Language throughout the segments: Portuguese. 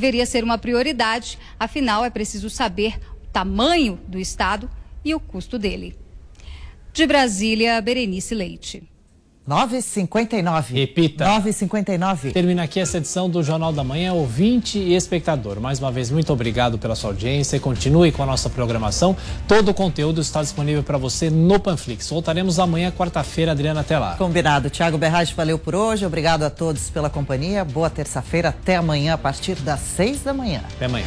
deveria ser uma prioridade, afinal é preciso saber o tamanho do Estado e o custo dele. De Brasília, Berenice Leite. 9h59. Repita. 9h59. Termina aqui essa edição do Jornal da Manhã, ouvinte e espectador. Mais uma vez, muito obrigado pela sua audiência. Continue com a nossa programação. Todo o conteúdo está disponível para você no Panflix. Voltaremos amanhã, quarta-feira. Adriana, até lá. Combinado. Tiago Berrage, valeu por hoje. Obrigado a todos pela companhia. Boa terça-feira. Até amanhã, a partir das 6 da manhã. Até amanhã.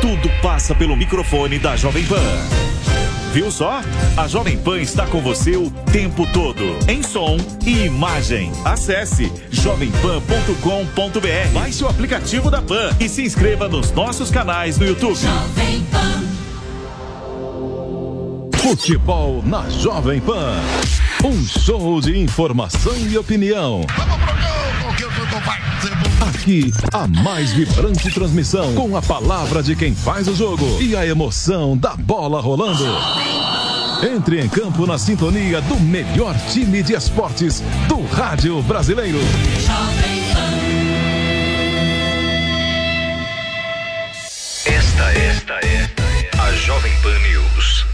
Tudo passa pelo microfone da Jovem Pan. Viu só? A Jovem Pan está com você o tempo todo, em som e imagem. Acesse jovempan.com.br, baixe o aplicativo da Pan e se inscreva nos nossos canais no YouTube. Jovem Pan. Futebol na Jovem Pan. Um show de informação e opinião. Aqui, a mais vibrante transmissão com a palavra de quem faz o jogo e a emoção da bola rolando. Entre em campo na sintonia do melhor time de esportes do rádio brasileiro. Esta, esta, esta é a Jovem Pan News.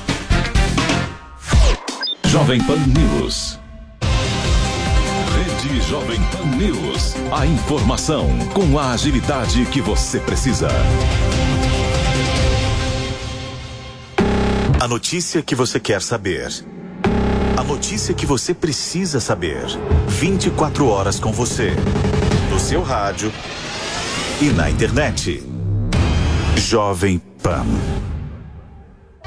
Jovem Pan News. Rede Jovem Pan News. A informação com a agilidade que você precisa. A notícia que você quer saber. A notícia que você precisa saber. 24 horas com você. No seu rádio e na internet. Jovem Pan.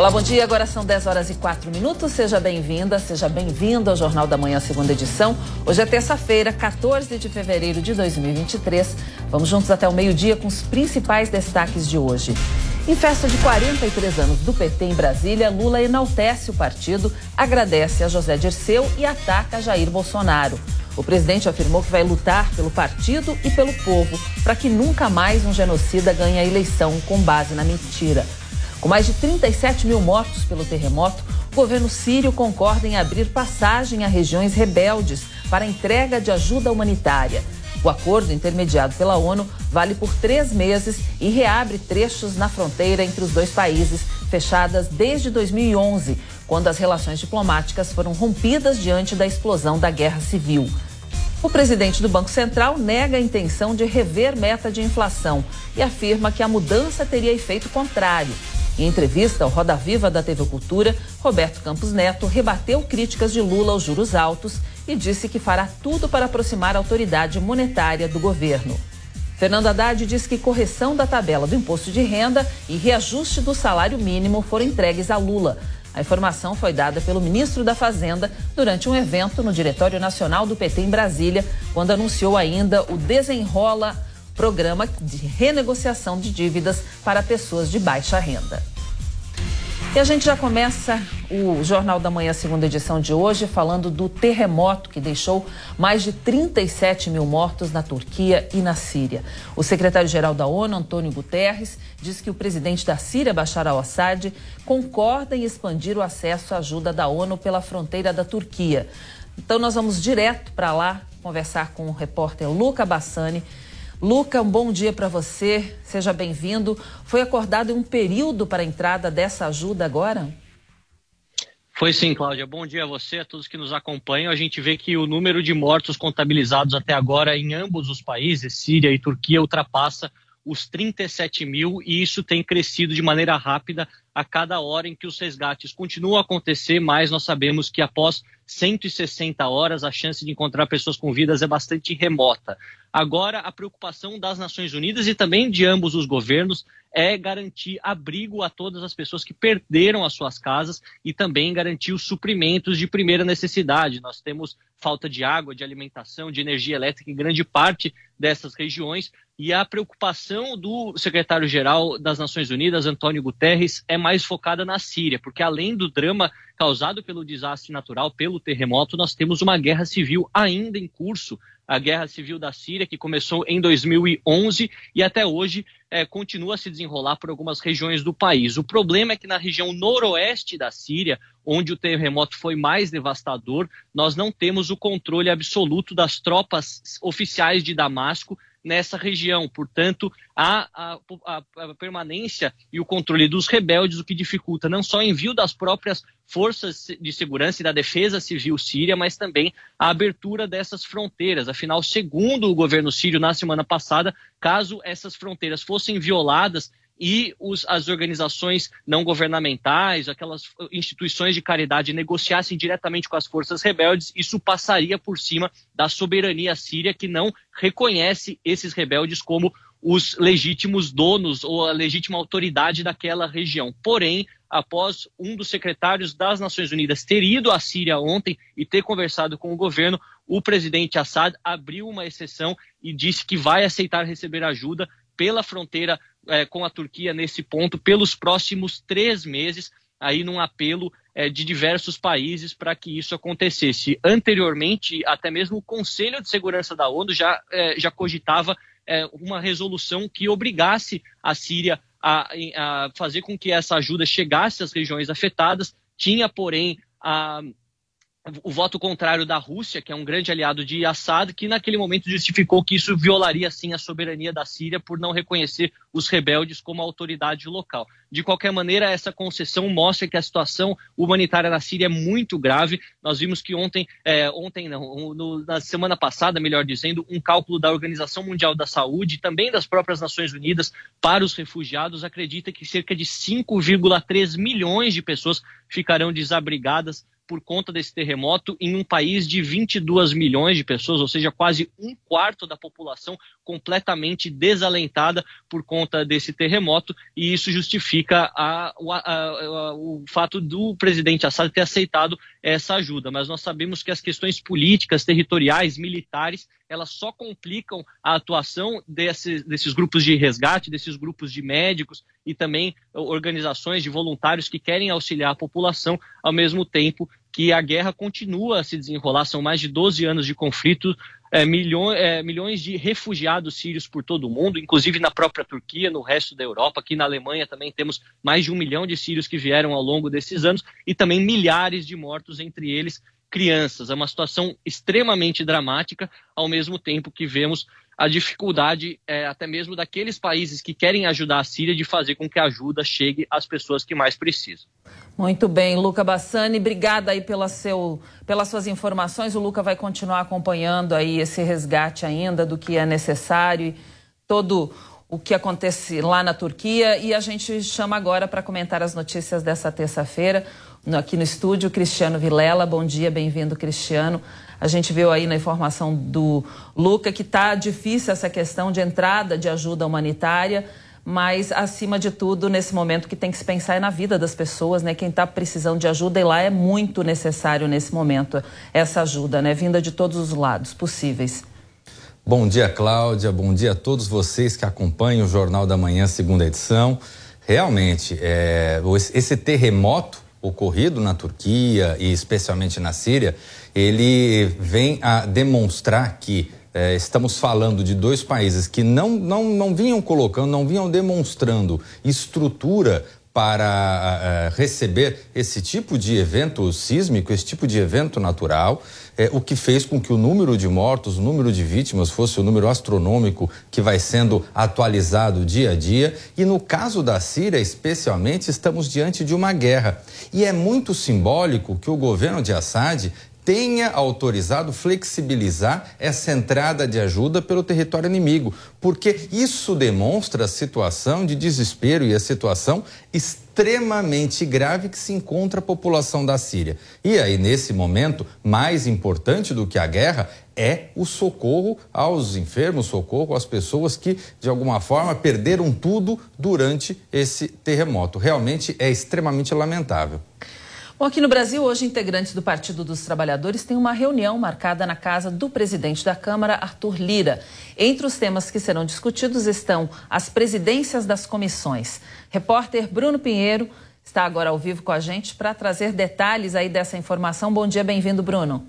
Olá, bom dia. Agora são 10 horas e 4 minutos. Seja bem-vinda, seja bem-vindo ao Jornal da Manhã, segunda edição. Hoje é terça-feira, 14 de fevereiro de 2023. Vamos juntos até o meio-dia com os principais destaques de hoje. Em festa de 43 anos do PT em Brasília, Lula enaltece o partido, agradece a José Dirceu e ataca Jair Bolsonaro. O presidente afirmou que vai lutar pelo partido e pelo povo para que nunca mais um genocida ganhe a eleição com base na mentira. Com mais de 37 mil mortos pelo terremoto, o governo sírio concorda em abrir passagem a regiões rebeldes para entrega de ajuda humanitária. O acordo, intermediado pela ONU, vale por três meses e reabre trechos na fronteira entre os dois países, fechadas desde 2011, quando as relações diplomáticas foram rompidas diante da explosão da guerra civil. O presidente do Banco Central nega a intenção de rever meta de inflação e afirma que a mudança teria efeito contrário. Em entrevista ao Roda Viva da TV Cultura, Roberto Campos Neto rebateu críticas de Lula aos juros altos e disse que fará tudo para aproximar a autoridade monetária do governo. Fernando Haddad disse que correção da tabela do imposto de renda e reajuste do salário mínimo foram entregues a Lula. A informação foi dada pelo ministro da Fazenda durante um evento no Diretório Nacional do PT em Brasília, quando anunciou ainda o Desenrola Programa de Renegociação de Dívidas para Pessoas de Baixa Renda. E a gente já começa o Jornal da Manhã, segunda edição de hoje, falando do terremoto que deixou mais de 37 mil mortos na Turquia e na Síria. O secretário-geral da ONU, Antônio Guterres, diz que o presidente da Síria, Bashar al-Assad, concorda em expandir o acesso à ajuda da ONU pela fronteira da Turquia. Então, nós vamos direto para lá conversar com o repórter Luca Bassani Luca, um bom dia para você. Seja bem-vindo. Foi acordado um período para a entrada dessa ajuda agora? Foi sim, Cláudia. Bom dia a você, a todos que nos acompanham. A gente vê que o número de mortos contabilizados até agora em ambos os países, Síria e Turquia, ultrapassa os 37 mil e isso tem crescido de maneira rápida a cada hora em que os resgates continuam a acontecer, mas nós sabemos que após 160 horas a chance de encontrar pessoas com vidas é bastante remota. Agora, a preocupação das Nações Unidas e também de ambos os governos é garantir abrigo a todas as pessoas que perderam as suas casas e também garantir os suprimentos de primeira necessidade. Nós temos falta de água, de alimentação, de energia elétrica em grande parte dessas regiões. E a preocupação do secretário-geral das Nações Unidas, Antônio Guterres, é mais focada na Síria, porque além do drama causado pelo desastre natural, pelo terremoto, nós temos uma guerra civil ainda em curso a guerra civil da Síria, que começou em 2011 e até hoje é, continua a se desenrolar por algumas regiões do país. O problema é que na região noroeste da Síria, onde o terremoto foi mais devastador, nós não temos o controle absoluto das tropas oficiais de Damasco nessa região. Portanto, a, a, a, permanência e o controle dos rebeldes, o que dificulta não só o envio das próprias forças de segurança e da defesa civil síria, mas também a abertura dessas fronteiras. Afinal, segundo o governo sírio na semana passada, caso essas fronteiras fossem violadas, e os, as organizações não governamentais, aquelas instituições de caridade negociassem diretamente com as forças rebeldes, isso passaria por cima da soberania síria, que não reconhece esses rebeldes como os legítimos donos ou a legítima autoridade daquela região. Porém, após um dos secretários das Nações Unidas ter ido à Síria ontem e ter conversado com o governo, o presidente Assad abriu uma exceção e disse que vai aceitar receber ajuda pela fronteira é, com a Turquia nesse ponto pelos próximos três meses, aí num apelo é, de diversos países para que isso acontecesse. Anteriormente, até mesmo o Conselho de Segurança da ONU já, é, já cogitava é, uma resolução que obrigasse a Síria a, a, fazer com que essa ajuda chegasse às regiões afetadas. Tinha, porém, a, o voto contrário da Rússia, que é um grande aliado de Assad, que naquele momento justificou que isso violaria sim a soberania da Síria por não reconhecer os rebeldes como autoridade local. De qualquer maneira, essa concessão mostra que a situação humanitária na Síria é muito grave. Nós vimos que ontem, é, ontem não, no, na semana passada, melhor dizendo, um cálculo da Organização Mundial da Saúde também das próprias Nações Unidas para os refugiados acredita que cerca de 5,3 milhões de pessoas ficarão desabrigadas por conta desse terremoto em um país de 22 milhões de pessoas, ou seja, quase um quarto da população completamente desalentada por conta desse terremoto, e isso justifica a, a, a, o fato do presidente Assad ter aceitado essa ajuda. Mas nós sabemos que as questões políticas, territoriais, militares, elas só complicam a atuação desses, desses grupos de resgate, desses grupos de médicos e também organizações de voluntários que querem auxiliar a população, ao mesmo tempo que a guerra continua a se desenrolar, são mais de 12 anos de conflito. é, é, milhões de refugiados sírios por todo o mundo, inclusive na própria Turquia, no resto da Europa. Aqui na Alemanha também temos mais de um milhão de sírios que vieram ao longo desses anos e também milhares de mortos, entre eles crianças. É uma situação extremamente dramática, ao mesmo tempo que vemos a dificuldade é, até mesmo daqueles países que querem ajudar a Síria de fazer com que a ajuda chegue às pessoas que mais precisam. Muito bem, Luca Bassani, obrigada aí pela seu, pelas suas informações. O Luca vai continuar acompanhando aí esse resgate ainda do que é necessário, todo o que acontece lá na Turquia e a gente chama agora para comentar as notícias dessa terça-feira aqui no estúdio Cristiano Vilela. Bom dia, bem-vindo, Cristiano. A gente viu aí na informação do Luca que está difícil essa questão de entrada de ajuda humanitária, mas acima de tudo, nesse momento que tem que se pensar é na vida das pessoas, né? Quem está precisando de ajuda e lá é muito necessário nesse momento essa ajuda, né? Vinda de todos os lados possíveis. Bom dia, Cláudia. Bom dia a todos vocês que acompanham o Jornal da Manhã, segunda edição. Realmente, é, esse terremoto ocorrido na Turquia e especialmente na Síria ele vem a demonstrar que é, estamos falando de dois países que não, não, não vinham colocando, não vinham demonstrando estrutura para uh, receber esse tipo de evento sísmico, esse tipo de evento natural, é, o que fez com que o número de mortos, o número de vítimas fosse o número astronômico que vai sendo atualizado dia a dia. E no caso da Síria, especialmente, estamos diante de uma guerra. E é muito simbólico que o governo de Assad tenha autorizado flexibilizar essa entrada de ajuda pelo território inimigo, porque isso demonstra a situação de desespero e a situação extremamente grave que se encontra a população da Síria. E aí, nesse momento, mais importante do que a guerra é o socorro aos enfermos, socorro às pessoas que, de alguma forma, perderam tudo durante esse terremoto. Realmente é extremamente lamentável. Bom, aqui no Brasil, hoje, integrantes do Partido dos Trabalhadores têm uma reunião marcada na casa do presidente da Câmara, Arthur Lira. Entre os temas que serão discutidos estão as presidências das comissões. Repórter Bruno Pinheiro está agora ao vivo com a gente para trazer detalhes aí dessa informação. Bom dia, bem-vindo, Bruno.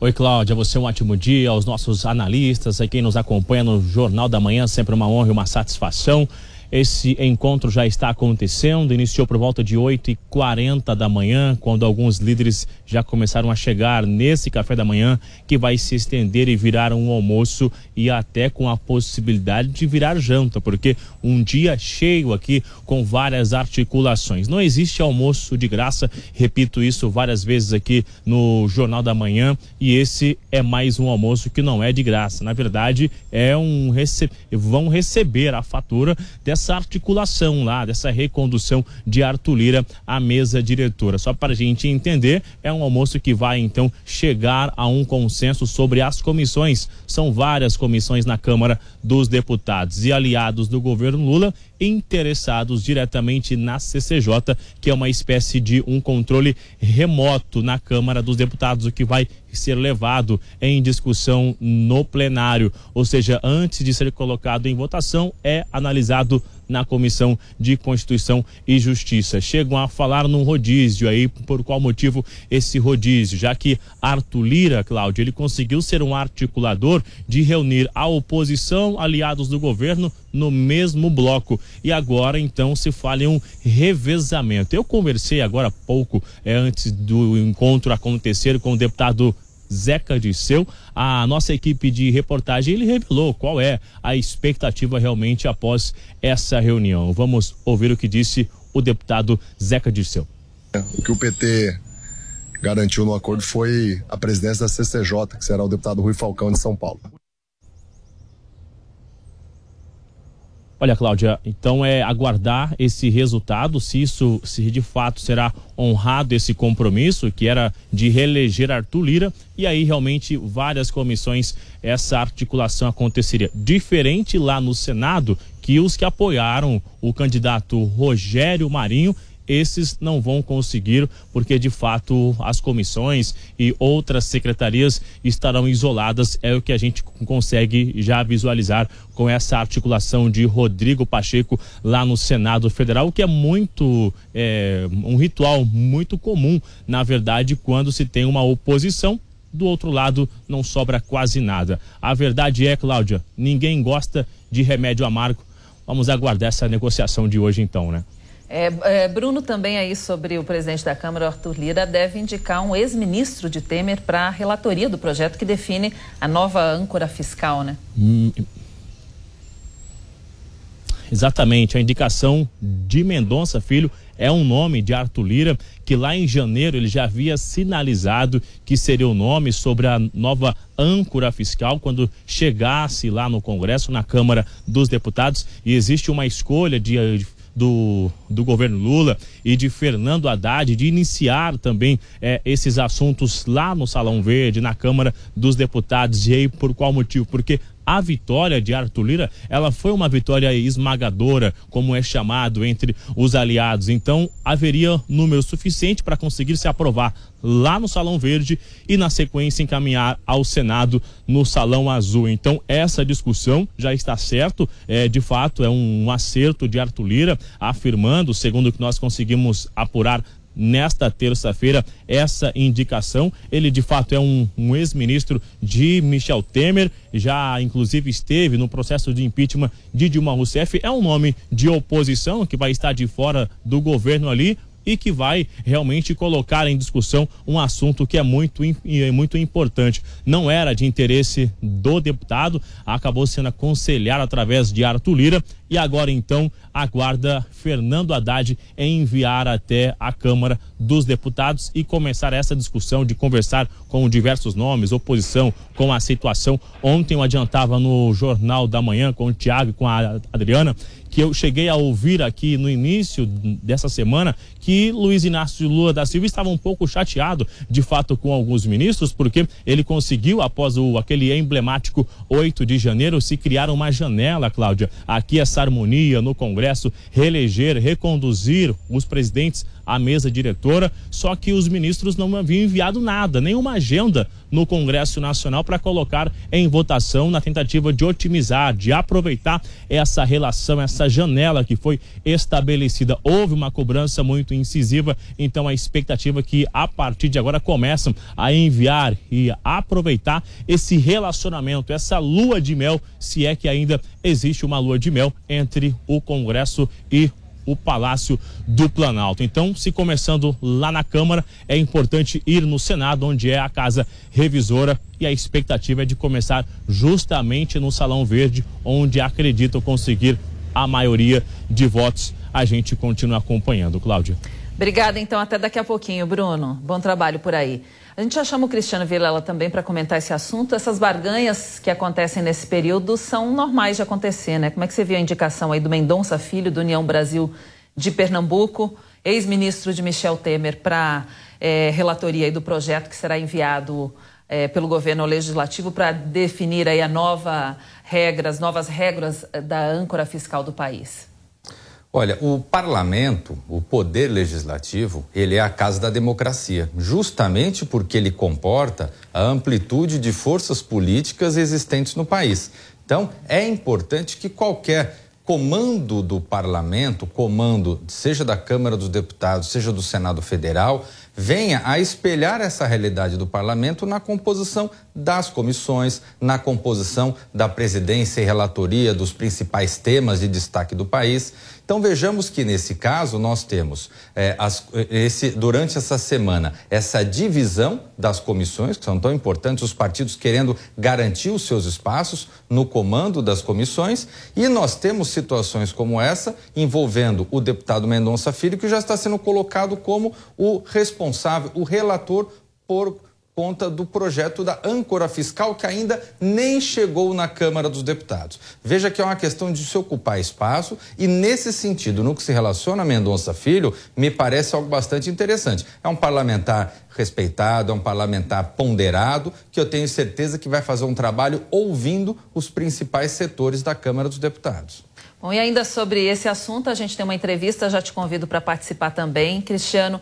Oi, Cláudia, você um ótimo dia, aos nossos analistas, a quem nos acompanha no Jornal da Manhã, sempre uma honra e uma satisfação. Esse encontro já está acontecendo, iniciou por volta de 8h40 da manhã, quando alguns líderes já começaram a chegar nesse café da manhã, que vai se estender e virar um almoço e até com a possibilidade de virar janta, porque um dia cheio aqui com várias articulações. Não existe almoço de graça, repito isso várias vezes aqui no Jornal da Manhã, e esse é mais um almoço que não é de graça. Na verdade, é um rece... vão receber a fatura dessa dessa articulação lá, dessa recondução de Arthur Lira à mesa diretora. Só para a gente entender, é um almoço que vai então chegar a um consenso sobre as comissões. São várias comissões na Câmara dos Deputados e aliados do governo Lula interessados diretamente na CCJ, que é uma espécie de um controle remoto na Câmara dos Deputados, o que vai ser levado em discussão no plenário. Ou seja, antes de ser colocado em votação, é analisado na Comissão de Constituição e Justiça. Chegam a falar num rodízio aí, por qual motivo esse rodízio? Já que Arthur Lira, Cláudio, ele conseguiu ser um articulador de reunir a oposição, aliados do governo, no mesmo bloco. E agora, então, se fala em um revezamento. Eu conversei agora há pouco, é, antes do encontro acontecer, com o deputado Zeca Disseu, a nossa equipe de reportagem, ele revelou qual é a expectativa realmente após essa reunião. Vamos ouvir o que disse o deputado Zeca Disseu. O que o PT garantiu no acordo foi a presidência da CCJ, que será o deputado Rui Falcão de São Paulo. Olha, Cláudia, então é aguardar esse resultado, se isso, se de fato será honrado esse compromisso, que era de reeleger Arthur Lira, e aí realmente várias comissões, essa articulação aconteceria. Diferente lá no Senado, que os que apoiaram o candidato Rogério Marinho esses não vão conseguir, porque de fato as comissões e outras secretarias estarão isoladas, é o que a gente consegue já visualizar com essa articulação de Rodrigo Pacheco lá no Senado Federal, que é muito é, um ritual muito comum, na verdade, quando se tem uma oposição do outro lado não sobra quase nada. A verdade é, Cláudia, ninguém gosta de remédio amargo. Vamos aguardar essa negociação de hoje então, né? É, é, Bruno, também aí sobre o presidente da Câmara, Arthur Lira, deve indicar um ex-ministro de Temer para a relatoria do projeto que define a nova âncora fiscal, né? Hum, exatamente, a indicação de Mendonça Filho é um nome de Arthur Lira, que lá em janeiro ele já havia sinalizado que seria o nome sobre a nova âncora fiscal quando chegasse lá no Congresso, na Câmara dos Deputados, e existe uma escolha de do, do governo Lula e de Fernando Haddad de iniciar também é, esses assuntos lá no Salão Verde, na Câmara dos Deputados. E aí, por qual motivo? Porque a vitória de Arthur Lira, ela foi uma vitória esmagadora, como é chamado entre os aliados. Então, haveria número suficiente para conseguir se aprovar lá no Salão Verde e, na sequência, encaminhar ao Senado no Salão Azul. Então, essa discussão já está certo, é, de fato, é um, acerto de Arthur Lira, afirmando, segundo o que nós conseguimos apurar nesta terça-feira essa indicação. Ele de fato é um, um ex-ministro de Michel Temer, já inclusive esteve no processo de impeachment de Dilma Rousseff. É um nome de oposição que vai estar de fora do governo ali, e que vai realmente colocar em discussão um assunto que é muito, muito importante. Não era de interesse do deputado, acabou sendo aconselhado através de Arthur Lira e agora então aguarda Fernando Haddad enviar até a Câmara dos Deputados e começar essa discussão de conversar com diversos nomes, oposição, com a situação. Ontem eu adiantava no Jornal da Manhã com o Tiago e com a Adriana que eu cheguei a ouvir aqui no início dessa semana que Luiz Inácio Lula da Silva estava um pouco chateado, de fato, com alguns ministros, porque ele conseguiu, após o, aquele emblemático 8 de janeiro, se criar uma janela, Cláudia, aqui essa harmonia no Congresso, reeleger, reconduzir os presidentes à mesa diretora, só que os ministros não haviam enviado nada, nenhuma agenda no Congresso Nacional para colocar em votação na tentativa de otimizar, de aproveitar essa relação, essa janela que foi estabelecida. Houve uma cobrança muito incisiva, então a expectativa é que a partir de agora começam a enviar e aproveitar esse relacionamento, essa lua de mel, se é que ainda existe uma lua de mel entre o Congresso e o Palácio do Planalto. Então, se começando lá na Câmara, é importante ir no Senado, onde é a casa revisora, e a expectativa é de começar justamente no Salão Verde, onde acreditam conseguir a maioria de votos. A gente continua acompanhando, Cláudia. Obrigada, então, até daqui a pouquinho, Bruno. Bom trabalho por aí. A gente já chama o Cristiano Vilela também para comentar esse assunto. Essas barganhas que acontecem nesse período são normais de acontecer, né? Como é que você viu a indicação aí do Mendonça Filho, do União Brasil de Pernambuco, ex-ministro de Michel Temer, para é, relatoria aí do projeto que será enviado é, pelo governo legislativo para definir aí a nova regra, as novas regras da âncora fiscal do país? Olha, o parlamento, o poder legislativo, ele é a casa da democracia, justamente porque ele comporta a amplitude de forças políticas existentes no país. Então, é importante que qualquer comando do parlamento, comando seja da Câmara dos Deputados, seja do Senado Federal, venha a espelhar essa realidade do parlamento na composição das comissões, na composição da presidência e relatoria dos principais temas de destaque do país. Então vejamos que nesse caso nós temos é, as, esse, durante essa semana essa divisão das comissões, que são tão importantes, os partidos querendo garantir os seus espaços no comando das comissões, e nós temos situações como essa envolvendo o deputado Mendonça Filho, que já está sendo colocado como o responsável, o relator por conta do projeto da âncora fiscal que ainda nem chegou na Câmara dos Deputados. Veja que é uma questão de se ocupar espaço e nesse sentido, no que se relaciona a Mendonça Filho, me parece algo bastante interessante. É um parlamentar respeitado, é um parlamentar ponderado, que eu tenho certeza que vai fazer um trabalho ouvindo os principais setores da Câmara dos Deputados. Bom, e ainda sobre esse assunto, a gente tem uma entrevista, já te convido para participar também, Cristiano.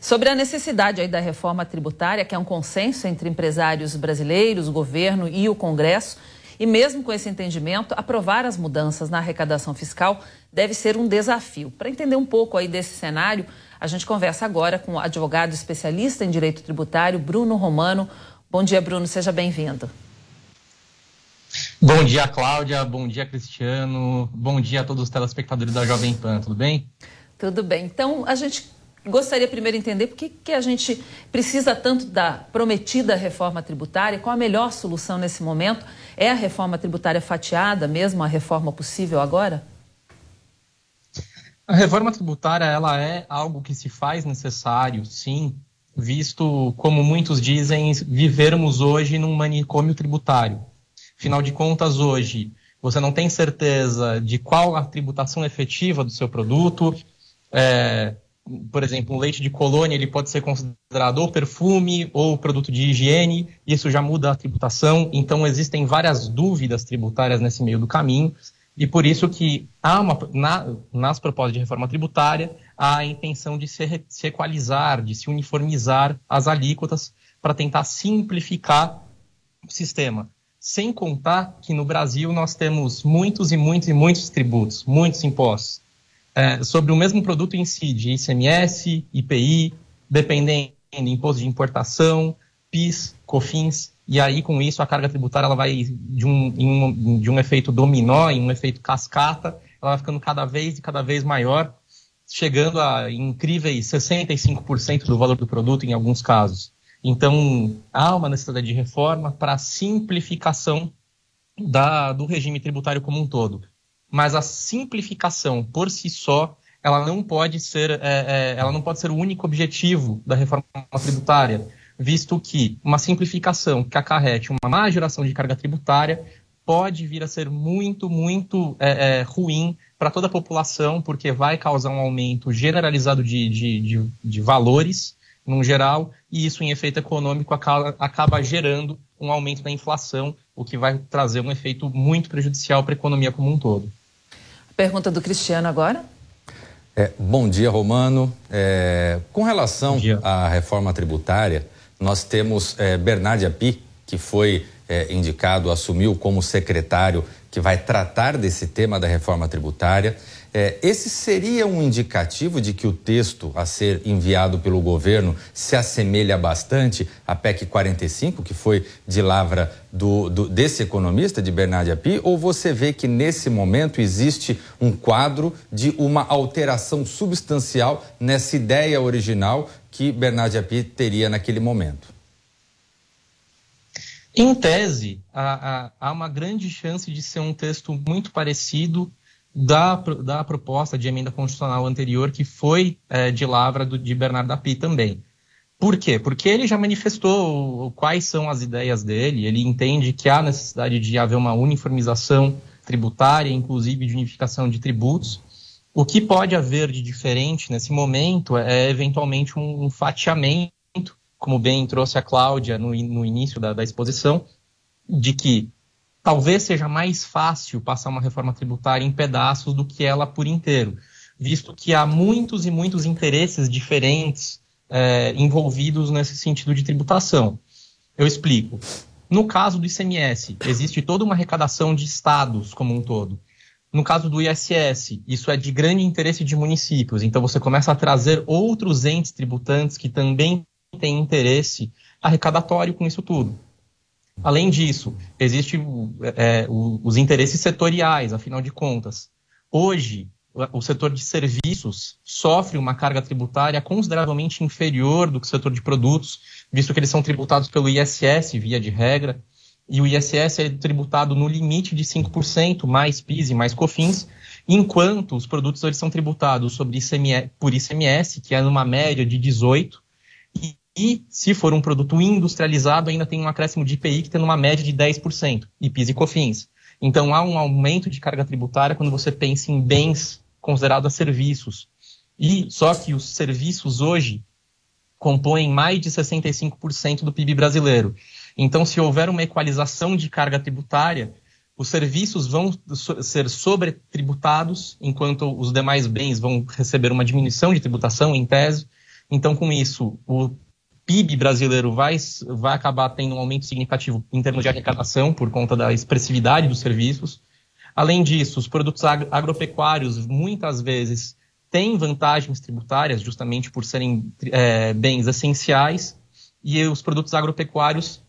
Sobre a necessidade aí da reforma tributária, que é um consenso entre empresários brasileiros, o governo e o Congresso, e mesmo com esse entendimento, aprovar as mudanças na arrecadação fiscal deve ser um desafio. Para entender um pouco aí desse cenário, a gente conversa agora com o advogado especialista em direito tributário, Bruno Romano. Bom dia, Bruno, seja bem-vindo. Bom dia, Cláudia. Bom dia, Cristiano. Bom dia a todos os telespectadores da Jovem Pan. Tudo bem? Tudo bem. Então, a gente gostaria primeiro de entender por que, que a gente precisa tanto da prometida reforma tributária, qual a melhor solução nesse momento? É a reforma tributária fatiada mesmo, a reforma possível agora? A reforma tributária ela é algo que se faz necessário, sim, visto, como muitos dizem, vivermos hoje num manicômio tributário. Afinal de contas, hoje, você não tem certeza de qual a tributação efetiva do seu produto. É, por exemplo, um leite de colônia ele pode ser considerado ou perfume ou produto de higiene, isso já muda a tributação, então existem várias dúvidas tributárias nesse meio do caminho, e por isso que há uma, na, nas propostas de reforma tributária há a intenção de se, se equalizar, de se uniformizar as alíquotas para tentar simplificar o sistema. Sem contar que no Brasil nós temos muitos e muitos e muitos tributos, muitos impostos. É, sobre o mesmo produto em si, de ICMS, IPI, dependendo de imposto de importação, PIS, COFINS, e aí com isso a carga tributária ela vai de um, um, de um efeito dominó, em um efeito cascata, ela vai ficando cada vez e cada vez maior, chegando a incríveis 65% do valor do produto em alguns casos. Então, há uma necessidade de reforma para simplificação da, do regime tributário como um todo. Mas a simplificação por si só, ela não pode ser, é, é, ela não pode ser o único objetivo da reforma tributária, visto que uma simplificação que acarrete uma má geração de carga tributária pode vir a ser muito, muito é, é ruim para toda a população, porque vai causar um aumento generalizado de, de, de, de valores num geral, e isso, em efeito econômico, acaba, acaba gerando um aumento da inflação, o que vai trazer um efeito muito prejudicial para a economia como um todo. Pergunta do Cristiano agora. É, bom dia, Romano. É, com relação à reforma tributária, nós temos é, Bernard Api, que foi é, indicado, assumiu como secretário que vai tratar desse tema da reforma tributária. É, esse seria um indicativo de que o texto a ser enviado pelo governo se assemelha bastante à PEC 45, que foi de lavra do, do, desse economista, de Bernard Api, ou você vê que nesse momento existe um quadro de uma alteração substancial nessa ideia original que Bernard Api teria naquele momento? Em tese, há, há, há uma grande chance de ser um texto muito parecido da, da proposta de emenda constitucional anterior, que foi é, de lavra do, de Bernardo Api também. Por quê? Porque ele já manifestou quais são as ideias dele, ele entende que há necessidade de haver uma uniformização tributária, inclusive de unificação de tributos. O que pode haver de diferente nesse momento é eventualmente um, um fatiamento, como bem trouxe a Cláudia no, no início da, da exposição, de que talvez seja mais fácil passar uma reforma tributária em pedaços do que ela por inteiro, visto que há muitos e muitos interesses diferentes é, envolvidos nesse sentido de tributação. Eu explico. No caso do ICMS, existe toda uma arrecadação de estados como um todo. No caso do ISS, isso é de grande interesse de municípios, então você começa a trazer outros entes tributantes que também têm interesse arrecadatório com isso tudo. Além disso, existem é, os interesses setoriais, afinal de contas. Hoje, o setor de serviços sofre uma carga tributária consideravelmente inferior do que o setor de produtos, visto que eles são tributados pelo ISS, via de regra, e o ISS é tributado no limite de 5%, mais PIS e mais COFINS, enquanto os produtos eles são tributados sobre ICMS, por ICMS, que é numa média de 18%, e se for um produto industrializado, ainda tem um acréscimo de IPI que tem uma média de 10%, e e COFINS. Então há um aumento de carga tributária quando você pensa em bens considerados serviços. E só que os serviços hoje compõem mais de 65% do PIB brasileiro. Então, se houver uma equalização de carga tributária, os serviços vão ser sobretributados, enquanto os demais bens vão receber uma diminuição de tributação, em tese. Então, com isso, o PIB brasileiro vai, vai acabar tendo um aumento significativo em termos de arrecadação por conta da expressividade dos serviços. Além disso, os produtos agropecuários muitas vezes têm vantagens tributárias justamente por serem é, bens essenciais e os produtos agropecuários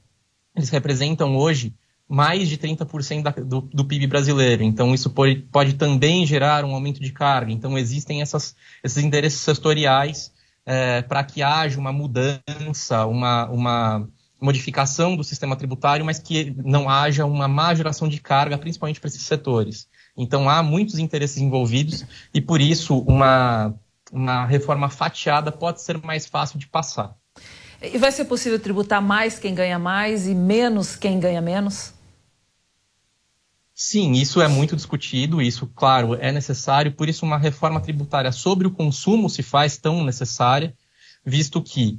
eles representam hoje mais de 30% da, do, do, PIB brasileiro. Então, isso pode, pode, também gerar um aumento de carga. Então, existem essas, esses interesses setoriais é, para que haja uma mudança, uma, uma modificação do sistema tributário, mas que não haja uma má geração de carga, principalmente para esses setores. Então, há muitos interesses envolvidos e, por isso, uma, uma reforma fatiada pode ser mais fácil de passar. E vai ser possível tributar mais quem ganha mais e menos quem ganha menos? Sim, isso é muito discutido, isso, claro, é necessário, por isso uma reforma tributária sobre o consumo se faz tão necessária, visto que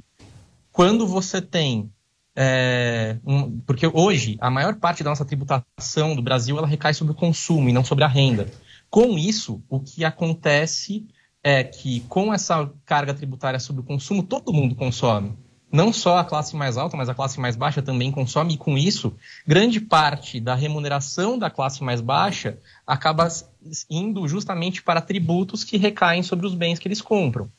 quando você tem é, um, porque hoje a maior parte da nossa tributação do Brasil ela recai sobre o consumo e não sobre a renda. Com isso, o que acontece é que com essa carga tributária sobre o consumo, todo mundo consome não só a classe mais alta, mas a classe mais baixa também consome, e com isso, grande parte da remuneração da classe mais baixa acaba indo justamente para tributos que recaem sobre os bens que eles compram.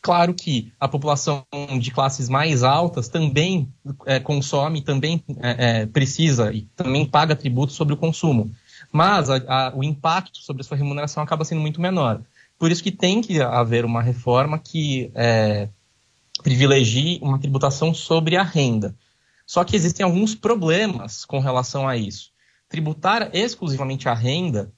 Claro que a população de classes mais altas também é, consome, também é, é, precisa e também paga tributos sobre o consumo. Mas a, a, o impacto sobre a sua remuneração acaba sendo muito menor. Por isso que tem que haver uma reforma que é, privilegie uma tributação sobre a renda. Só que existem alguns problemas com relação a isso. Tributar exclusivamente a renda,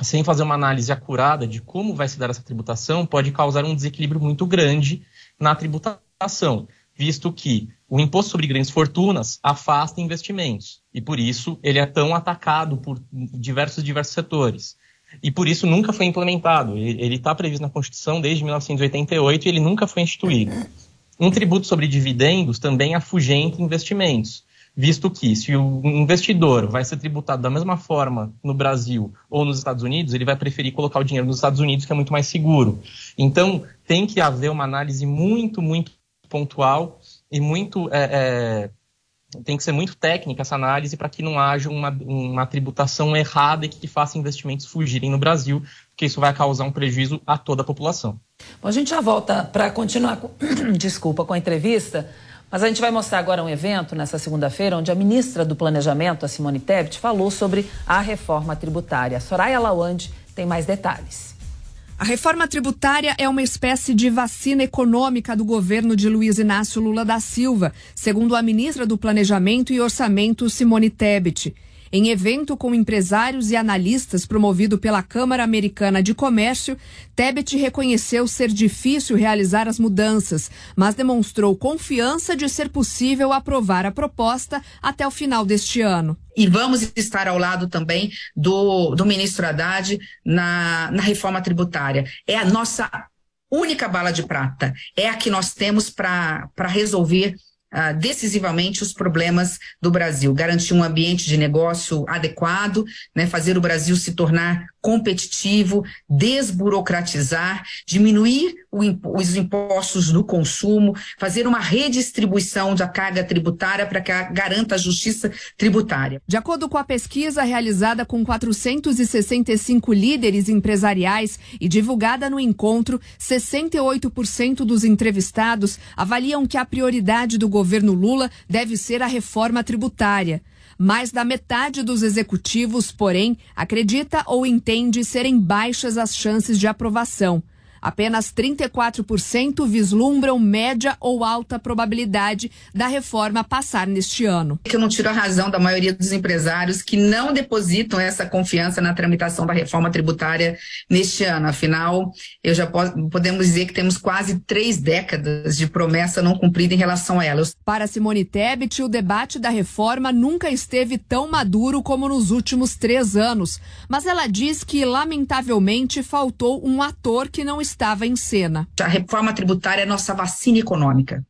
sem fazer uma análise acurada de como vai se dar essa tributação, pode causar um desequilíbrio muito grande na tributação, visto que o imposto sobre grandes fortunas afasta investimentos e por isso ele é tão atacado por diversos diversos setores. E por isso nunca foi implementado. Ele está previsto na Constituição desde 1988 e ele nunca foi instituído. Um tributo sobre dividendos também afugenta investimentos, visto que se o investidor vai ser tributado da mesma forma no Brasil ou nos Estados Unidos, ele vai preferir colocar o dinheiro nos Estados Unidos, que é muito mais seguro. Então, tem que haver uma análise muito, muito pontual e muito. É, é, tem que ser muito técnica essa análise para que não haja uma, uma tributação errada e que faça investimentos fugirem no Brasil, porque isso vai causar um prejuízo a toda a população. Bom, a gente já volta para continuar com, desculpa, com a entrevista, mas a gente vai mostrar agora um evento nessa segunda-feira onde a ministra do Planejamento, a Simone Tebet, falou sobre a reforma tributária. Soraya Lawande tem mais detalhes. A reforma tributária é uma espécie de vacina econômica do governo de Luiz Inácio Lula da Silva, segundo a ministra do Planejamento e Orçamento, Simone Tebet. Em evento com empresários e analistas promovido pela Câmara Americana de Comércio, Tebet reconheceu ser difícil realizar as mudanças, mas demonstrou confiança de ser possível aprovar a proposta até o final deste ano. E vamos estar ao lado também do, do ministro Haddad na, na reforma tributária. É a nossa única bala de prata. É a que nós temos para resolver Uh, decisivamente os problemas do Brasil, garantir um ambiente de negócio adequado, né, fazer o Brasil se tornar competitivo, desburocratizar, diminuir os impostos do consumo, fazer uma redistribuição da carga tributária para que garanta a justiça tributária. De acordo com a pesquisa realizada com 465 líderes empresariais e divulgada no encontro, 68% dos entrevistados avaliam que a prioridade do governo Lula deve ser a reforma tributária. Mais da metade dos executivos, porém, acredita ou entende serem baixas as chances de aprovação. Apenas 34% vislumbram média ou alta probabilidade da reforma passar neste ano. Eu não tiro a razão da maioria dos empresários que não depositam essa confiança na tramitação da reforma tributária neste ano. Afinal, eu já posso, podemos dizer que temos quase três décadas de promessa não cumprida em relação a ela. Para Simone Tebet, o debate da reforma nunca esteve tão maduro como nos últimos três anos. Mas ela diz que, lamentavelmente, faltou um ator que não estava em cena. A reforma tributária é nossa vacina econômica.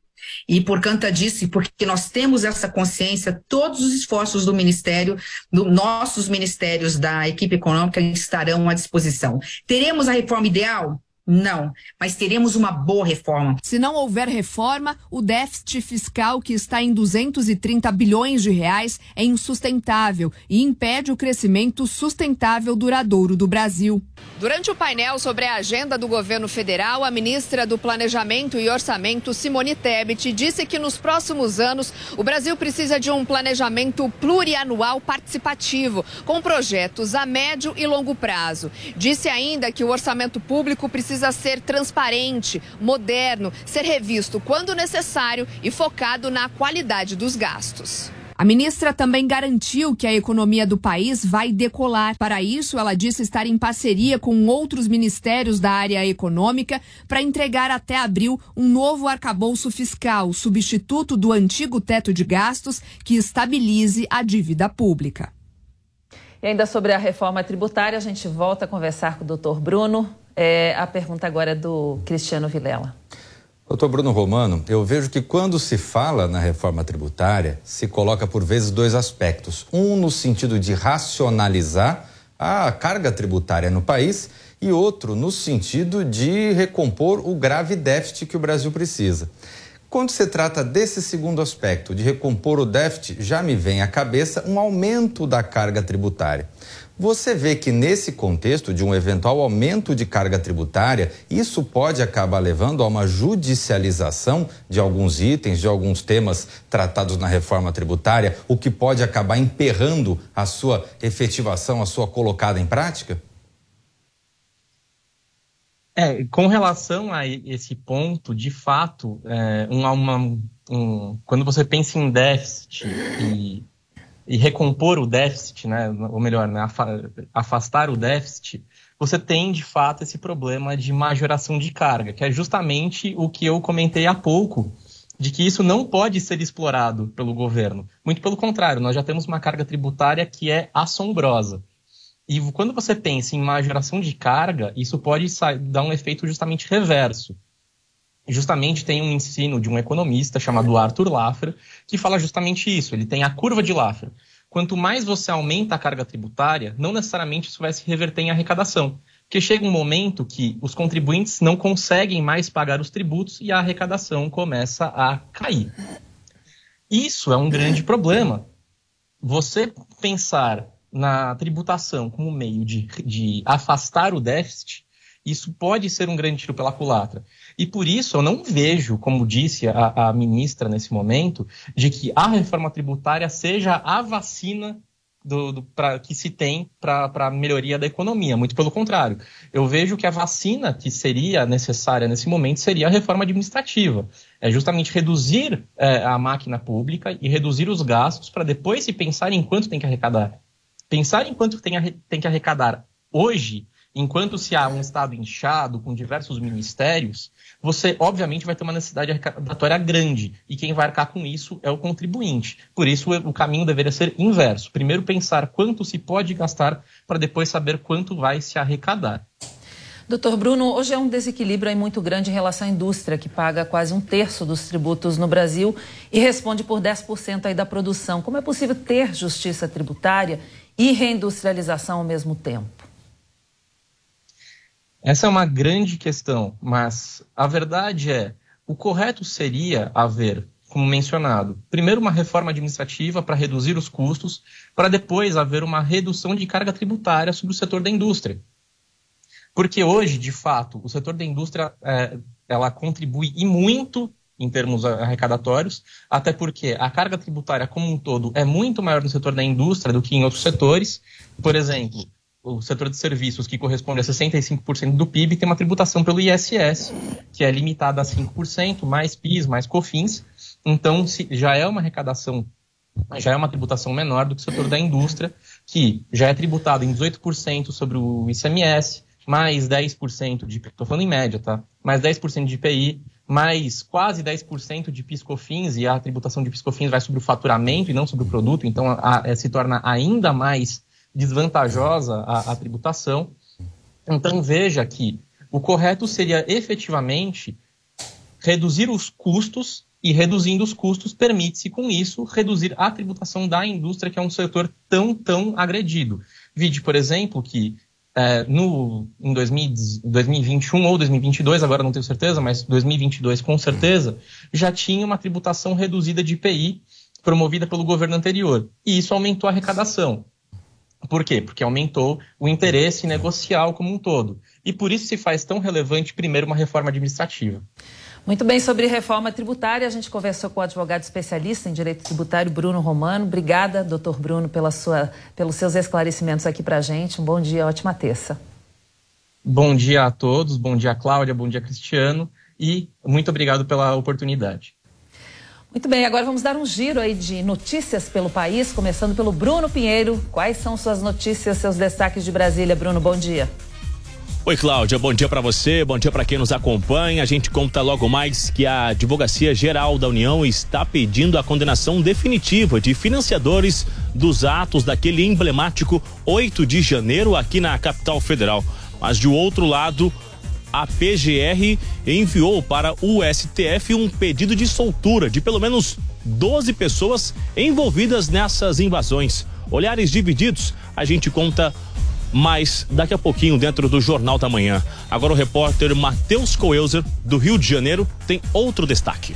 E por conta disso, porque nós temos essa consciência, todos os esforços do Ministério, do, nossos ministérios da equipe econômica estarão à disposição. Teremos a reforma ideal? Não, mas teremos uma boa reforma. Se não houver reforma, o déficit fiscal, que está em 230 bilhões de reais, é insustentável e impede o crescimento sustentável duradouro do Brasil. Durante o painel sobre a agenda do governo federal, a ministra do Planejamento e Orçamento, Simone Tebet, disse que nos próximos anos o Brasil precisa de um planejamento plurianual participativo, com projetos a médio e longo prazo. Disse ainda que o orçamento público precisa precisa ser transparente, moderno, ser revisto quando necessário e focado na qualidade dos gastos. A ministra também garantiu que a economia do país vai decolar. Para isso, ela disse estar em parceria com outros ministérios da área econômica para entregar até abril um novo arcabouço fiscal, substituto do antigo teto de gastos que estabilize a dívida pública. E ainda sobre a reforma tributária, a gente volta a conversar com o doutor Bruno. É, a pergunta agora é do Cristiano Vilela. Doutor Bruno Romano, eu vejo que quando se fala na reforma tributária, se coloca por vezes dois aspectos. Um no sentido de racionalizar a carga tributária no país e outro no sentido de recompor o grave déficit que o Brasil precisa. Quando se trata desse segundo aspecto, de recompor o déficit, já me vem à cabeça um aumento da carga tributária. Você vê que nesse contexto de um eventual aumento de carga tributária, isso pode acabar levando a uma judicialização de alguns itens, de alguns temas tratados na reforma tributária, o que pode acabar emperrando a sua efetivação, a sua colocada em prática? É, com relação a esse ponto, de fato, é, uma, um, quando você pensa em déficit e e recompor o déficit, né, ou melhor, né, afastar o déficit, você tem de fato esse problema de majoração de carga, que é justamente o que eu comentei há pouco, de que isso não pode ser explorado pelo governo. Muito pelo contrário, nós já temos uma carga tributária que é assombrosa. E quando você pensa em majoração de carga, isso pode dar um efeito justamente reverso justamente tem um ensino de um economista chamado Arthur Laffer, que fala justamente isso. Ele tem a curva de Laffer. Quanto mais você aumenta a carga tributária, não necessariamente isso vai se reverter em arrecadação. Porque chega um momento que os contribuintes não conseguem mais pagar os tributos e a arrecadação começa a cair. Isso é um grande problema. Você pensar na tributação como meio de, de afastar o déficit, isso pode ser um grande tiro pela culatra. E por isso eu não vejo, como disse a, a ministra nesse momento, de que a reforma tributária seja a vacina do, do, pra, que se tem para a melhoria da economia. Muito pelo contrário. Eu vejo que a vacina que seria necessária nesse momento seria a reforma administrativa. É justamente reduzir é, a máquina pública e reduzir os gastos para depois se pensar em quanto tem que arrecadar. Pensar em quanto tem, tem que arrecadar hoje enquanto se há um Estado inchado, com diversos ministérios, você obviamente vai ter uma necessidade arrecadatória grande. E quem vai arcar com isso é o contribuinte. Por isso, o caminho deveria ser inverso. Primeiro pensar quanto se pode gastar, para depois saber quanto vai se arrecadar. Doutor Bruno, hoje é um desequilíbrio muito grande em relação à indústria, que paga quase um terço dos tributos no Brasil e responde por 10% aí da produção. Como é possível ter justiça tributária e reindustrialização ao mesmo tempo? Essa é uma grande questão, mas a verdade é, o correto seria haver, como mencionado, primeiro uma reforma administrativa para reduzir os custos, para depois haver uma redução de carga tributária sobre o setor da indústria. Porque hoje, de fato, o setor da indústria é, ela contribui e muito em termos arrecadatórios, até porque a carga tributária como um todo é muito maior no setor da indústria do que em outros setores. Por exemplo, o setor de serviços, que corresponde a 65% do PIB, tem uma tributação pelo ISS, que é limitada a 5%, mais PIS, mais COFINS. Então, já é uma arrecadação, já é uma tributação menor do que o setor da indústria, que já é tributado em 18% sobre o ICMS, mais 10% de, estou falando em média, tá? Mais 10% de IPI, mais quase 10% de PIS/COFINS, e a tributação de PIS/COFINS vai sobre o faturamento e não sobre o produto, então a, a, se torna ainda mais desvantajosa a, a tributação. Então veja que o correto seria efetivamente reduzir os custos e reduzindo os custos permite-se com isso reduzir a tributação da indústria que é um setor tão tão agredido. Vide, por exemplo, que é, no, em 2000, 2021 ou 2022, agora não tenho certeza, mas 2022 com certeza, já tinha uma tributação reduzida de IPI promovida pelo governo anterior. E isso aumentou a arrecadação. Por quê? Porque aumentou o interesse negocial como um todo. E por isso se faz tão relevante, primeiro, uma reforma administrativa. Muito bem, sobre reforma tributária, a gente conversou com o advogado especialista em direito tributário, Bruno Romano. Obrigada, doutor Bruno, pela sua, pelos seus esclarecimentos aqui para a gente. Um bom dia, ótima terça. Bom dia a todos, bom dia, Cláudia, bom dia, Cristiano, e muito obrigado pela oportunidade. Muito bem, agora vamos dar um giro aí de notícias pelo país, começando pelo Bruno Pinheiro. Quais são suas notícias, seus destaques de Brasília? Bruno, bom dia. Oi, Cláudia, bom dia para você, bom dia para quem nos acompanha. A gente conta logo mais que a Advocacia Geral da União está pedindo a condenação definitiva de financiadores dos atos daquele emblemático 8 de janeiro aqui na capital federal. Mas de outro lado, a PGR enviou para o STF um pedido de soltura de pelo menos 12 pessoas envolvidas nessas invasões. Olhares divididos, a gente conta mais daqui a pouquinho dentro do Jornal da Manhã. Agora o repórter Matheus Coelzer, do Rio de Janeiro, tem outro destaque.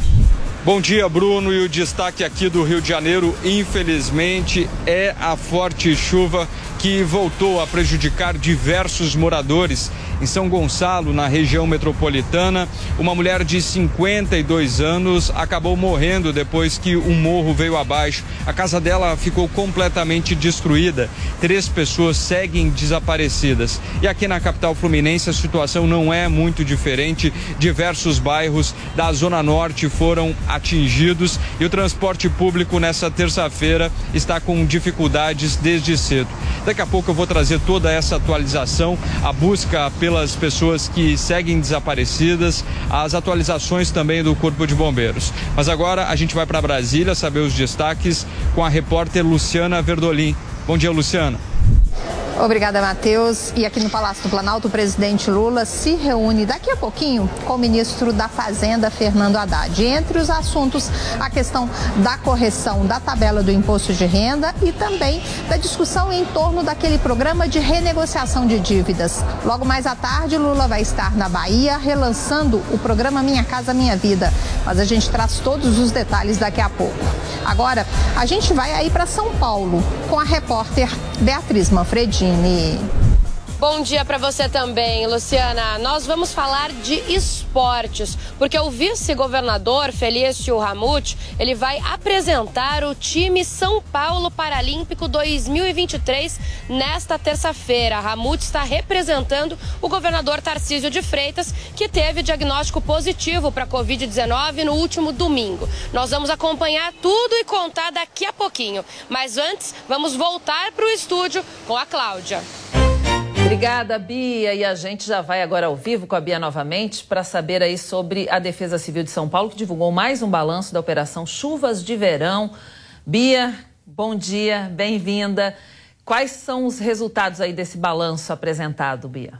Bom dia, Bruno. E o destaque aqui do Rio de Janeiro, infelizmente, é a forte chuva que voltou a prejudicar diversos moradores em São Gonçalo, na região metropolitana. Uma mulher de 52 anos acabou morrendo depois que um morro veio abaixo. A casa dela ficou completamente destruída. Três pessoas seguem desaparecidas. E aqui na capital fluminense a situação não é muito diferente. Diversos bairros da Zona Norte foram atingidos e o transporte público nessa terça-feira está com dificuldades desde cedo. Daqui a pouco eu vou trazer toda essa atualização, a busca pelas pessoas que seguem desaparecidas, as atualizações também do Corpo de Bombeiros. Mas agora a gente vai para Brasília saber os destaques com a repórter Luciana Verdolim. Bom dia, Luciana. Obrigada, Matheus. E aqui no Palácio do Planalto, o presidente Lula se reúne daqui a pouquinho com o ministro da Fazenda, Fernando Haddad. Entre os assuntos, a questão da correção da tabela do imposto de renda e também da discussão em torno daquele programa de renegociação de dívidas. Logo mais à tarde, Lula vai estar na Bahia relançando o programa Minha Casa Minha Vida. Mas a gente traz todos os detalhes daqui a pouco. Agora, a gente vai aí para São Paulo com a repórter Beatriz Manfredini. Bom dia para você também, Luciana. Nós vamos falar de esportes, porque o vice-governador Felício Ramute, ele vai apresentar o time São Paulo Paralímpico 2023 nesta terça-feira. Ramute está representando o governador Tarcísio de Freitas, que teve diagnóstico positivo para COVID-19 no último domingo. Nós vamos acompanhar tudo e contar daqui a pouquinho. Mas antes, vamos voltar para o estúdio com a Cláudia. Obrigada, Bia. E a gente já vai agora ao vivo com a Bia novamente para saber aí sobre a Defesa Civil de São Paulo, que divulgou mais um balanço da Operação Chuvas de Verão. Bia, bom dia, bem-vinda. Quais são os resultados aí desse balanço apresentado, Bia?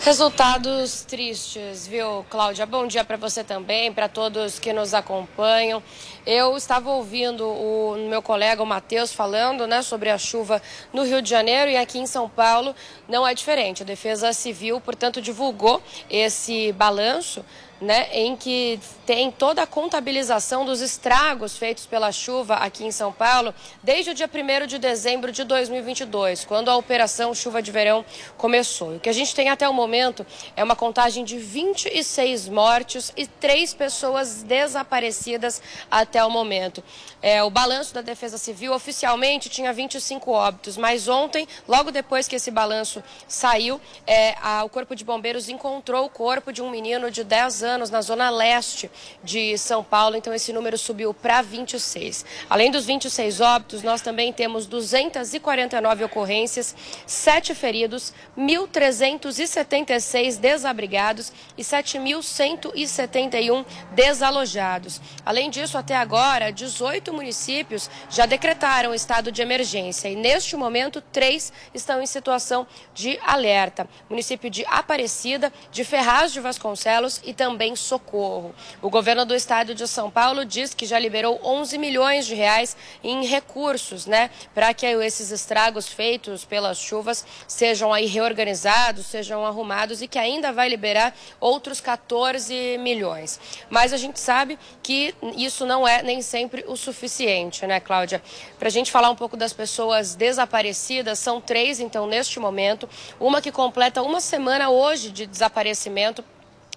Resultados tristes, viu, Cláudia? Bom dia para você também, para todos que nos acompanham. Eu estava ouvindo o meu colega o Matheus falando né, sobre a chuva no Rio de Janeiro e aqui em São Paulo não é diferente. A Defesa Civil, portanto, divulgou esse balanço né, em que tem toda a contabilização dos estragos feitos pela chuva aqui em São Paulo desde o dia 1 de dezembro de 2022, quando a operação Chuva de Verão começou. O que a gente tem até o momento é uma contagem de 26 mortes e três pessoas desaparecidas até o momento. É, o balanço da Defesa Civil oficialmente tinha 25 óbitos, mas ontem, logo depois que esse balanço saiu, é, a, o Corpo de Bombeiros encontrou o corpo de um menino de 10 anos na zona leste de São Paulo, então esse número subiu para 26. Além dos 26 óbitos, nós também temos 249 ocorrências, 7 feridos, 1.376 desabrigados e 7.171 desalojados. Além disso, até agora, 18 municípios já decretaram estado de emergência e, neste momento, três estão em situação de alerta. Município de Aparecida, de Ferraz de Vasconcelos e também também socorro. O governo do estado de São Paulo diz que já liberou 11 milhões de reais em recursos, né, para que esses estragos feitos pelas chuvas sejam aí reorganizados, sejam arrumados e que ainda vai liberar outros 14 milhões. Mas a gente sabe que isso não é nem sempre o suficiente, né, Cláudia? Para a gente falar um pouco das pessoas desaparecidas, são três, então, neste momento. Uma que completa uma semana hoje de desaparecimento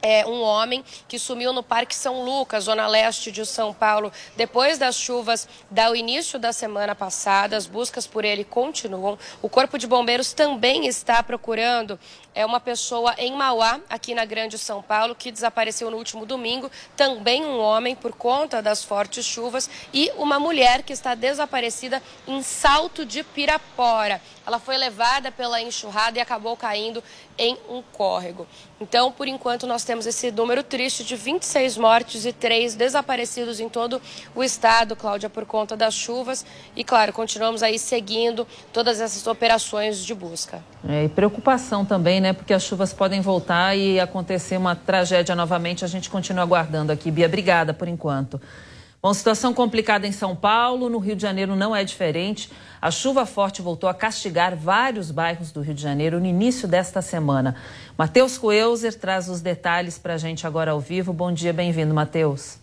é, um homem que sumiu no Parque São Lucas, zona leste de São Paulo, depois das chuvas do início da semana passada. As buscas por ele continuam. O Corpo de Bombeiros também está procurando é uma pessoa em Mauá, aqui na Grande São Paulo, que desapareceu no último domingo. Também um homem por conta das fortes chuvas e uma mulher que está desaparecida em Salto de Pirapora. Ela foi levada pela enxurrada e acabou caindo em um córrego. Então, por enquanto, nós temos esse número triste de 26 mortes e 3 desaparecidos em todo o estado, Cláudia, por conta das chuvas. E, claro, continuamos aí seguindo todas essas operações de busca. É, e preocupação também, né? Porque as chuvas podem voltar e acontecer uma tragédia novamente. A gente continua aguardando aqui. Bia, obrigada por enquanto. Bom, situação complicada em São Paulo, no Rio de Janeiro não é diferente. A chuva forte voltou a castigar vários bairros do Rio de Janeiro no início desta semana. Matheus Coelzer traz os detalhes para a gente agora ao vivo. Bom dia, bem-vindo, Matheus.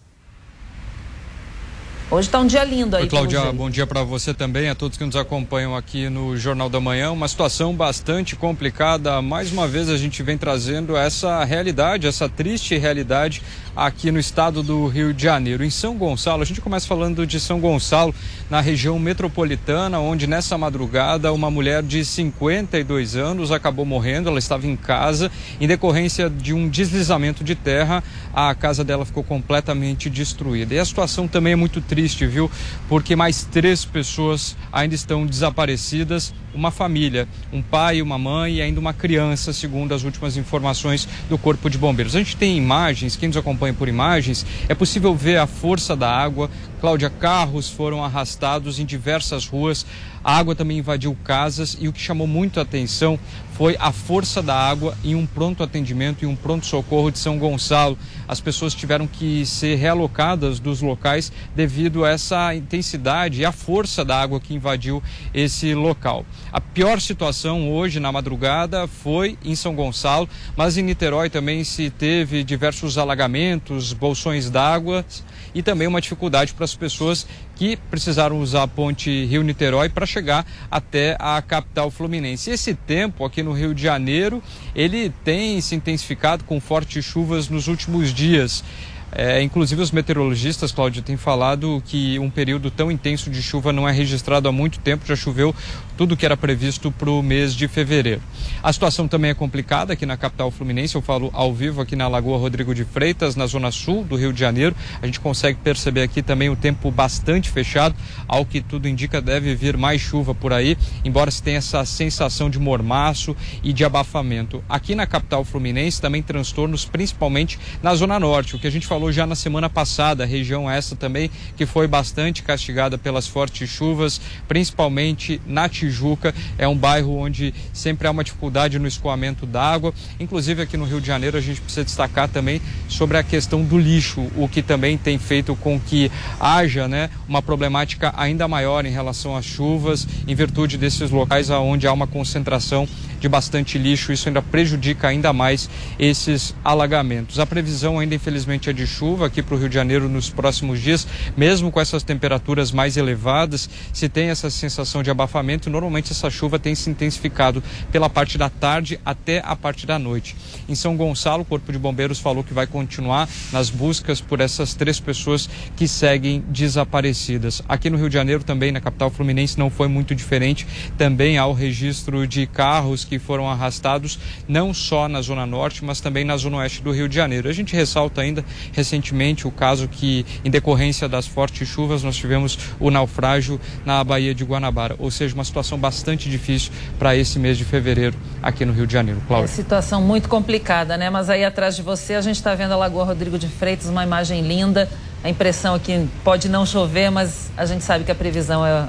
Hoje está um dia lindo aí. Oi, Cláudia, bom dia para você também, a todos que nos acompanham aqui no Jornal da Manhã. Uma situação bastante complicada. Mais uma vez a gente vem trazendo essa realidade, essa triste realidade aqui no estado do Rio de Janeiro. Em São Gonçalo, a gente começa falando de São Gonçalo, na região metropolitana, onde nessa madrugada uma mulher de 52 anos acabou morrendo. Ela estava em casa em decorrência de um deslizamento de terra. A casa dela ficou completamente destruída. E a situação também é muito triste viu? Porque mais três pessoas ainda estão desaparecidas. Uma família, um pai, uma mãe e ainda uma criança, segundo as últimas informações do Corpo de Bombeiros. A gente tem imagens, quem nos acompanha por imagens, é possível ver a força da água. Cláudia, carros foram arrastados em diversas ruas, a água também invadiu casas e o que chamou muito a atenção foi a força da água em um pronto atendimento e um pronto socorro de São Gonçalo. As pessoas tiveram que ser realocadas dos locais devido a essa intensidade e a força da água que invadiu esse local. A pior situação hoje na madrugada foi em São Gonçalo, mas em Niterói também se teve diversos alagamentos, bolsões d'água e também uma dificuldade para as pessoas que precisaram usar a ponte Rio-Niterói para chegar até a capital fluminense. Esse tempo aqui no Rio de Janeiro, ele tem se intensificado com fortes chuvas nos últimos dias. É, inclusive os meteorologistas, Cláudio, têm falado que um período tão intenso de chuva não é registrado há muito tempo, já choveu tudo que era previsto para o mês de fevereiro. A situação também é complicada aqui na capital fluminense, eu falo ao vivo aqui na Lagoa Rodrigo de Freitas, na zona sul do Rio de Janeiro. A gente consegue perceber aqui também o tempo bastante fechado, ao que tudo indica deve vir mais chuva por aí, embora se tenha essa sensação de mormaço e de abafamento. Aqui na capital fluminense também transtornos, principalmente na zona norte, o que a gente falou já na semana passada, região essa também que foi bastante castigada pelas fortes chuvas, principalmente na Tijuca Tijuca. É um bairro onde sempre há uma dificuldade no escoamento d'água. Inclusive aqui no Rio de Janeiro a gente precisa destacar também sobre a questão do lixo, o que também tem feito com que haja né, uma problemática ainda maior em relação às chuvas, em virtude desses locais onde há uma concentração de bastante lixo, isso ainda prejudica ainda mais esses alagamentos. A previsão ainda infelizmente é de chuva aqui para o Rio de Janeiro nos próximos dias, mesmo com essas temperaturas mais elevadas, se tem essa sensação de abafamento, normalmente essa chuva tem se intensificado pela parte da tarde até a parte da noite. Em São Gonçalo, o Corpo de Bombeiros falou que vai continuar nas buscas por essas três pessoas que seguem desaparecidas. Aqui no Rio de Janeiro também, na capital fluminense, não foi muito diferente. Também há o registro de carros que foram arrastados não só na Zona Norte, mas também na Zona Oeste do Rio de Janeiro. A gente ressalta ainda recentemente o caso que, em decorrência das fortes chuvas, nós tivemos o naufrágio na Baía de Guanabara, ou seja, uma situação bastante difícil para esse mês de fevereiro aqui no Rio de Janeiro. Cláudia. É situação muito complicada, né? Mas aí atrás de você a gente está vendo a Lagoa Rodrigo de Freitas, uma imagem linda. A impressão aqui pode não chover, mas a gente sabe que a previsão é,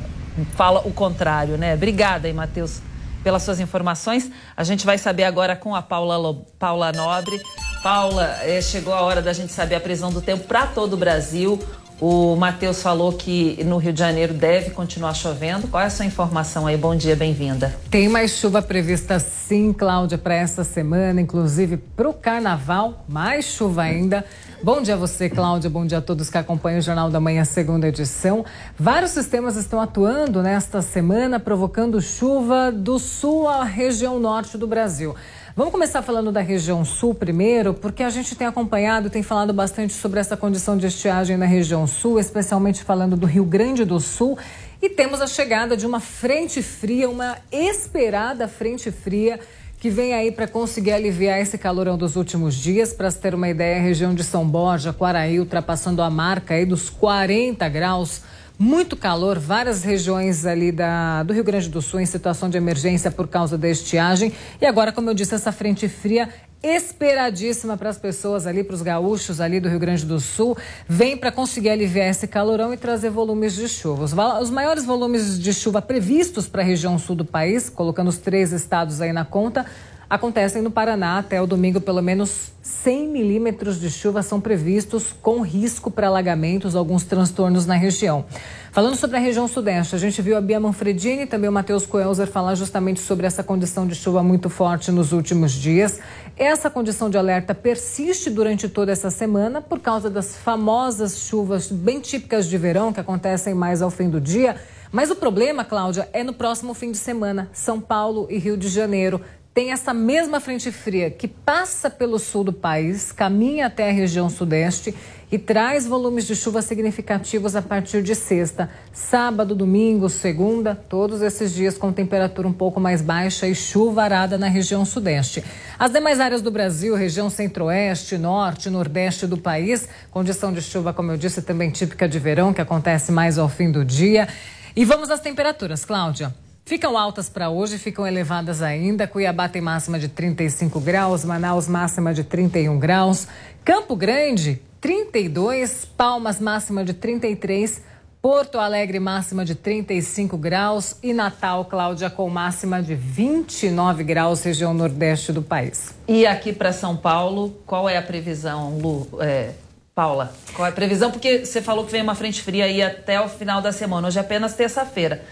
fala o contrário, né? Obrigada aí, Matheus, pelas suas informações. A gente vai saber agora com a Paula, Paula Nobre Paula, eh, chegou a hora da gente saber a previsão do tempo para todo o Brasil. O Matheus falou que no Rio de Janeiro deve continuar chovendo. Qual é a sua informação aí? Bom dia, bem-vinda. Tem mais chuva prevista sim, Cláudia, para esta semana, inclusive para o carnaval. Mais chuva ainda. Bom dia a você, Cláudia. Bom dia a todos que acompanham o Jornal da Manhã, segunda edição. Vários sistemas estão atuando nesta semana, provocando chuva do sul à região norte do Brasil. Vamos começar falando da região sul primeiro, porque a gente tem acompanhado, tem falado bastante sobre essa condição de estiagem na região sul, especialmente falando do Rio Grande do Sul. E temos a chegada de uma frente fria, uma esperada frente fria que vem aí para conseguir aliviar esse calorão dos últimos dias. Para se ter uma ideia, a região de São Borja, Quaraí, ultrapassando a marca aí dos 40 graus muito calor, várias regiões ali da, do Rio Grande do Sul em situação de emergência por causa da estiagem. E agora, como eu disse, essa frente fria esperadíssima para as pessoas ali, para os gaúchos ali do Rio Grande do Sul, vem para conseguir aliviar esse calorão e trazer volumes de chuva. Os, os maiores volumes de chuva previstos para a região sul do país, colocando os três estados aí na conta, acontecem no Paraná. Até o domingo, pelo menos 100 milímetros de chuva são previstos, com risco para alagamentos, alguns transtornos na região. Falando sobre a região sudeste, a gente viu a Bia Manfredini e também o Matheus Coelzer falar justamente sobre essa condição de chuva muito forte nos últimos dias. Essa condição de alerta persiste durante toda essa semana por causa das famosas chuvas bem típicas de verão que acontecem mais ao fim do dia. Mas o problema, Cláudia, é no próximo fim de semana. São Paulo e Rio de Janeiro tem essa mesma frente fria que passa pelo sul do país, caminha até a região sudeste e traz volumes de chuva significativos a partir de sexta, sábado, domingo, segunda, todos esses dias com temperatura um pouco mais baixa e chuvarada na região sudeste. As demais áreas do Brasil, região centro-oeste, norte, nordeste do país, condição de chuva, como eu disse, também típica de verão, que acontece mais ao fim do dia. E vamos às temperaturas, Cláudia. Ficam altas para hoje, ficam elevadas ainda. Cuiabá tem máxima de 35 graus, Manaus máxima de 31 graus, Campo Grande 32, Palmas máxima de 33, Porto Alegre máxima de 35 graus e Natal, Cláudia, com máxima de 29 graus, região nordeste do país. E aqui para São Paulo, qual é a previsão, Lu? É... Paula, qual é a previsão? Porque você falou que vem uma frente fria aí até o final da semana. Hoje é apenas terça-feira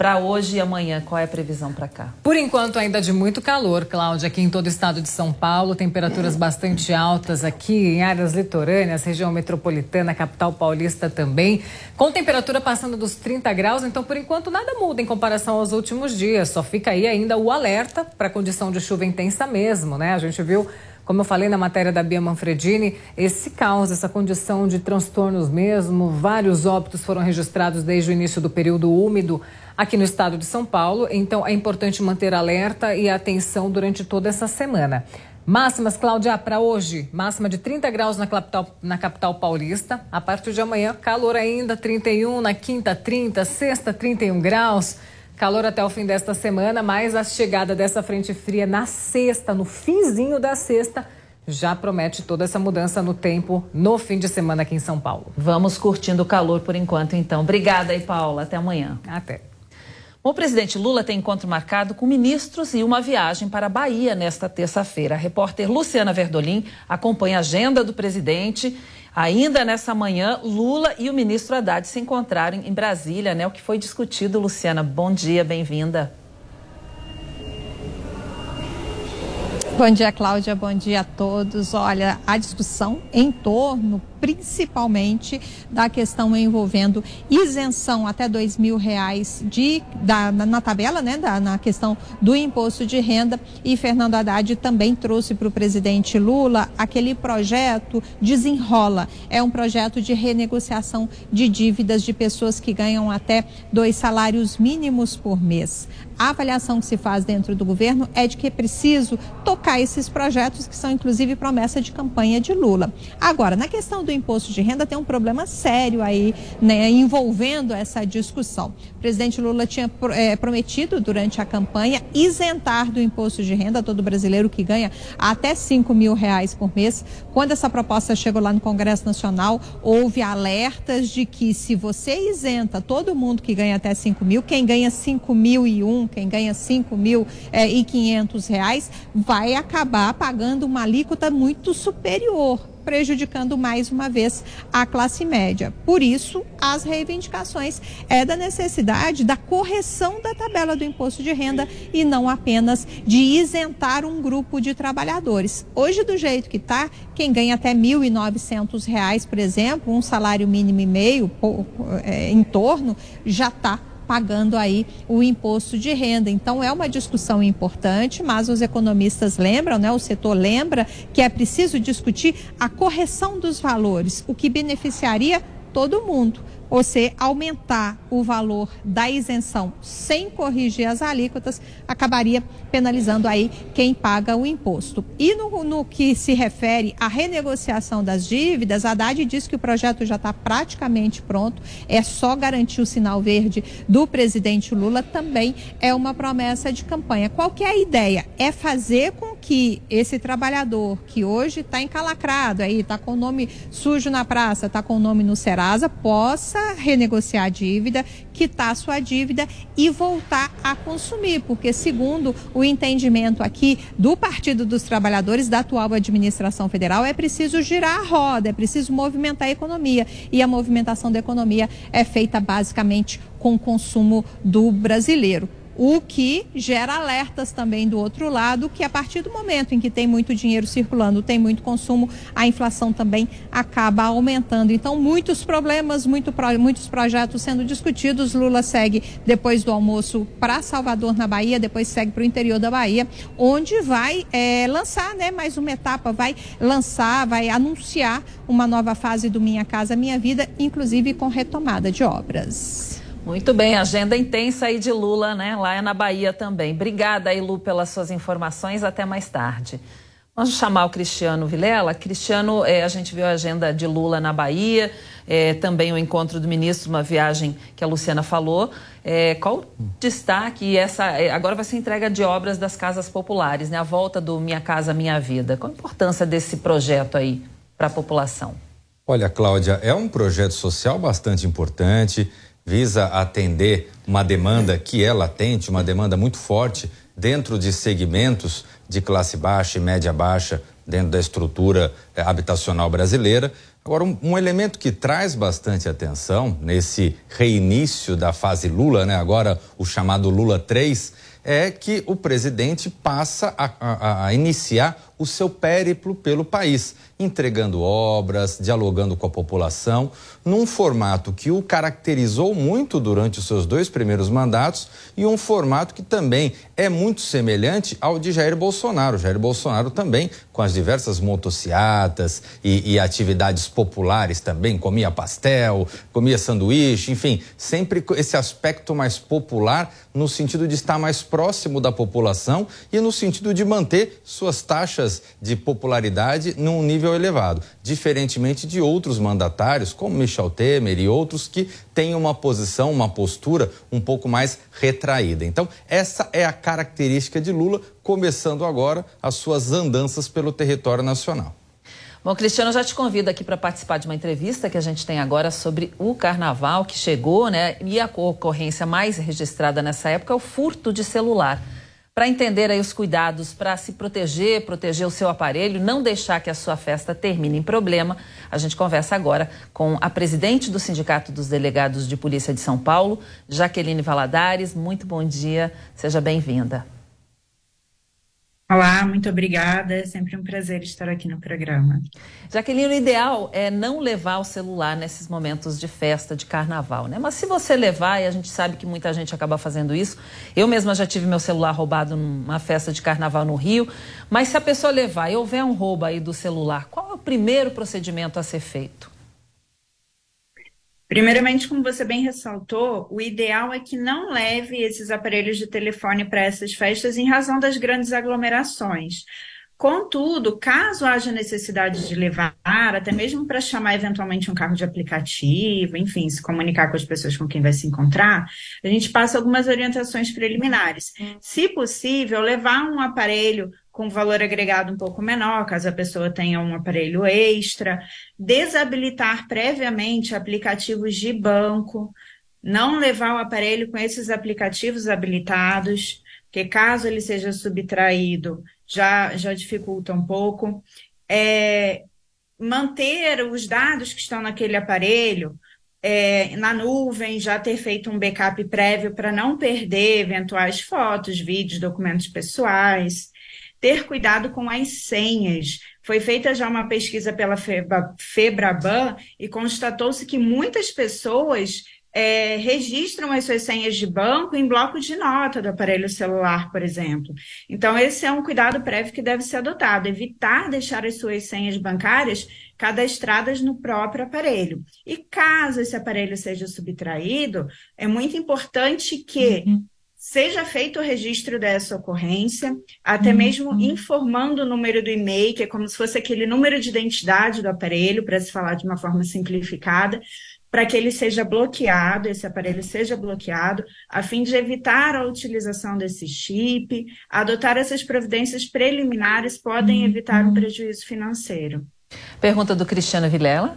para hoje e amanhã? Qual é a previsão para cá? Por enquanto, ainda de muito calor, Cláudia, aqui em todo o estado de São Paulo. Temperaturas bastante altas aqui em áreas litorâneas, região metropolitana, capital paulista também. Com temperatura passando dos 30 graus, então por enquanto nada muda em comparação aos últimos dias. Só fica aí ainda o alerta para condição de chuva intensa mesmo, né? A gente viu como eu falei na matéria da Bia Manfredini, esse caos, essa condição de transtornos mesmo, vários óbitos foram registrados desde o início do período úmido aqui no estado de São Paulo. Então é importante manter alerta e atenção durante toda essa semana. Máximas, Cláudia, para hoje, máxima de 30 graus na capital, na capital paulista. A partir de amanhã, calor ainda, 31, na quinta, 30, sexta, 31 graus. Calor até o fim desta semana, mas a chegada dessa frente fria na sexta, no finzinho da sexta, já promete toda essa mudança no tempo no fim de semana aqui em São Paulo. Vamos curtindo o calor por enquanto, então. Obrigada aí, Paula. Até amanhã. Até. O presidente Lula tem encontro marcado com ministros e uma viagem para a Bahia nesta terça-feira. A repórter Luciana Verdolim acompanha a agenda do presidente. Ainda nessa manhã, Lula e o ministro Haddad se encontraram em Brasília, né? O que foi discutido, Luciana. Bom dia, bem-vinda. Bom dia, Cláudia. Bom dia a todos. Olha, a discussão em torno principalmente da questão envolvendo isenção até dois mil reais de, da, na tabela, né, da, na questão do imposto de renda. E Fernando Haddad também trouxe para o presidente Lula aquele projeto Desenrola. É um projeto de renegociação de dívidas de pessoas que ganham até dois salários mínimos por mês. A avaliação que se faz dentro do governo é de que é preciso tocar esses projetos que são inclusive promessa de campanha de Lula. Agora, na questão do imposto de renda tem um problema sério aí, né, envolvendo essa discussão. O presidente Lula tinha é, prometido durante a campanha isentar do imposto de renda todo brasileiro que ganha até 5 mil reais por mês. Quando essa proposta chegou lá no Congresso Nacional, houve alertas de que se você isenta todo mundo que ganha até 5 mil, quem ganha 5 mil e um quem ganha 5 mil é, e 500 reais, vai acabar pagando uma alíquota muito superior prejudicando mais uma vez a classe média. Por isso, as reivindicações é da necessidade da correção da tabela do imposto de renda e não apenas de isentar um grupo de trabalhadores. Hoje, do jeito que está, quem ganha até R$ 1.900, por exemplo, um salário mínimo e meio, é, em torno, já está pagando aí o imposto de renda. Então é uma discussão importante, mas os economistas lembram, né, o setor lembra que é preciso discutir a correção dos valores, o que beneficiaria todo mundo você aumentar o valor da isenção sem corrigir as alíquotas, acabaria penalizando aí quem paga o imposto. E no, no que se refere à renegociação das dívidas, a Haddad diz que o projeto já está praticamente pronto, é só garantir o sinal verde do presidente Lula, também é uma promessa de campanha. Qual que é a ideia? É fazer com que esse trabalhador que hoje está encalacrado aí, está com o nome sujo na praça, está com o nome no Serasa, possa renegociar a dívida, quitar a sua dívida e voltar a consumir, porque segundo o entendimento aqui do Partido dos Trabalhadores da atual administração federal, é preciso girar a roda, é preciso movimentar a economia. E a movimentação da economia é feita basicamente com o consumo do brasileiro o que gera alertas também do outro lado, que a partir do momento em que tem muito dinheiro circulando, tem muito consumo, a inflação também acaba aumentando. Então, muitos problemas, muito, muitos projetos sendo discutidos. Lula segue depois do almoço para Salvador, na Bahia, depois segue para o interior da Bahia, onde vai é, lançar né, mais uma etapa, vai lançar, vai anunciar uma nova fase do Minha Casa Minha Vida, inclusive com retomada de obras. Muito bem, agenda intensa aí de Lula, né? Lá é na Bahia também. Obrigada aí, Lu, pelas suas informações. Até mais tarde. Vamos chamar o Cristiano Vilela. Cristiano, é, a gente viu a agenda de Lula na Bahia, é, também o encontro do ministro, uma viagem que a Luciana falou. É, qual o destaque? Essa, agora vai ser entrega de obras das casas populares, né? A volta do Minha Casa Minha Vida. Qual a importância desse projeto aí para a população? Olha, Cláudia, é um projeto social bastante importante visa atender uma demanda que é latente, uma demanda muito forte dentro de segmentos de classe baixa e média baixa dentro da estrutura eh, habitacional brasileira. Agora, um, um, elemento que traz bastante atenção nesse reinício da fase Lula, né? agora o chamado Lula 3, é que o presidente passa a, a, a iniciar o seu périplo pelo país, entregando obras, dialogando com a população, num formato que o caracterizou muito durante os seus dois primeiros mandatos e um formato que também é muito semelhante ao de Jair Bolsonaro. Jair Bolsonaro também, com as diversas motociatas e, e atividades populares também, comia pastel, comia sanduíche, enfim, sempre esse aspecto mais popular no sentido de estar mais próximo da população e no sentido de manter suas taxas de popularidade num nível elevado, diferentemente de outros mandatários, como Michel Temer e outros que têm uma posição, uma postura um pouco mais retraída. Então, essa é a característica de Lula, começando agora as suas andanças pelo território nacional. Bom, Cristiano, já te convido aqui para participar de uma entrevista que a gente tem agora sobre o carnaval que chegou, né? E a ocorrência mais registrada nessa época é o furto de celular para entender aí os cuidados para se proteger, proteger o seu aparelho, não deixar que a sua festa termine em problema. A gente conversa agora com a presidente do Sindicato dos Delegados de Polícia de São Paulo, Jaqueline Valadares. Muito bom dia, seja bem-vinda. Olá, muito obrigada. É sempre um prazer estar aqui no programa. Jaqueline, o ideal é não levar o celular nesses momentos de festa, de carnaval, né? Mas se você levar, e a gente sabe que muita gente acaba fazendo isso, eu mesma já tive meu celular roubado numa festa de carnaval no Rio, mas se a pessoa levar e houver um roubo aí do celular, qual é o primeiro procedimento a ser feito? Primeiramente, como você bem ressaltou, o ideal é que não leve esses aparelhos de telefone para essas festas em razão das grandes aglomerações. Contudo, caso haja necessidade de levar, até mesmo para chamar eventualmente um carro de aplicativo, enfim, se comunicar com as pessoas com quem vai se encontrar, a gente passa algumas orientações preliminares. Se possível, levar um aparelho com valor agregado um pouco menor, caso a pessoa tenha um aparelho extra, desabilitar previamente aplicativos de banco, não levar o aparelho com esses aplicativos habilitados, porque caso ele seja subtraído, já, já dificulta um pouco. É, manter os dados que estão naquele aparelho é, na nuvem, já ter feito um backup prévio para não perder eventuais fotos, vídeos, documentos pessoais. Ter cuidado com as senhas. Foi feita já uma pesquisa pela Febraban e constatou-se que muitas pessoas é, registram as suas senhas de banco em bloco de nota do aparelho celular, por exemplo. Então, esse é um cuidado prévio que deve ser adotado, evitar deixar as suas senhas bancárias cadastradas no próprio aparelho. E caso esse aparelho seja subtraído, é muito importante que uhum. Seja feito o registro dessa ocorrência, até uhum. mesmo informando o número do e-mail, que é como se fosse aquele número de identidade do aparelho, para se falar de uma forma simplificada, para que ele seja bloqueado, esse aparelho seja bloqueado, a fim de evitar a utilização desse chip, adotar essas providências preliminares podem uhum. evitar um prejuízo financeiro. Pergunta do Cristiano Vilela.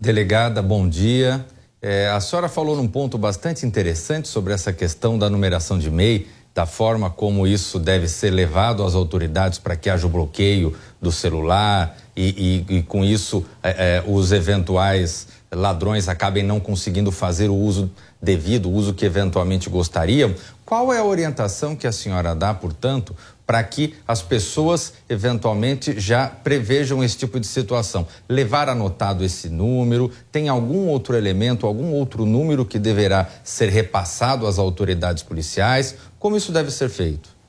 Delegada, bom dia. É, a senhora falou num ponto bastante interessante sobre essa questão da numeração de MEI, da forma como isso deve ser levado às autoridades para que haja o bloqueio do celular e, e, e com isso é, é, os eventuais ladrões acabem não conseguindo fazer o uso devido, o uso que eventualmente gostariam. Qual é a orientação que a senhora dá, portanto, para que as pessoas eventualmente já prevejam esse tipo de situação? Levar anotado esse número, tem algum outro elemento, algum outro número que deverá ser repassado às autoridades policiais? Como isso deve ser feito?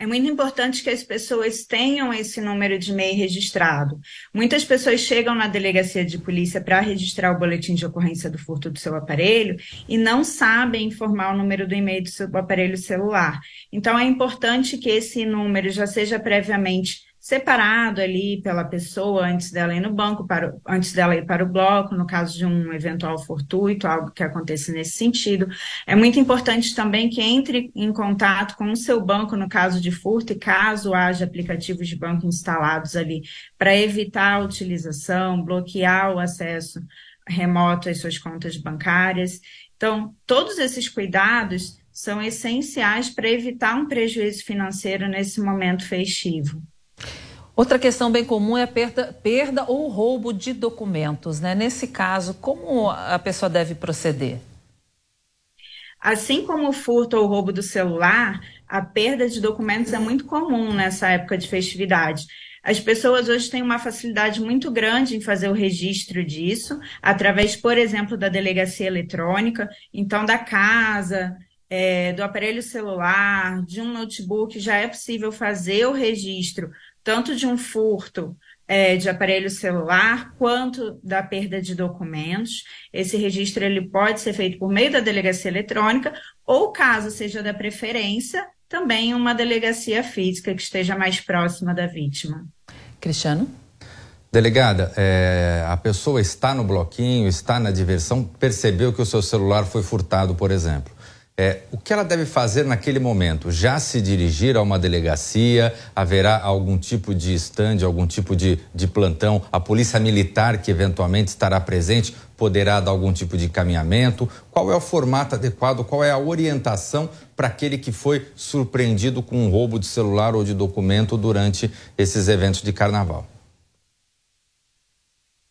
É muito importante que as pessoas tenham esse número de e-mail registrado. Muitas pessoas chegam na delegacia de polícia para registrar o boletim de ocorrência do furto do seu aparelho e não sabem informar o número do e-mail do seu aparelho celular. Então, é importante que esse número já seja previamente separado ali pela pessoa antes dela ir no banco, para, antes dela ir para o bloco, no caso de um eventual fortuito, algo que aconteça nesse sentido. É muito importante também que entre em contato com o seu banco no caso de furto e caso haja aplicativos de banco instalados ali, para evitar a utilização, bloquear o acesso remoto às suas contas bancárias. Então, todos esses cuidados são essenciais para evitar um prejuízo financeiro nesse momento festivo. Outra questão bem comum é a perda, perda ou roubo de documentos. Né? Nesse caso, como a pessoa deve proceder? Assim como o furto ou roubo do celular, a perda de documentos é muito comum nessa época de festividade. As pessoas hoje têm uma facilidade muito grande em fazer o registro disso, através, por exemplo, da delegacia eletrônica, então da casa, é, do aparelho celular, de um notebook, já é possível fazer o registro tanto de um furto é, de aparelho celular quanto da perda de documentos. Esse registro ele pode ser feito por meio da delegacia eletrônica ou, caso seja da preferência, também uma delegacia física que esteja mais próxima da vítima. Cristiano? Delegada, é, a pessoa está no bloquinho, está na diversão, percebeu que o seu celular foi furtado, por exemplo. É, o que ela deve fazer naquele momento? Já se dirigir a uma delegacia? Haverá algum tipo de estande, algum tipo de, de plantão? A polícia militar, que eventualmente estará presente, poderá dar algum tipo de caminhamento? Qual é o formato adequado? Qual é a orientação para aquele que foi surpreendido com um roubo de celular ou de documento durante esses eventos de carnaval?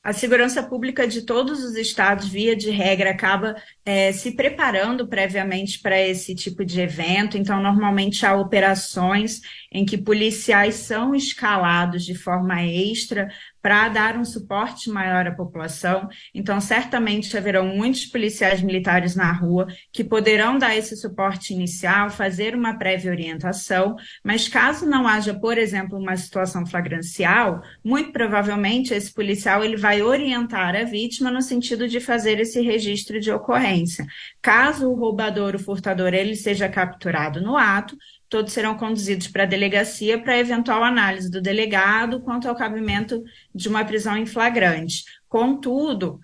A segurança pública de todos os estados, via de regra, acaba é, se preparando previamente para esse tipo de evento. Então, normalmente há operações em que policiais são escalados de forma extra para dar um suporte maior à população. Então, certamente haverão muitos policiais militares na rua que poderão dar esse suporte inicial, fazer uma prévia orientação, mas caso não haja, por exemplo, uma situação flagrancial, muito provavelmente esse policial ele vai orientar a vítima no sentido de fazer esse registro de ocorrência. Caso o roubador, o furtador, ele seja capturado no ato, todos serão conduzidos para a delegacia para eventual análise do delegado quanto ao cabimento de uma prisão em flagrante. Contudo,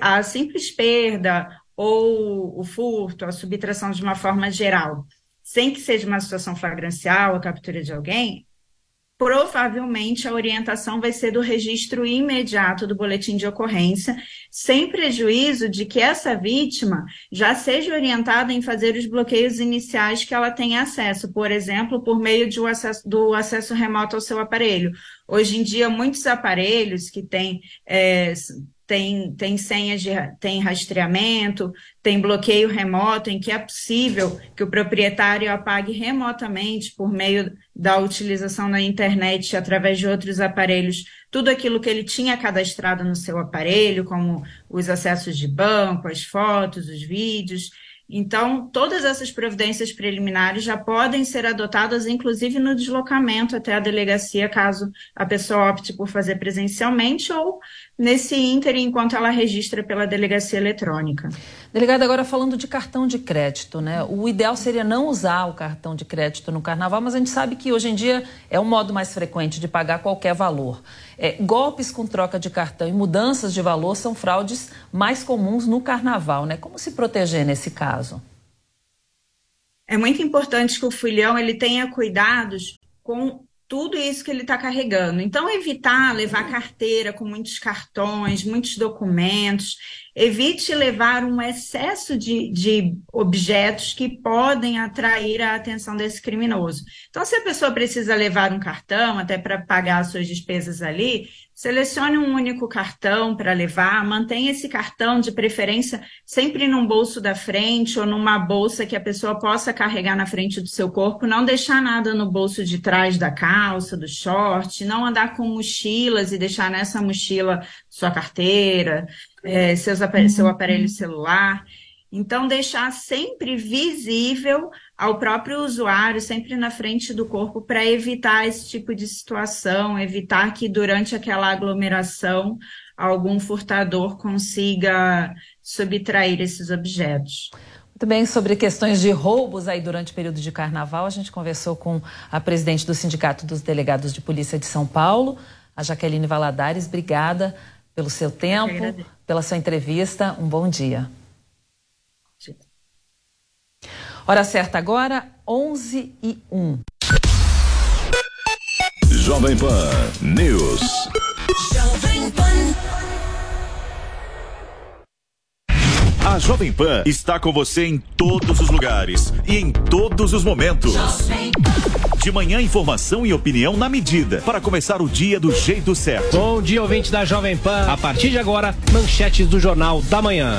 a simples perda ou o furto, a subtração de uma forma geral, sem que seja uma situação flagrancial, a captura de alguém, provavelmente a orientação vai ser do registro imediato do boletim de ocorrência, sem prejuízo de que essa vítima já seja orientada em fazer os bloqueios iniciais que ela tem acesso, por exemplo, por meio de acesso, do acesso remoto ao seu aparelho. Hoje em dia, muitos aparelhos que têm é, tem, tem senhas de tem rastreamento, tem bloqueio remoto, em que é possível que o proprietário apague remotamente por meio da utilização da internet através de outros aparelhos, tudo aquilo que ele tinha cadastrado no seu aparelho, como os acessos de banco, as fotos, os vídeos. Então, todas essas providências preliminares já podem ser adotadas, inclusive no deslocamento até a delegacia, caso a pessoa opte por fazer presencialmente ou nesse ínter enquanto ela registra pela delegacia eletrônica. Delegada, agora falando de cartão de crédito, né? O ideal seria não usar o cartão de crédito no carnaval, mas a gente sabe que hoje em dia é o modo mais frequente de pagar qualquer valor. É, golpes com troca de cartão e mudanças de valor são fraudes mais comuns no carnaval, né? Como se proteger nesse caso? É muito importante que o filhão ele tenha cuidados com tudo isso que ele está carregando. Então, evitar levar carteira com muitos cartões, muitos documentos, evite levar um excesso de, de objetos que podem atrair a atenção desse criminoso. Então, se a pessoa precisa levar um cartão até para pagar as suas despesas ali, Selecione um único cartão para levar, mantenha esse cartão de preferência sempre num bolso da frente ou numa bolsa que a pessoa possa carregar na frente do seu corpo, não deixar nada no bolso de trás da calça, do short, não andar com mochilas e deixar nessa mochila sua carteira, é, seus, seu aparelho celular. Então, deixar sempre visível ao próprio usuário, sempre na frente do corpo, para evitar esse tipo de situação, evitar que durante aquela aglomeração algum furtador consiga subtrair esses objetos. Muito bem, sobre questões de roubos aí durante o período de carnaval, a gente conversou com a presidente do Sindicato dos Delegados de Polícia de São Paulo, a Jaqueline Valadares. Obrigada pelo seu tempo, pela sua entrevista. Um bom dia. Hora certa agora, 11 e 1. Jovem Pan News. Jovem Pan. A Jovem Pan está com você em todos os lugares e em todos os momentos. De manhã, informação e opinião na medida para começar o dia do jeito certo. Bom dia, ouvinte da Jovem Pan. A partir de agora, manchetes do Jornal da Manhã.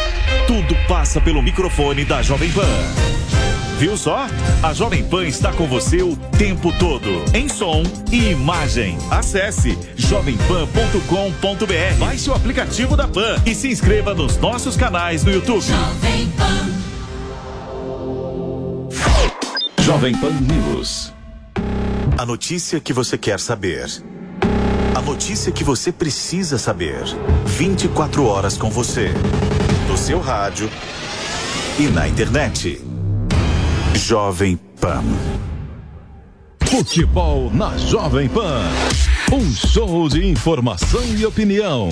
tudo passa pelo microfone da Jovem Pan. Viu só? A Jovem Pan está com você o tempo todo, em som e imagem. Acesse jovempan.com.br, baixe o aplicativo da Pan e se inscreva nos nossos canais no YouTube. Jovem Pan. Jovem Pan News. A notícia que você quer saber. A notícia que você precisa saber. 24 horas com você no seu rádio e na internet. Jovem Pan. Futebol na Jovem Pan. Um show de informação e opinião.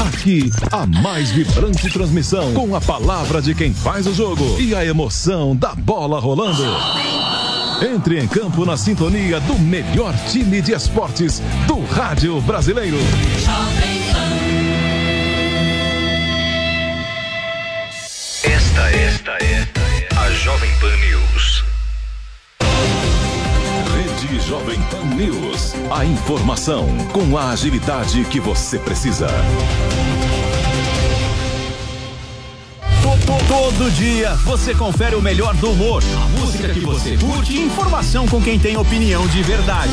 Aqui, a mais vibrante transmissão com a palavra de quem faz o jogo e a emoção da bola rolando. Entre em campo na sintonia do melhor time de esportes do rádio brasileiro. Esta, esta é a Jovem Pan News. Rede Jovem Pan News. A informação com a agilidade que você precisa. Todo dia você confere o melhor do humor, a música que você curte e informação com quem tem opinião de verdade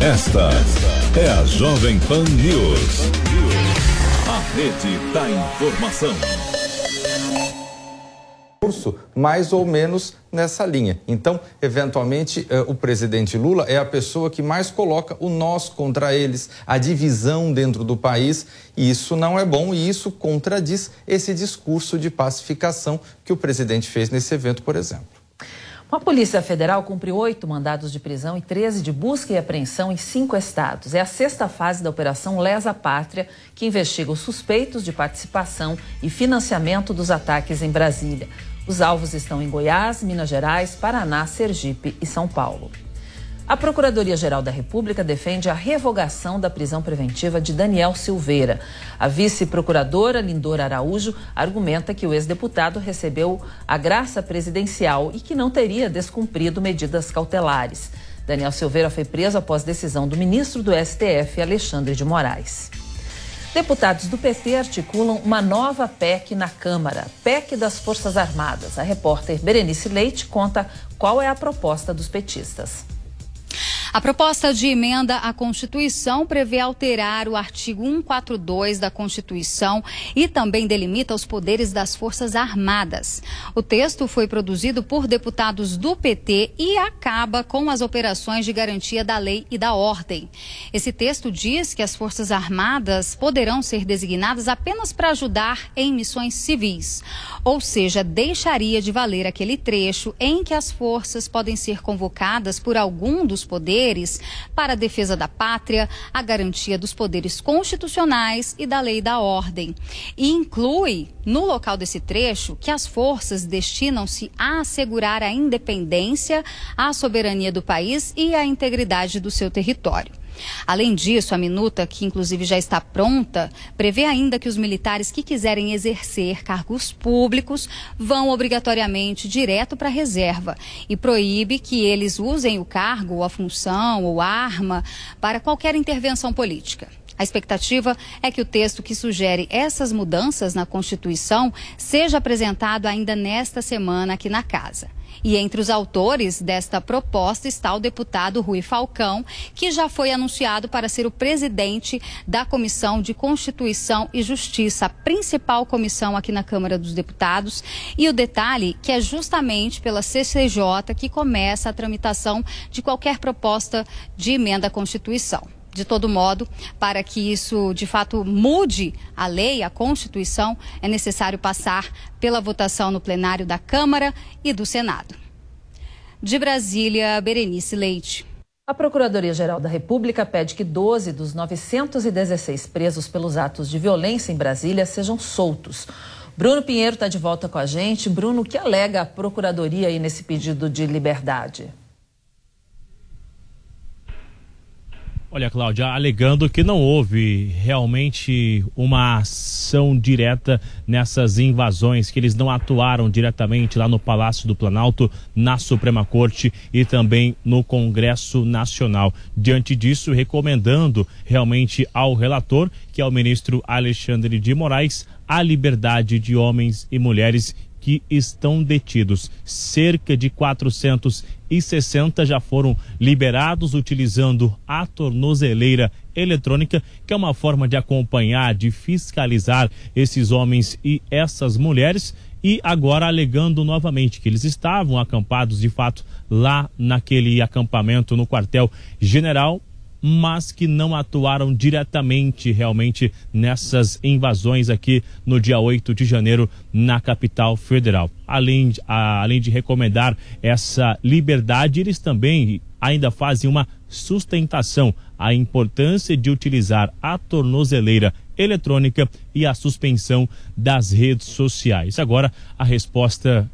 Esta é a Jovem Pan News. A rede da informação. Mais ou menos nessa linha. Então, eventualmente, eh, o presidente Lula é a pessoa que mais coloca o nós contra eles, a divisão dentro do país, e isso não é bom e isso contradiz esse discurso de pacificação que o presidente fez nesse evento, por exemplo. A Polícia Federal cumpriu oito mandados de prisão e 13 de busca e apreensão em cinco estados. É a sexta fase da Operação Lesa Pátria, que investiga os suspeitos de participação e financiamento dos ataques em Brasília. Os alvos estão em Goiás, Minas Gerais, Paraná, Sergipe e São Paulo. A Procuradoria-Geral da República defende a revogação da prisão preventiva de Daniel Silveira. A vice-procuradora Lindora Araújo argumenta que o ex-deputado recebeu a graça presidencial e que não teria descumprido medidas cautelares. Daniel Silveira foi preso após decisão do ministro do STF, Alexandre de Moraes. Deputados do PT articulam uma nova PEC na Câmara, PEC das Forças Armadas. A repórter Berenice Leite conta qual é a proposta dos petistas. A proposta de emenda à Constituição prevê alterar o artigo 142 da Constituição e também delimita os poderes das Forças Armadas. O texto foi produzido por deputados do PT e acaba com as operações de garantia da lei e da ordem. Esse texto diz que as Forças Armadas poderão ser designadas apenas para ajudar em missões civis, ou seja, deixaria de valer aquele trecho em que as forças podem ser convocadas por algum dos poderes para a defesa da pátria, a garantia dos poderes constitucionais e da lei da ordem. E inclui, no local desse trecho, que as forças destinam-se a assegurar a independência, a soberania do país e a integridade do seu território. Além disso, a minuta, que inclusive já está pronta, prevê ainda que os militares que quiserem exercer cargos públicos vão obrigatoriamente direto para a reserva e proíbe que eles usem o cargo, a função ou arma para qualquer intervenção política. A expectativa é que o texto que sugere essas mudanças na Constituição seja apresentado ainda nesta semana aqui na Casa. E entre os autores desta proposta está o deputado Rui Falcão, que já foi anunciado para ser o presidente da Comissão de Constituição e Justiça, a principal comissão aqui na Câmara dos Deputados. E o detalhe que é justamente pela CCJ que começa a tramitação de qualquer proposta de emenda à Constituição. De todo modo, para que isso de fato mude a lei, a Constituição, é necessário passar pela votação no plenário da Câmara e do Senado. De Brasília, Berenice Leite. A Procuradoria-Geral da República pede que 12 dos 916 presos pelos atos de violência em Brasília sejam soltos. Bruno Pinheiro está de volta com a gente. Bruno, o que alega a Procuradoria aí nesse pedido de liberdade? Olha, Cláudia, alegando que não houve realmente uma ação direta nessas invasões, que eles não atuaram diretamente lá no Palácio do Planalto, na Suprema Corte e também no Congresso Nacional. Diante disso, recomendando realmente ao relator, que é o ministro Alexandre de Moraes, a liberdade de homens e mulheres que estão detidos. Cerca de 460 já foram liberados utilizando a tornozeleira eletrônica, que é uma forma de acompanhar, de fiscalizar esses homens e essas mulheres e agora alegando novamente que eles estavam acampados de fato lá naquele acampamento no quartel general mas que não atuaram diretamente realmente nessas invasões aqui no dia 8 de janeiro na capital federal. Além, a, além de recomendar essa liberdade, eles também ainda fazem uma sustentação à importância de utilizar a tornozeleira eletrônica e a suspensão das redes sociais. Agora, a resposta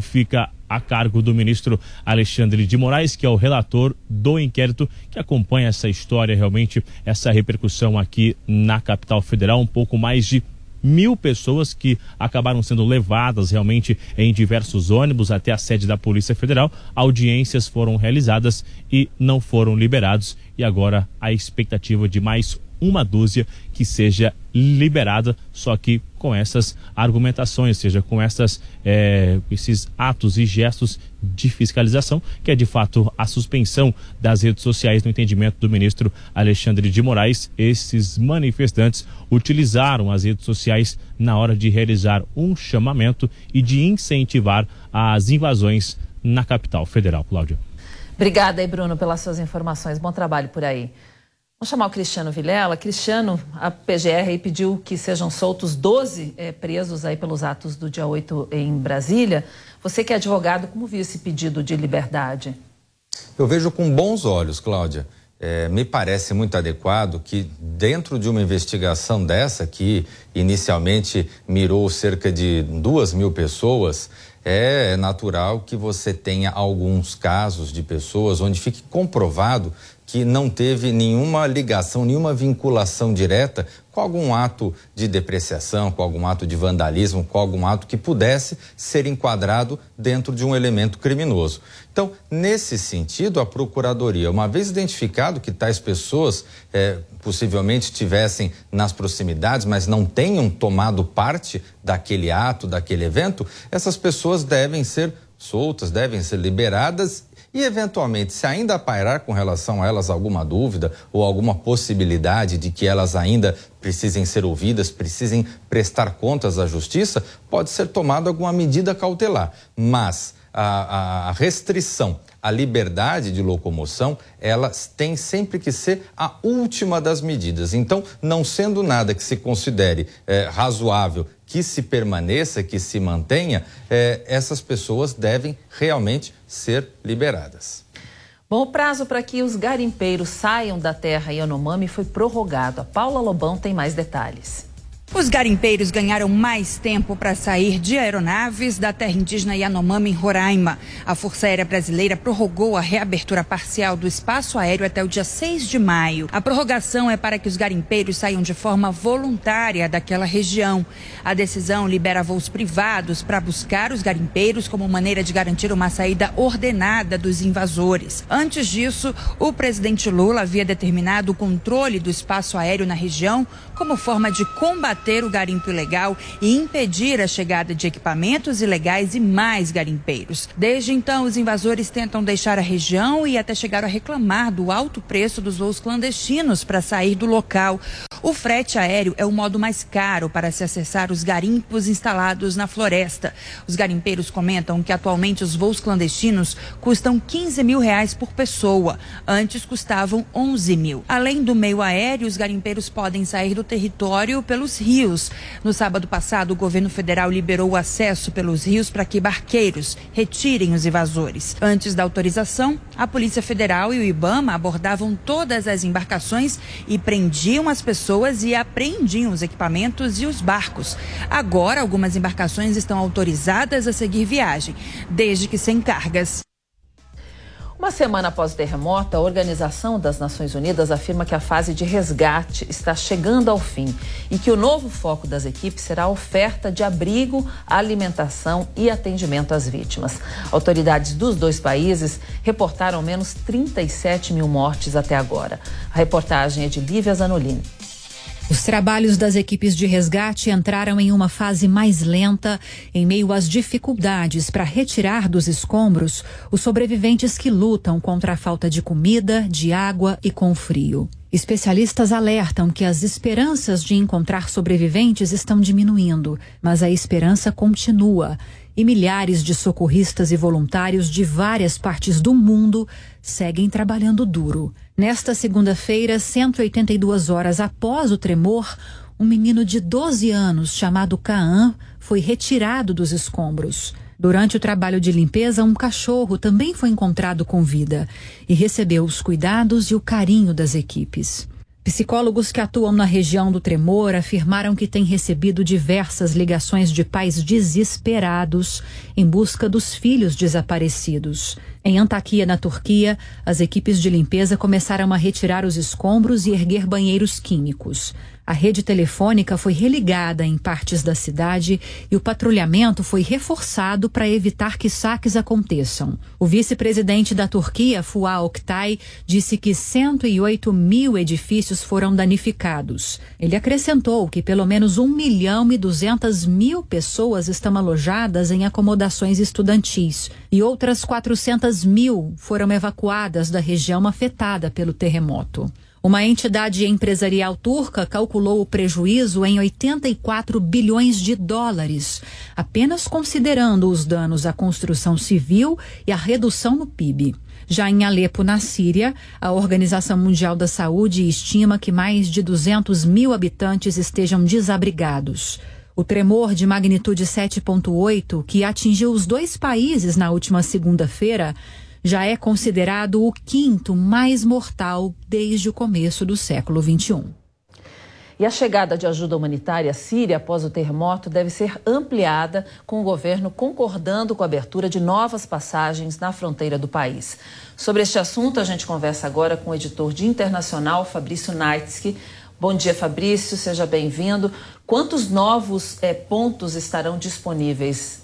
fica a cargo do ministro Alexandre de Moraes, que é o relator do inquérito que acompanha essa história, realmente, essa repercussão aqui na capital federal. Um pouco mais de mil pessoas que acabaram sendo levadas realmente em diversos ônibus até a sede da Polícia Federal. Audiências foram realizadas e não foram liberados. E agora a expectativa de mais uma dúzia que seja liberada, só que com essas argumentações, ou seja, com essas, é, esses atos e gestos de fiscalização, que é de fato a suspensão das redes sociais no entendimento do ministro Alexandre de Moraes. Esses manifestantes utilizaram as redes sociais na hora de realizar um chamamento e de incentivar as invasões na capital federal. Cláudia. Obrigada aí, Bruno, pelas suas informações. Bom trabalho por aí. Vamos chamar o Cristiano Vilela. Cristiano, a PGR pediu que sejam soltos 12 é, presos aí pelos atos do dia 8 em Brasília. Você que é advogado, como viu esse pedido de liberdade? Eu vejo com bons olhos, Cláudia. É, me parece muito adequado que, dentro de uma investigação dessa, que inicialmente mirou cerca de duas mil pessoas, é natural que você tenha alguns casos de pessoas onde fique comprovado que não teve nenhuma ligação, nenhuma vinculação direta com algum ato de depreciação, com algum ato de vandalismo, com algum ato que pudesse ser enquadrado dentro de um elemento criminoso. Então, nesse sentido, a Procuradoria, uma vez identificado que tais pessoas é, possivelmente estivessem nas proximidades, mas não tenham tomado parte daquele ato, daquele evento, essas pessoas devem ser soltas, devem ser liberadas e, eventualmente, se ainda pairar com relação a elas alguma dúvida ou alguma possibilidade de que elas ainda precisem ser ouvidas, precisem prestar contas à justiça, pode ser tomada alguma medida cautelar. Mas a, a restrição à liberdade de locomoção, ela tem sempre que ser a última das medidas. Então, não sendo nada que se considere é, razoável que se permaneça, que se mantenha, é, essas pessoas devem realmente ser liberadas. Bom, o prazo para que os garimpeiros saiam da terra Yanomami foi prorrogado. A Paula Lobão tem mais detalhes. Os garimpeiros ganharam mais tempo para sair de aeronaves da terra indígena Yanomami, em Roraima. A Força Aérea Brasileira prorrogou a reabertura parcial do espaço aéreo até o dia 6 de maio. A prorrogação é para que os garimpeiros saiam de forma voluntária daquela região. A decisão libera voos privados para buscar os garimpeiros como maneira de garantir uma saída ordenada dos invasores. Antes disso, o presidente Lula havia determinado o controle do espaço aéreo na região como forma de combater o garimpo ilegal e impedir a chegada de equipamentos ilegais e mais garimpeiros. Desde então, os invasores tentam deixar a região e até chegaram a reclamar do alto preço dos voos clandestinos para sair do local. O frete aéreo é o modo mais caro para se acessar os garimpos instalados na floresta. Os garimpeiros comentam que atualmente os voos clandestinos custam 15 mil reais por pessoa. Antes custavam 11 mil. Além do meio aéreo, os garimpeiros podem sair do território pelos rios. No sábado passado, o governo federal liberou o acesso pelos rios para que barqueiros retirem os invasores. Antes da autorização, a Polícia Federal e o IBAMA abordavam todas as embarcações e prendiam as pessoas pessoas e apreendiam os equipamentos e os barcos. Agora, algumas embarcações estão autorizadas a seguir viagem, desde que sem cargas. Uma semana após o terremoto, a Organização das Nações Unidas afirma que a fase de resgate está chegando ao fim e que o novo foco das equipes será a oferta de abrigo, alimentação e atendimento às vítimas. Autoridades dos dois países reportaram menos 37 mil mortes até agora. A reportagem é de Lívia Zanolini. Os trabalhos das equipes de resgate entraram em uma fase mais lenta em meio às dificuldades para retirar dos escombros os sobreviventes que lutam contra a falta de comida, de água e com frio. Especialistas alertam que as esperanças de encontrar sobreviventes estão diminuindo, mas a esperança continua e milhares de socorristas e voluntários de várias partes do mundo seguem trabalhando duro. Nesta segunda-feira, 182 horas após o tremor, um menino de 12 anos chamado Kaan foi retirado dos escombros. Durante o trabalho de limpeza, um cachorro também foi encontrado com vida e recebeu os cuidados e o carinho das equipes. Psicólogos que atuam na região do tremor afirmaram que têm recebido diversas ligações de pais desesperados em busca dos filhos desaparecidos. Em Antakya, na Turquia, as equipes de limpeza começaram a retirar os escombros e erguer banheiros químicos. A rede telefônica foi religada em partes da cidade e o patrulhamento foi reforçado para evitar que saques aconteçam. O vice-presidente da Turquia, Fuat Oktay, disse que 108 mil edifícios foram danificados. Ele acrescentou que pelo menos 1 milhão e 200 mil pessoas estão alojadas em acomodações estudantis e outras 400 mil foram evacuadas da região afetada pelo terremoto. Uma entidade empresarial turca calculou o prejuízo em 84 bilhões de dólares, apenas considerando os danos à construção civil e a redução no PIB. Já em Alepo, na Síria, a Organização Mundial da Saúde estima que mais de 200 mil habitantes estejam desabrigados. O tremor de magnitude 7,8, que atingiu os dois países na última segunda-feira, já é considerado o quinto mais mortal desde o começo do século XXI. E a chegada de ajuda humanitária à Síria após o terremoto deve ser ampliada, com o governo concordando com a abertura de novas passagens na fronteira do país. Sobre este assunto, a gente conversa agora com o editor de internacional, Fabrício Naitsky. Bom dia, Fabrício, seja bem-vindo. Quantos novos é, pontos estarão disponíveis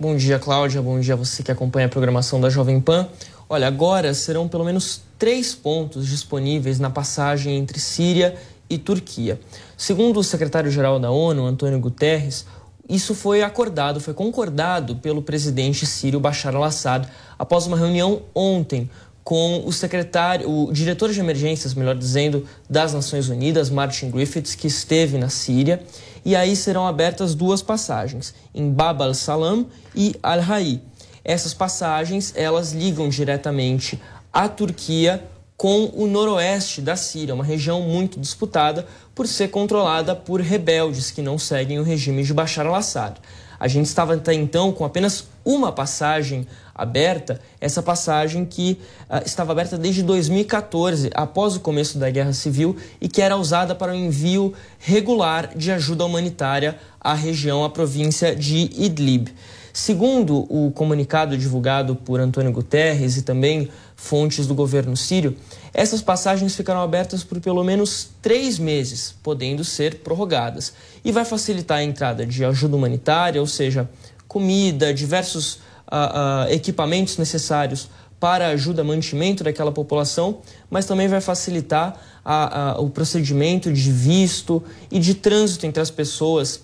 Bom dia, Cláudia. Bom dia a você que acompanha a programação da Jovem Pan. Olha, agora serão pelo menos três pontos disponíveis na passagem entre Síria e Turquia. Segundo o secretário-geral da ONU, Antônio Guterres, isso foi acordado, foi concordado pelo presidente sírio Bashar al-Assad após uma reunião ontem com o secretário, o diretor de emergências, melhor dizendo, das Nações Unidas, Martin Griffiths, que esteve na Síria e aí serão abertas duas passagens, em Bab al-Salam e Al-Rai. Essas passagens, elas ligam diretamente a Turquia com o noroeste da Síria, uma região muito disputada por ser controlada por rebeldes que não seguem o regime de Bashar al-Assad. A gente estava até então com apenas uma passagem aberta, essa passagem que uh, estava aberta desde 2014, após o começo da Guerra Civil, e que era usada para o envio regular de ajuda humanitária à região, à província de Idlib. Segundo o comunicado divulgado por Antônio Guterres e também fontes do governo sírio, essas passagens ficarão abertas por pelo menos três meses, podendo ser prorrogadas, e vai facilitar a entrada de ajuda humanitária, ou seja, comida, diversos uh, uh, equipamentos necessários para ajuda, mantimento daquela população, mas também vai facilitar a, a, o procedimento de visto e de trânsito entre as pessoas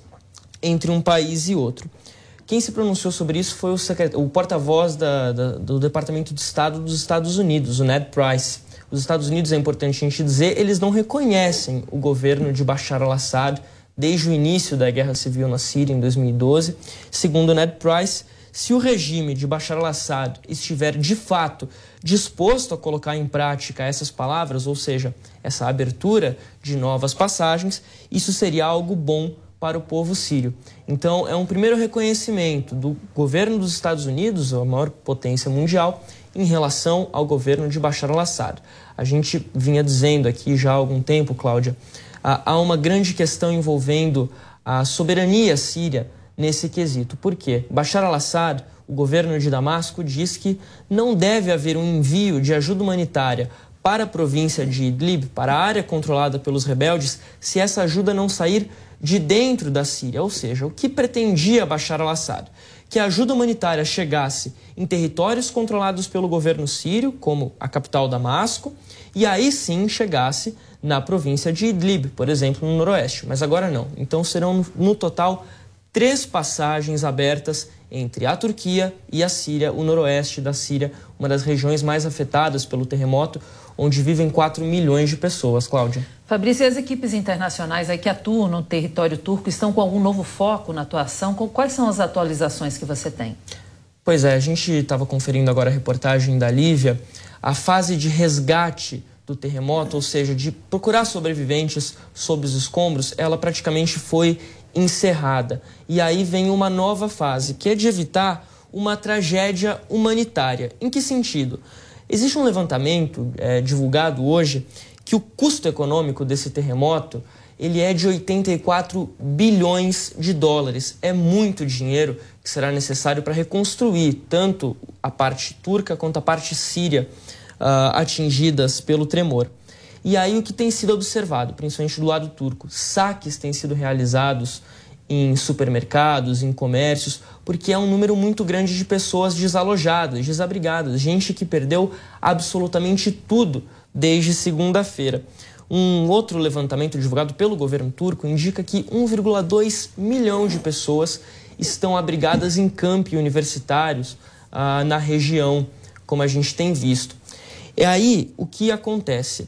entre um país e outro. Quem se pronunciou sobre isso foi o, o porta-voz do Departamento de Estado dos Estados Unidos, o Ned Price. Os Estados Unidos, é importante a gente dizer, eles não reconhecem o governo de Bashar al-Assad desde o início da Guerra Civil na Síria, em 2012. Segundo Ned Price, se o regime de Bashar al-Assad estiver de fato disposto a colocar em prática essas palavras, ou seja, essa abertura de novas passagens, isso seria algo bom para o povo sírio. Então, é um primeiro reconhecimento do governo dos Estados Unidos, a maior potência mundial, em relação ao governo de Bashar al-Assad. A gente vinha dizendo aqui já há algum tempo, Cláudia, há uma grande questão envolvendo a soberania síria nesse quesito. Por quê? Bashar al-Assad, o governo de Damasco, diz que não deve haver um envio de ajuda humanitária para a província de Idlib, para a área controlada pelos rebeldes, se essa ajuda não sair de dentro da Síria. Ou seja, o que pretendia Bashar al-Assad? que a ajuda humanitária chegasse em territórios controlados pelo governo sírio, como a capital Damasco, e aí sim chegasse na província de Idlib, por exemplo, no noroeste. Mas agora não. Então serão no total três passagens abertas entre a Turquia e a Síria, o noroeste da Síria, uma das regiões mais afetadas pelo terremoto, onde vivem 4 milhões de pessoas, Cláudia. Fabrício, e as equipes internacionais aí que atuam no território turco estão com algum novo foco na atuação? Quais são as atualizações que você tem? Pois é, a gente estava conferindo agora a reportagem da Lívia. A fase de resgate do terremoto, ou seja, de procurar sobreviventes sob os escombros, ela praticamente foi encerrada. E aí vem uma nova fase, que é de evitar uma tragédia humanitária. Em que sentido? Existe um levantamento é, divulgado hoje que o custo econômico desse terremoto ele é de 84 bilhões de dólares. É muito dinheiro que será necessário para reconstruir tanto a parte turca quanto a parte síria uh, atingidas pelo tremor. E aí o que tem sido observado, principalmente do lado turco, saques têm sido realizados em supermercados, em comércios, porque é um número muito grande de pessoas desalojadas, desabrigadas, gente que perdeu absolutamente tudo desde segunda-feira. Um outro levantamento divulgado pelo governo turco indica que 1,2 milhão de pessoas estão abrigadas em campi universitários ah, na região, como a gente tem visto. E aí, o que acontece?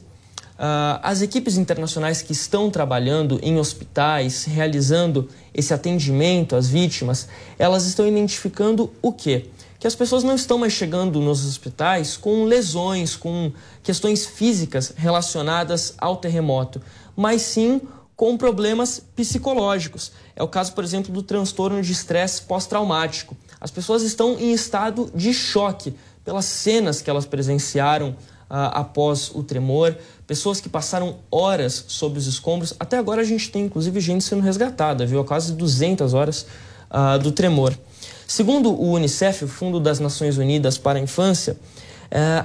Uh, as equipes internacionais que estão trabalhando em hospitais, realizando esse atendimento às vítimas, elas estão identificando o quê? Que as pessoas não estão mais chegando nos hospitais com lesões, com questões físicas relacionadas ao terremoto, mas sim com problemas psicológicos. É o caso, por exemplo, do transtorno de estresse pós-traumático. As pessoas estão em estado de choque pelas cenas que elas presenciaram ah, após o tremor, pessoas que passaram horas sob os escombros. Até agora a gente tem inclusive gente sendo resgatada, viu? Há quase 200 horas ah, do tremor. Segundo o Unicef, o Fundo das Nações Unidas para a Infância,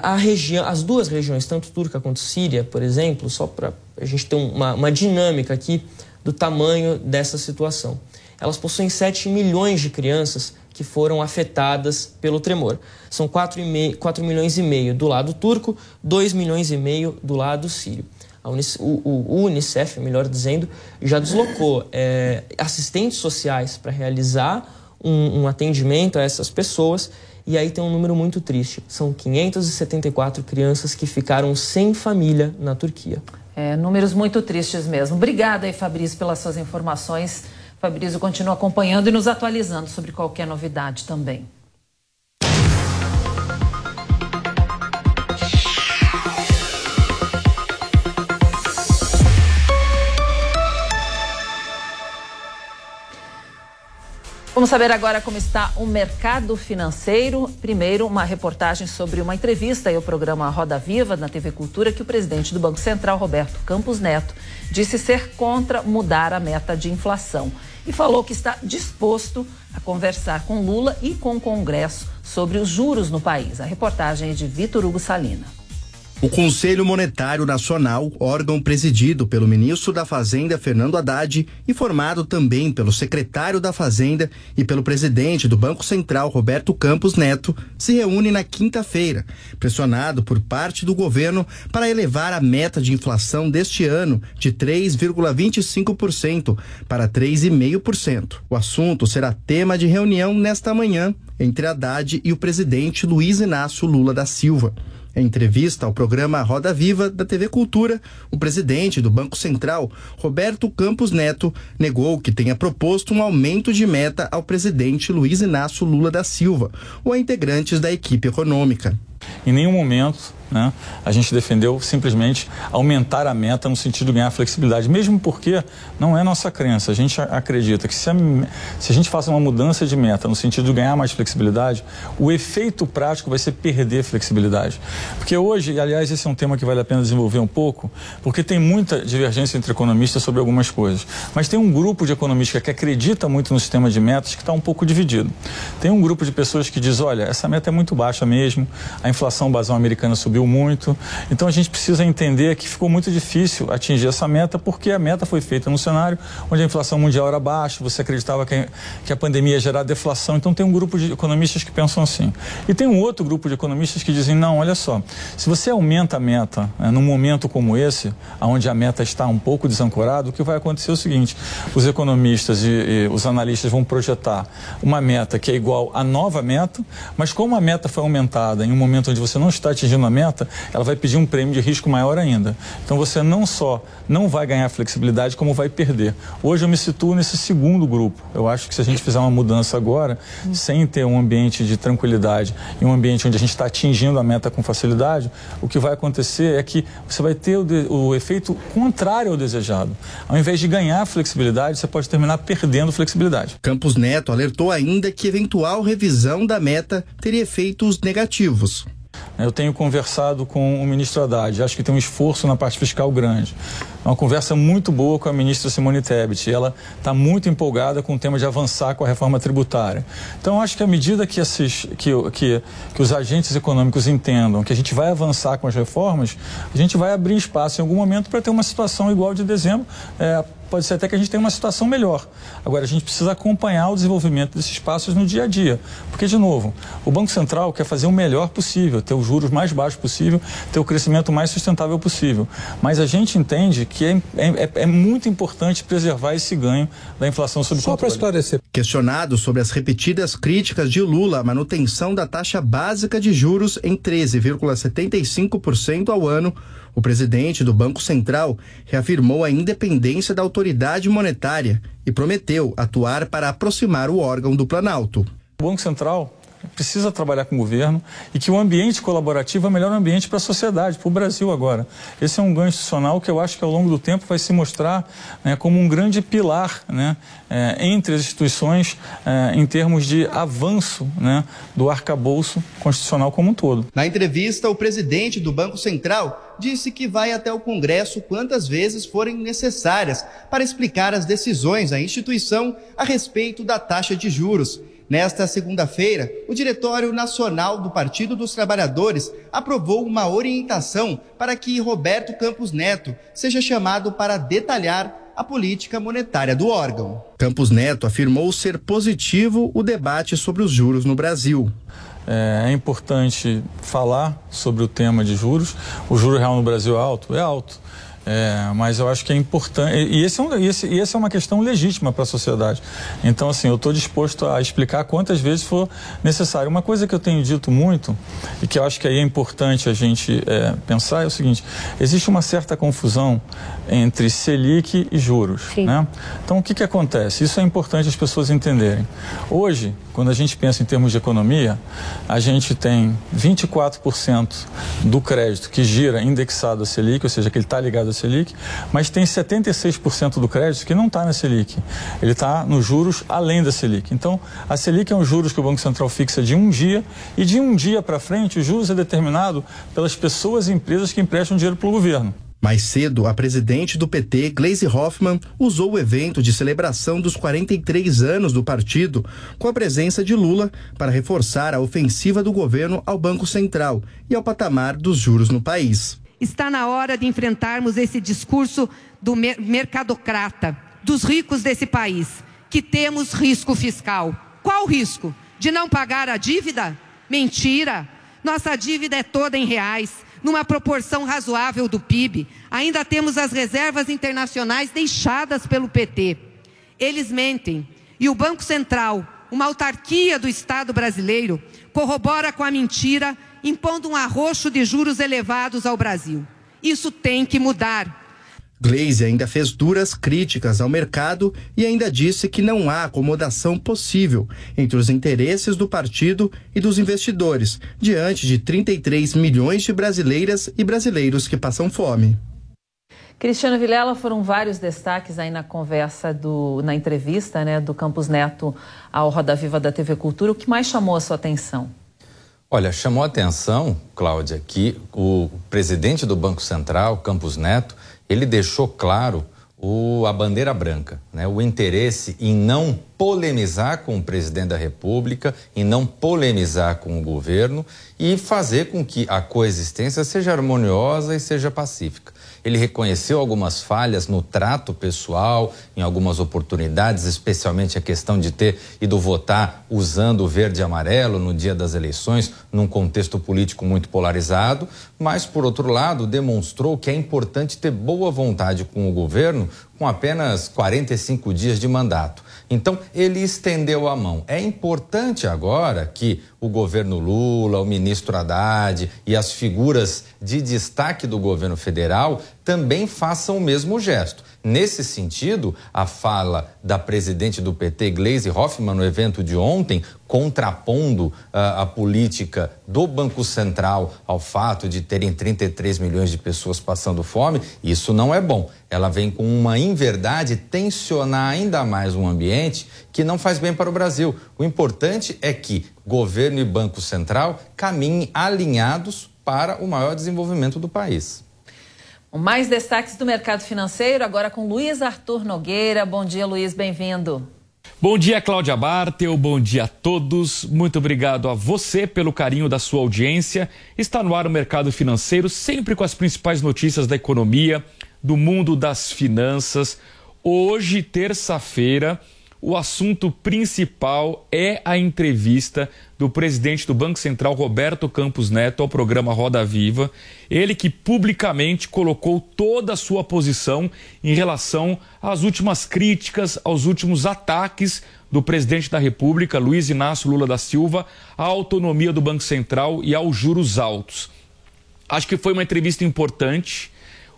a região, as duas regiões, tanto turca quanto síria, por exemplo, só para a gente ter uma, uma dinâmica aqui do tamanho dessa situação. Elas possuem 7 milhões de crianças que foram afetadas pelo tremor. São 4, 4 milhões e meio do lado turco, 2 milhões e meio do lado sírio. Unicef, o, o, Unicef, melhor dizendo, já deslocou é, assistentes sociais para realizar um, um atendimento a essas pessoas e aí tem um número muito triste. São 574 crianças que ficaram sem família na Turquia. É, números muito tristes mesmo. Obrigada aí, Fabrício, pelas suas informações. Fabrício continua acompanhando e nos atualizando sobre qualquer novidade também. Vamos saber agora como está o mercado financeiro. Primeiro, uma reportagem sobre uma entrevista ao programa Roda Viva na TV Cultura que o presidente do Banco Central, Roberto Campos Neto, disse ser contra mudar a meta de inflação e falou que está disposto a conversar com Lula e com o Congresso sobre os juros no país. A reportagem é de Vitor Hugo Salina. O Conselho Monetário Nacional, órgão presidido pelo ministro da Fazenda Fernando Haddad e formado também pelo secretário da Fazenda e pelo presidente do Banco Central Roberto Campos Neto, se reúne na quinta-feira, pressionado por parte do governo para elevar a meta de inflação deste ano de 3,25% para 3,5%. O assunto será tema de reunião nesta manhã entre Haddad e o presidente Luiz Inácio Lula da Silva. Em entrevista ao programa Roda Viva da TV Cultura, o presidente do Banco Central, Roberto Campos Neto, negou que tenha proposto um aumento de meta ao presidente Luiz Inácio Lula da Silva ou a integrantes da equipe econômica. Em nenhum momento né? A gente defendeu simplesmente aumentar a meta no sentido de ganhar flexibilidade, mesmo porque não é nossa crença. A gente acredita que se a, se a gente faça uma mudança de meta no sentido de ganhar mais flexibilidade, o efeito prático vai ser perder flexibilidade. Porque hoje, e aliás, esse é um tema que vale a pena desenvolver um pouco, porque tem muita divergência entre economistas sobre algumas coisas. Mas tem um grupo de economistas que acredita muito no sistema de metas que está um pouco dividido. Tem um grupo de pessoas que diz, olha, essa meta é muito baixa mesmo, a inflação basal americana subiu muito. Então a gente precisa entender que ficou muito difícil atingir essa meta, porque a meta foi feita num cenário onde a inflação mundial era baixa, você acreditava que, que a pandemia ia gerar deflação. Então tem um grupo de economistas que pensam assim. E tem um outro grupo de economistas que dizem, não, olha só, se você aumenta a meta né, num momento como esse, onde a meta está um pouco desancorada, o que vai acontecer é o seguinte, os economistas e, e os analistas vão projetar uma meta que é igual à nova meta, mas como a meta foi aumentada em um momento onde você não está atingindo a meta, ela vai pedir um prêmio de risco maior ainda. Então você não só não vai ganhar flexibilidade, como vai perder. Hoje eu me situo nesse segundo grupo. Eu acho que se a gente fizer uma mudança agora, sem ter um ambiente de tranquilidade e um ambiente onde a gente está atingindo a meta com facilidade, o que vai acontecer é que você vai ter o, de, o efeito contrário ao desejado. Ao invés de ganhar flexibilidade, você pode terminar perdendo flexibilidade. Campos Neto alertou ainda que eventual revisão da meta teria efeitos negativos. Eu tenho conversado com o ministro Haddad, acho que tem um esforço na parte fiscal grande. Uma conversa muito boa com a ministra Simone Tebet. Ela está muito empolgada com o tema de avançar com a reforma tributária. Então, acho que à medida que, esses, que, que, que os agentes econômicos entendam que a gente vai avançar com as reformas, a gente vai abrir espaço em algum momento para ter uma situação igual de dezembro. É, pode ser até que a gente tenha uma situação melhor. Agora, a gente precisa acompanhar o desenvolvimento desses passos no dia a dia. Porque, de novo, o Banco Central quer fazer o melhor possível, ter os juros mais baixos possível, ter o crescimento mais sustentável possível. Mas a gente entende que é, é, é muito importante preservar esse ganho da inflação sob Só para esclarecer. Questionado sobre as repetidas críticas de Lula à manutenção da taxa básica de juros em 13,75% ao ano, o presidente do Banco Central reafirmou a independência da autoridade monetária e prometeu atuar para aproximar o órgão do Planalto. O Banco Central precisa trabalhar com o governo e que o ambiente colaborativo é o melhor ambiente para a sociedade, para o Brasil agora. Esse é um ganho institucional que eu acho que ao longo do tempo vai se mostrar né, como um grande pilar né, é, entre as instituições é, em termos de avanço né, do arcabouço constitucional como um todo. Na entrevista, o presidente do Banco Central disse que vai até o Congresso quantas vezes forem necessárias para explicar as decisões da instituição a respeito da taxa de juros. Nesta segunda-feira, o Diretório Nacional do Partido dos Trabalhadores aprovou uma orientação para que Roberto Campos Neto seja chamado para detalhar a política monetária do órgão. Campos Neto afirmou ser positivo o debate sobre os juros no Brasil. É, importante falar sobre o tema de juros. O juro real no Brasil é alto? É alto. É, mas eu acho que é importante. E, esse é, um, esse, e essa é uma questão legítima para a sociedade. Então, assim, eu estou disposto a explicar quantas vezes for necessário. Uma coisa que eu tenho dito muito, e que eu acho que aí é importante a gente é, pensar, é o seguinte: existe uma certa confusão entre Selic e juros. Né? Então, o que, que acontece? Isso é importante as pessoas entenderem. Hoje, quando a gente pensa em termos de economia, a gente tem 24% do crédito que gira indexado a Selic, ou seja, que ele está ligado a Selic, mas tem 76% do crédito que não está na Selic. Ele está nos juros além da Selic. Então, a Selic é um juros que o Banco Central fixa de um dia e de um dia para frente, o juros é determinado pelas pessoas e empresas que emprestam dinheiro para o governo. Mais cedo, a presidente do PT, Gleisi Hoffmann, usou o evento de celebração dos 43 anos do partido, com a presença de Lula, para reforçar a ofensiva do governo ao Banco Central e ao patamar dos juros no país. Está na hora de enfrentarmos esse discurso do mercadocrata, dos ricos desse país, que temos risco fiscal. Qual risco? De não pagar a dívida? Mentira! Nossa dívida é toda em reais numa proporção razoável do PIB. Ainda temos as reservas internacionais deixadas pelo PT. Eles mentem. E o Banco Central, uma autarquia do Estado brasileiro, corrobora com a mentira, impondo um arroxo de juros elevados ao Brasil. Isso tem que mudar. Glaze ainda fez duras críticas ao mercado e ainda disse que não há acomodação possível entre os interesses do partido e dos investidores, diante de 33 milhões de brasileiras e brasileiros que passam fome. Cristiano Vilela, foram vários destaques aí na conversa, do, na entrevista né, do Campos Neto ao Roda Viva da TV Cultura. O que mais chamou a sua atenção? Olha, chamou a atenção, Cláudia, que o presidente do Banco Central, Campos Neto, ele deixou claro o, a bandeira branca, né? o interesse em não polemizar com o presidente da República, em não polemizar com o governo e fazer com que a coexistência seja harmoniosa e seja pacífica. Ele reconheceu algumas falhas no trato pessoal, em algumas oportunidades, especialmente a questão de ter ido votar usando o verde e amarelo no dia das eleições, num contexto político muito polarizado, mas, por outro lado, demonstrou que é importante ter boa vontade com o governo com apenas 45 dias de mandato. Então, ele estendeu a mão. É importante agora que o governo Lula, o ministro Haddad e as figuras de destaque do governo federal também façam o mesmo gesto. Nesse sentido, a fala da presidente do PT, Gleisi Hoffmann, no evento de ontem, contrapondo uh, a política do Banco Central ao fato de terem 33 milhões de pessoas passando fome, isso não é bom. Ela vem com uma inverdade tensionar ainda mais um ambiente que não faz bem para o Brasil. O importante é que governo e Banco Central caminhem alinhados para o maior desenvolvimento do país. Mais destaques do mercado financeiro, agora com Luiz Arthur Nogueira. Bom dia, Luiz, bem-vindo. Bom dia, Cláudia Bartel. Bom dia a todos. Muito obrigado a você pelo carinho da sua audiência. Está no ar o mercado financeiro, sempre com as principais notícias da economia, do mundo das finanças. Hoje, terça-feira, o assunto principal é a entrevista do presidente do Banco Central, Roberto Campos Neto, ao programa Roda Viva. Ele que publicamente colocou toda a sua posição em relação às últimas críticas, aos últimos ataques do presidente da República, Luiz Inácio Lula da Silva, à autonomia do Banco Central e aos juros altos. Acho que foi uma entrevista importante.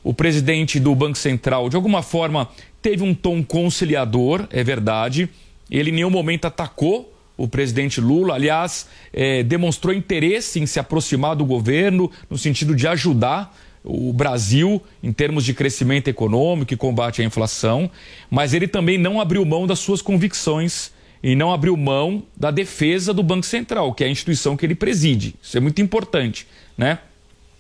O presidente do Banco Central, de alguma forma, teve um tom conciliador, é verdade. Ele em nenhum momento atacou o presidente Lula, aliás, é, demonstrou interesse em se aproximar do governo no sentido de ajudar o Brasil em termos de crescimento econômico e combate à inflação, mas ele também não abriu mão das suas convicções e não abriu mão da defesa do Banco Central, que é a instituição que ele preside. Isso é muito importante, né?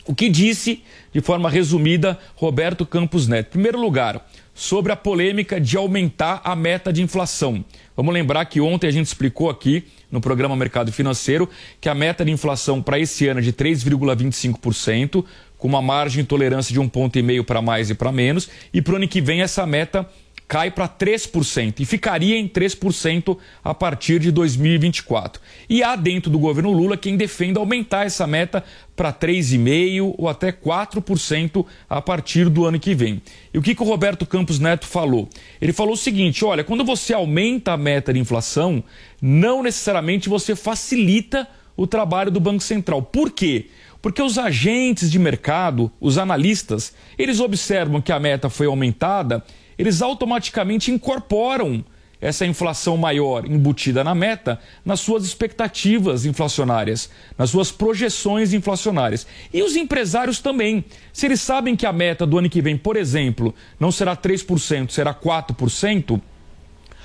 O que disse, de forma resumida, Roberto Campos Neto? Em primeiro lugar, sobre a polêmica de aumentar a meta de inflação. Vamos lembrar que ontem a gente explicou aqui no programa Mercado Financeiro que a meta de inflação para esse ano é de 3,25%, com uma margem de tolerância de um ponto e meio para mais e para menos, e para o ano que vem essa meta cai para 3% e ficaria em 3% a partir de 2024. E há dentro do governo Lula quem defenda aumentar essa meta para 3,5% ou até 4% a partir do ano que vem. E o que, que o Roberto Campos Neto falou? Ele falou o seguinte: olha, quando você aumenta a meta de inflação, não necessariamente você facilita o trabalho do Banco Central. Por quê? Porque os agentes de mercado, os analistas, eles observam que a meta foi aumentada eles automaticamente incorporam essa inflação maior embutida na meta nas suas expectativas inflacionárias, nas suas projeções inflacionárias. E os empresários também. Se eles sabem que a meta do ano que vem, por exemplo, não será 3%, será 4%,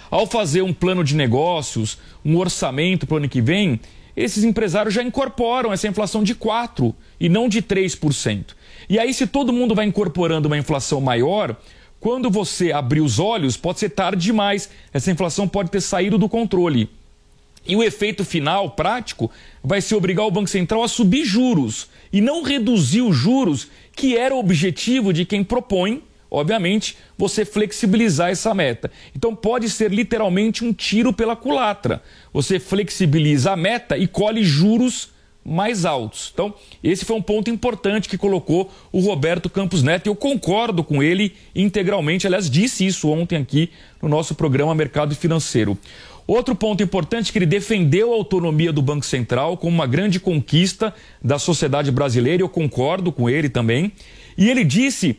ao fazer um plano de negócios, um orçamento para o ano que vem, esses empresários já incorporam essa inflação de 4% e não de 3%. E aí, se todo mundo vai incorporando uma inflação maior, quando você abrir os olhos, pode ser tarde demais. Essa inflação pode ter saído do controle. E o efeito final, prático, vai ser obrigar o Banco Central a subir juros e não reduzir os juros, que era o objetivo de quem propõe, obviamente, você flexibilizar essa meta. Então pode ser literalmente um tiro pela culatra. Você flexibiliza a meta e colhe juros mais altos. Então, esse foi um ponto importante que colocou o Roberto Campos Neto. Eu concordo com ele integralmente. Aliás, disse isso ontem aqui no nosso programa Mercado Financeiro. Outro ponto importante é que ele defendeu a autonomia do Banco Central como uma grande conquista da sociedade brasileira. Eu concordo com ele também. E ele disse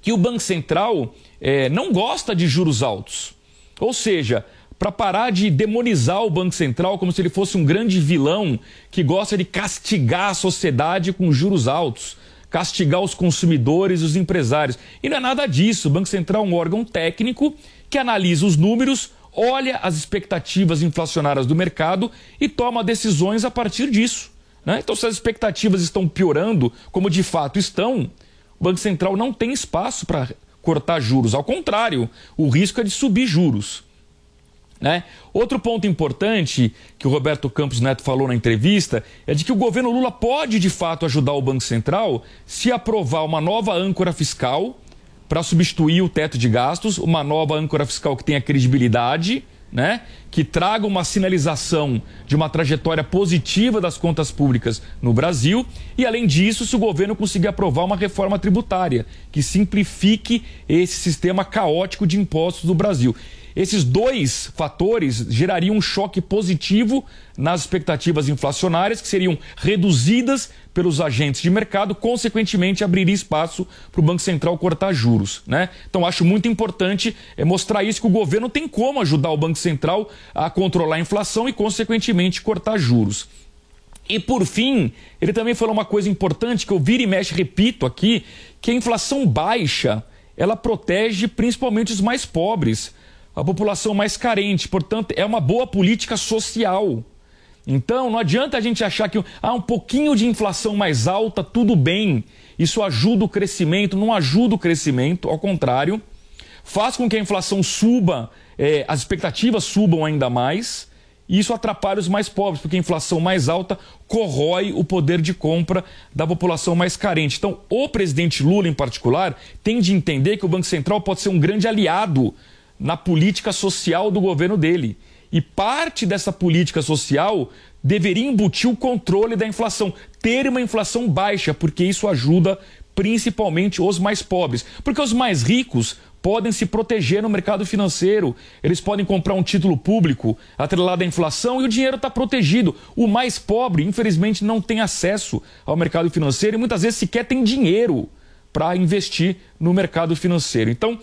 que o Banco Central é, não gosta de juros altos. Ou seja, para parar de demonizar o Banco Central como se ele fosse um grande vilão que gosta de castigar a sociedade com juros altos, castigar os consumidores e os empresários. E não é nada disso. O Banco Central é um órgão técnico que analisa os números, olha as expectativas inflacionárias do mercado e toma decisões a partir disso. Né? Então, se as expectativas estão piorando, como de fato estão, o Banco Central não tem espaço para cortar juros. Ao contrário, o risco é de subir juros. Né? Outro ponto importante que o Roberto Campos Neto falou na entrevista é de que o governo Lula pode de fato ajudar o Banco Central se aprovar uma nova âncora fiscal para substituir o teto de gastos, uma nova âncora fiscal que tenha credibilidade, né? que traga uma sinalização de uma trajetória positiva das contas públicas no Brasil e, além disso, se o governo conseguir aprovar uma reforma tributária que simplifique esse sistema caótico de impostos do Brasil. Esses dois fatores gerariam um choque positivo nas expectativas inflacionárias, que seriam reduzidas pelos agentes de mercado, consequentemente abriria espaço para o Banco Central cortar juros. Né? Então acho muito importante é, mostrar isso, que o governo tem como ajudar o Banco Central a controlar a inflação e, consequentemente, cortar juros. E por fim, ele também falou uma coisa importante que eu viro e mexe, repito aqui, que a inflação baixa, ela protege principalmente os mais pobres a população mais carente. Portanto, é uma boa política social. Então, não adianta a gente achar que ah, um pouquinho de inflação mais alta, tudo bem. Isso ajuda o crescimento, não ajuda o crescimento, ao contrário, faz com que a inflação suba, eh, as expectativas subam ainda mais, e isso atrapalha os mais pobres, porque a inflação mais alta corrói o poder de compra da população mais carente. Então, o presidente Lula, em particular, tem de entender que o Banco Central pode ser um grande aliado na política social do governo dele. E parte dessa política social deveria embutir o controle da inflação, ter uma inflação baixa, porque isso ajuda principalmente os mais pobres. Porque os mais ricos podem se proteger no mercado financeiro, eles podem comprar um título público atrelado à inflação e o dinheiro está protegido. O mais pobre, infelizmente, não tem acesso ao mercado financeiro e muitas vezes sequer tem dinheiro para investir no mercado financeiro. Então,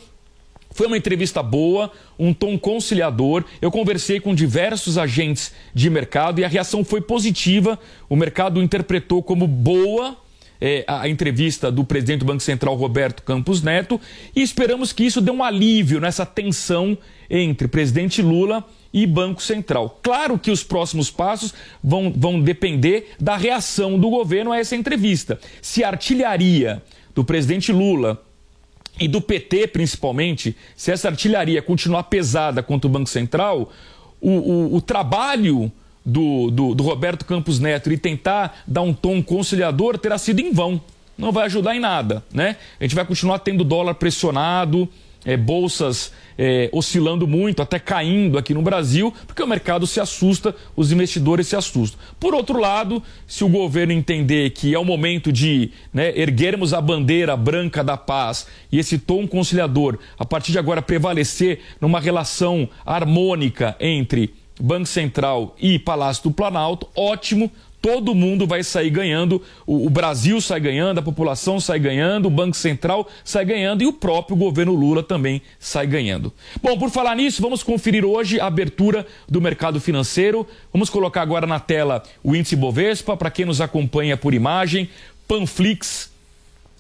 foi uma entrevista boa, um tom conciliador. Eu conversei com diversos agentes de mercado e a reação foi positiva. O mercado interpretou como boa é, a entrevista do presidente do Banco Central, Roberto Campos Neto, e esperamos que isso dê um alívio nessa tensão entre presidente Lula e Banco Central. Claro que os próximos passos vão, vão depender da reação do governo a essa entrevista. Se a artilharia do presidente Lula e do PT principalmente, se essa artilharia continuar pesada contra o Banco Central, o, o, o trabalho do, do, do, Roberto Campos Neto e tentar dar um tom conciliador terá sido em vão. Não vai ajudar em nada, né? A gente vai continuar tendo dólar pressionado, é, bolsas é, oscilando muito, até caindo aqui no Brasil, porque o mercado se assusta, os investidores se assustam. Por outro lado, se o governo entender que é o momento de né, erguermos a bandeira branca da paz e esse tom conciliador, a partir de agora, prevalecer numa relação harmônica entre Banco Central e Palácio do Planalto, ótimo, todo mundo vai sair ganhando, o, o, Brasil sai ganhando, a população sai ganhando, o Banco Central sai ganhando e o próprio governo Lula também sai ganhando. Bom, por falar nisso, vamos conferir hoje a abertura do mercado financeiro. Vamos colocar agora na tela o índice Bovespa, para quem nos acompanha por imagem, Panflix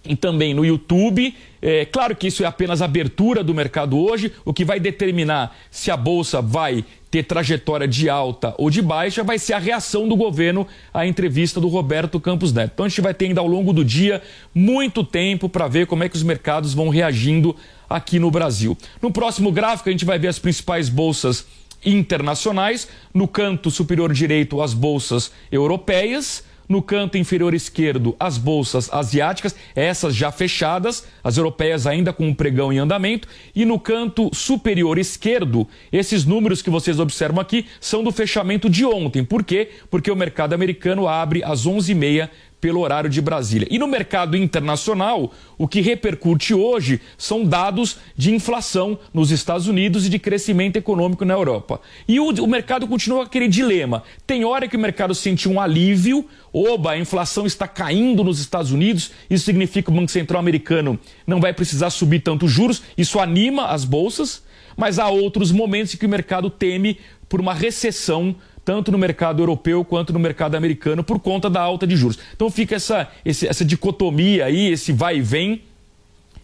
e também no YouTube. É claro que isso é apenas abertura do mercado hoje. O que vai determinar se a bolsa vai ter trajetória de alta ou de baixa vai ser a reação do governo à entrevista do Roberto Campos Neto. Então a gente vai ter ainda ao longo do dia muito tempo para ver como é que os mercados vão reagindo aqui no Brasil. No próximo gráfico a gente vai ver as principais bolsas internacionais. No canto superior direito, as bolsas europeias no canto inferior esquerdo, as bolsas asiáticas, essas já fechadas, as europeias ainda com um pregão em andamento. E no canto superior esquerdo, esses números que vocês observam aqui são do fechamento de ontem. Por quê? Porque o mercado americano abre às 11h30 pelo horário de Brasília. E no mercado internacional, o que repercute hoje são dados de inflação nos Estados Unidos e de crescimento econômico na Europa. E o, o mercado continua aquele dilema. Tem hora que o mercado sente um alívio, oba, a inflação está caindo nos Estados Unidos, isso significa que o Banco Central americano não vai precisar subir tanto juros, isso anima as bolsas, mas há outros momentos em que o mercado teme por uma recessão tanto no mercado europeu quanto no mercado americano, por conta da alta de juros. Então fica essa, esse, essa dicotomia aí, esse vai e vem.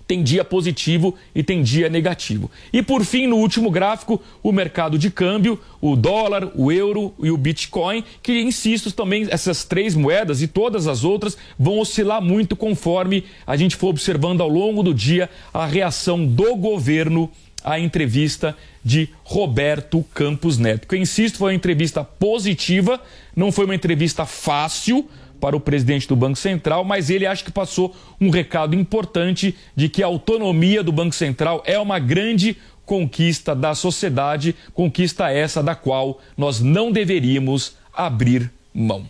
Tem dia positivo e tem dia negativo. E por fim, no último gráfico, o mercado de câmbio, o dólar, o euro e o Bitcoin, que insisto também, essas três moedas e todas as outras vão oscilar muito conforme a gente for observando ao longo do dia a reação do governo a entrevista de Roberto Campos Neto. Que eu insisto, foi uma entrevista positiva, não foi uma entrevista fácil para o presidente do Banco Central, mas ele acha que passou um recado importante de que a autonomia do Banco Central é uma grande conquista da sociedade, conquista essa da qual nós não deveríamos abrir mão.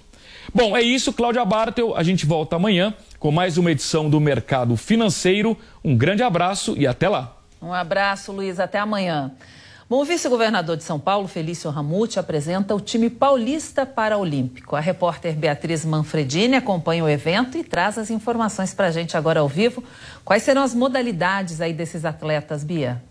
Bom, é isso, Cláudia Bartel. A gente volta amanhã com mais uma edição do Mercado Financeiro. Um grande abraço e até lá. Um abraço, Luiz. Até amanhã. Bom, o vice-governador de São Paulo, Felício Ramute, apresenta o time paulista paraolímpico. A repórter Beatriz Manfredini acompanha o evento e traz as informações para a gente agora ao vivo. Quais serão as modalidades aí desses atletas, Bia?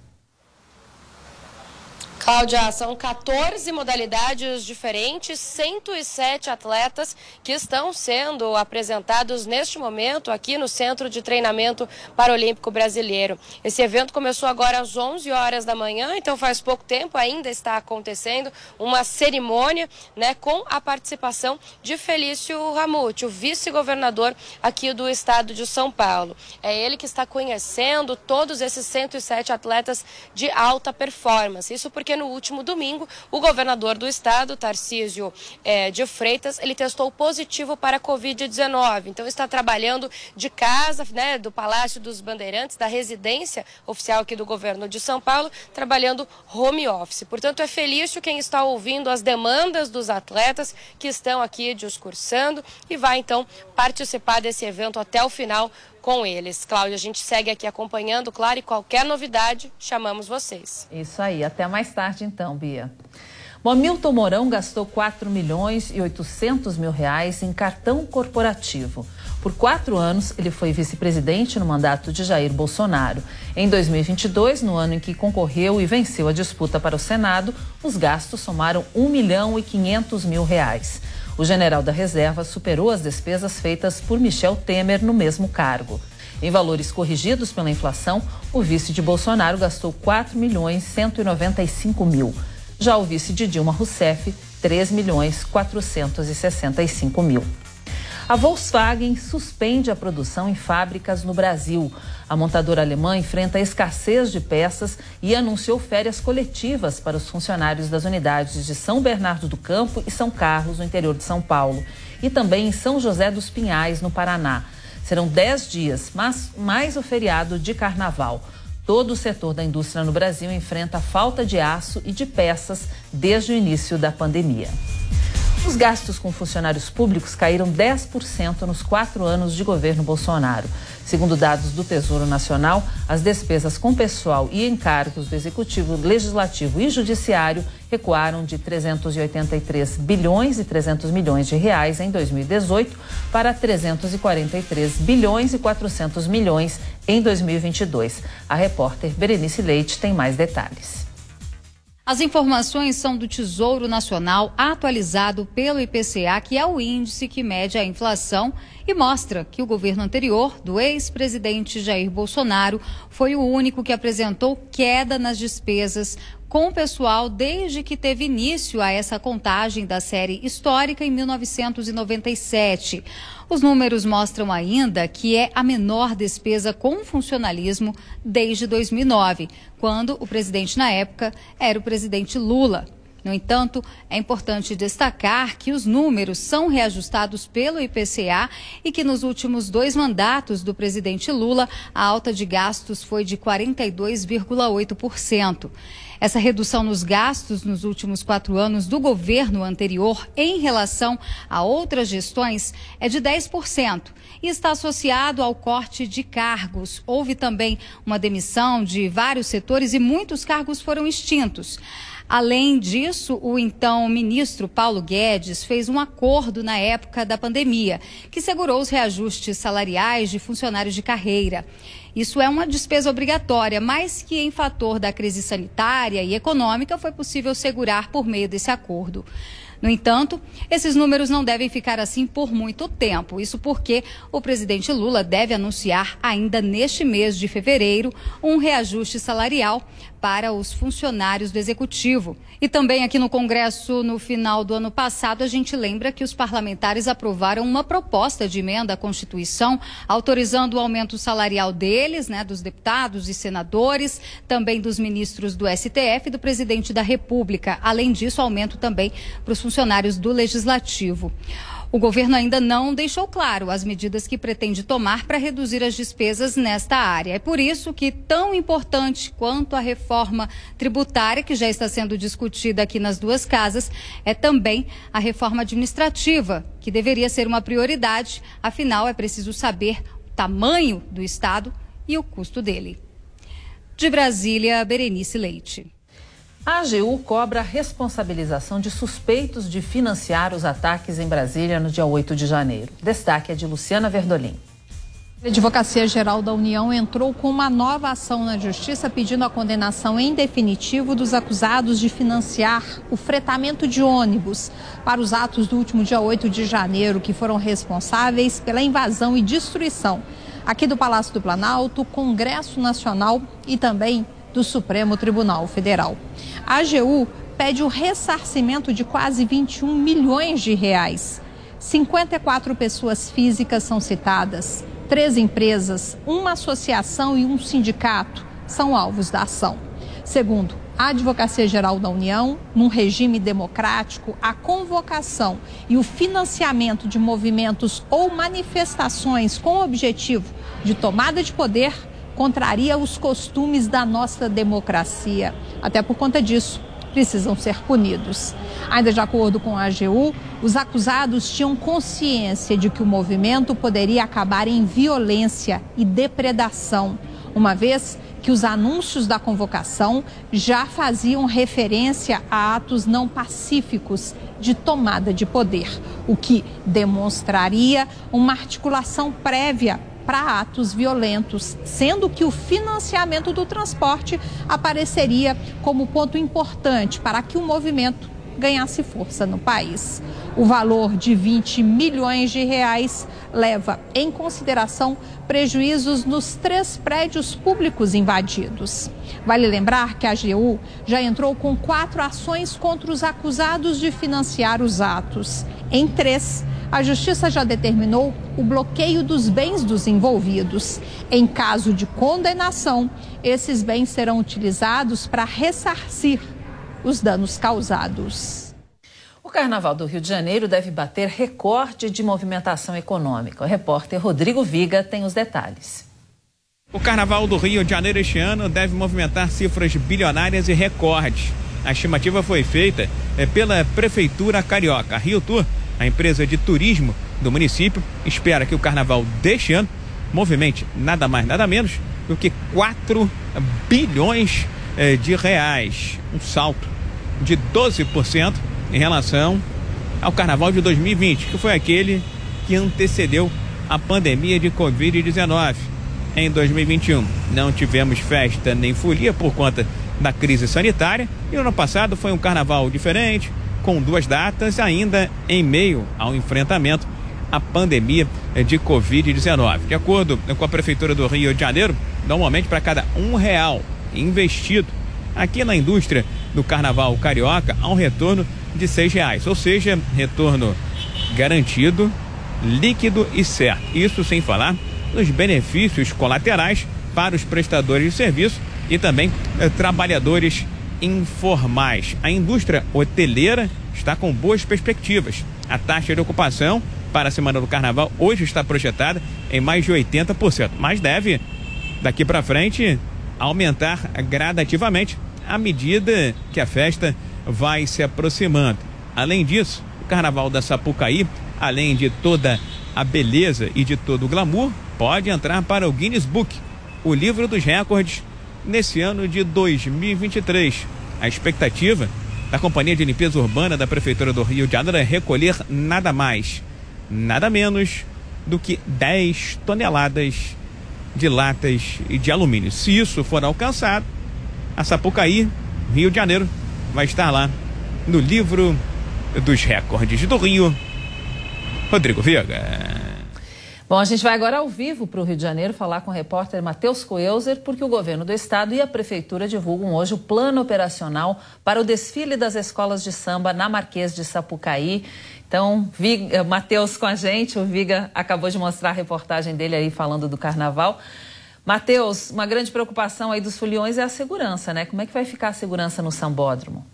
Cláudia, são 14 modalidades diferentes, 107 atletas que estão sendo apresentados neste momento aqui no Centro de Treinamento Paralímpico Brasileiro. Esse evento começou agora às 11 horas da manhã, então faz pouco tempo ainda está acontecendo uma cerimônia né, com a participação de Felício Ramute, o vice-governador aqui do estado de São Paulo. É ele que está conhecendo todos esses 107 atletas de alta performance. Isso porque no último domingo, o governador do estado, Tarcísio é, de Freitas, ele testou positivo para a Covid-19. Então está trabalhando de casa, né, do Palácio dos Bandeirantes, da residência oficial aqui do governo de São Paulo, trabalhando home office. Portanto, é feliz quem está ouvindo as demandas dos atletas que estão aqui discursando e vai então participar desse evento até o final com eles. Cláudia, a gente segue aqui acompanhando, claro, e qualquer novidade, chamamos vocês. Isso aí, até mais tarde então, Bia. Bom, Milton Mourão gastou 4 milhões e 800 mil reais em cartão corporativo. Por quatro anos, ele foi vice-presidente no mandato de Jair Bolsonaro. Em 2022, no ano em que concorreu e venceu a disputa para o Senado, os gastos somaram 1 milhão e 500 mil reais. O general da reserva superou as despesas feitas por Michel Temer no mesmo cargo. Em valores corrigidos pela inflação, o vice de Bolsonaro gastou 4 milhões 195 mil. Já o vice de Dilma Rousseff, 3 milhões 465 mil. A Volkswagen suspende a produção em fábricas no Brasil. A montadora alemã enfrenta escassez de peças e anunciou férias coletivas para os funcionários das unidades de São Bernardo do Campo e São Carlos, no interior de São Paulo, e também em São José dos Pinhais, no Paraná. Serão 10 dias, mas mais o feriado de carnaval. Todo o setor da indústria no Brasil enfrenta falta de aço e de peças desde o início da pandemia. Os gastos com funcionários públicos caíram 10% nos quatro anos de governo Bolsonaro. Segundo dados do Tesouro Nacional, as despesas com pessoal e encargos do Executivo, Legislativo e Judiciário recuaram de 383 bilhões e 300 milhões de reais em 2018 para 343 bilhões e 400 milhões em 2022. A repórter Berenice Leite tem mais detalhes. As informações são do Tesouro Nacional atualizado pelo IPCA, que é o índice que mede a inflação e mostra que o governo anterior, do ex-presidente Jair Bolsonaro, foi o único que apresentou queda nas despesas com o pessoal desde que teve início a essa contagem da série histórica em 1997. Os números mostram ainda que é a menor despesa com funcionalismo desde 2009, quando o presidente na época era o presidente Lula. No entanto, é importante destacar que os números são reajustados pelo IPCA e que nos últimos dois mandatos do presidente Lula, a alta de gastos foi de 42,8%. Essa redução nos gastos nos últimos quatro anos do governo anterior em relação a outras gestões é de 10% e está associado ao corte de cargos. Houve também uma demissão de vários setores e muitos cargos foram extintos. Além disso, o então ministro Paulo Guedes fez um acordo na época da pandemia, que segurou os reajustes salariais de funcionários de carreira. Isso é uma despesa obrigatória, mas que, em fator da crise sanitária e econômica, foi possível segurar por meio desse acordo. No entanto, esses números não devem ficar assim por muito tempo. Isso porque o presidente Lula deve anunciar ainda neste mês de fevereiro um reajuste salarial para os funcionários do executivo. E também aqui no Congresso, no final do ano passado, a gente lembra que os parlamentares aprovaram uma proposta de emenda à Constituição, autorizando o aumento salarial deles, né, dos deputados e senadores, também dos ministros do STF e do presidente da República. Além disso, aumento também para os funcionários do Legislativo. O governo ainda não deixou claro as medidas que pretende tomar para reduzir as despesas nesta área. É por isso que, tão importante quanto a reforma tributária, que já está sendo discutida aqui nas duas casas, é também a reforma administrativa, que deveria ser uma prioridade. Afinal, é preciso saber o tamanho do Estado e o custo dele. De Brasília, Berenice Leite. A AGU cobra a responsabilização de suspeitos de financiar os ataques em Brasília no dia 8 de janeiro. Destaque é de Luciana Verdolim. A Advocacia Geral da União entrou com uma nova ação na Justiça pedindo a condenação em definitivo dos acusados de financiar o fretamento de ônibus para os atos do último dia 8 de janeiro, que foram responsáveis pela invasão e destruição aqui do Palácio do Planalto, Congresso Nacional e também do Supremo Tribunal Federal. A AGU pede o ressarcimento de quase 21 milhões de reais. 54 pessoas físicas são citadas, três empresas, uma associação e um sindicato são alvos da ação. Segundo a Advocacia Geral da União, num regime democrático, a convocação e o financiamento de movimentos ou manifestações com o objetivo de tomada de poder contraria os costumes da nossa democracia. Até por conta disso, precisam ser punidos. Ainda de acordo com a AGU, os acusados tinham consciência de que o movimento poderia acabar em violência e depredação, uma vez que os anúncios da convocação já faziam referência a atos não pacíficos de tomada de poder, o que demonstraria uma articulação prévia para atos violentos, sendo que o financiamento do transporte apareceria como ponto importante para que o movimento ganhasse força no país. O valor de 20 milhões de reais leva em consideração prejuízos nos três prédios públicos invadidos. Vale lembrar que a AGU já entrou com quatro ações contra os acusados de financiar os atos. Em três, a Justiça já determinou o bloqueio dos bens dos envolvidos. Em caso de condenação, esses bens serão utilizados para ressarcir os danos causados. O Carnaval do Rio de Janeiro deve bater recorde de movimentação econômica. O repórter Rodrigo Viga tem os detalhes. O Carnaval do Rio de Janeiro este ano deve movimentar cifras bilionárias e recordes. A estimativa foi feita eh, pela Prefeitura Carioca. A Rio Tour a empresa de turismo do município espera que o carnaval deste ano movimente nada mais, nada menos do que 4 bilhões eh, de reais. Um salto de 12% em relação ao carnaval de 2020, que foi aquele que antecedeu a pandemia de Covid-19. Em 2021, não tivemos festa nem folia por conta da crise sanitária e no ano passado foi um carnaval diferente, com duas datas ainda em meio ao enfrentamento à pandemia de Covid-19. De acordo com a Prefeitura do Rio de Janeiro, normalmente para cada um real investido aqui na indústria do Carnaval Carioca, há um retorno de seis reais, ou seja, retorno garantido, líquido e certo. Isso sem falar nos benefícios colaterais para os prestadores de serviço e também eh, trabalhadores informais. A indústria hoteleira está com boas perspectivas. A taxa de ocupação para a semana do carnaval hoje está projetada em mais de 80%, mas deve, daqui para frente, aumentar gradativamente à medida que a festa vai se aproximando. Além disso, o carnaval da Sapucaí, além de toda a beleza e de todo o glamour, pode entrar para o Guinness Book, o livro dos recordes nesse ano de 2023. A expectativa da Companhia de Limpeza Urbana da Prefeitura do Rio de Janeiro é recolher nada mais, nada menos do que 10 toneladas de latas e de alumínio. Se isso for alcançado, a Sapucaí, Rio de Janeiro, vai estar lá no livro dos recordes do Rio. Rodrigo Viega. Bom, a gente vai agora ao vivo para o Rio de Janeiro falar com o repórter Matheus Coelzer, porque o governo do estado e a prefeitura divulgam hoje o plano operacional para o desfile das escolas de samba na Marquês de Sapucaí. Então, eh, Matheus com a gente, o Viga acabou de mostrar a reportagem dele aí falando do carnaval. Matheus, uma grande preocupação aí dos foliões é a segurança, né? Como é que vai ficar a segurança no sambódromo?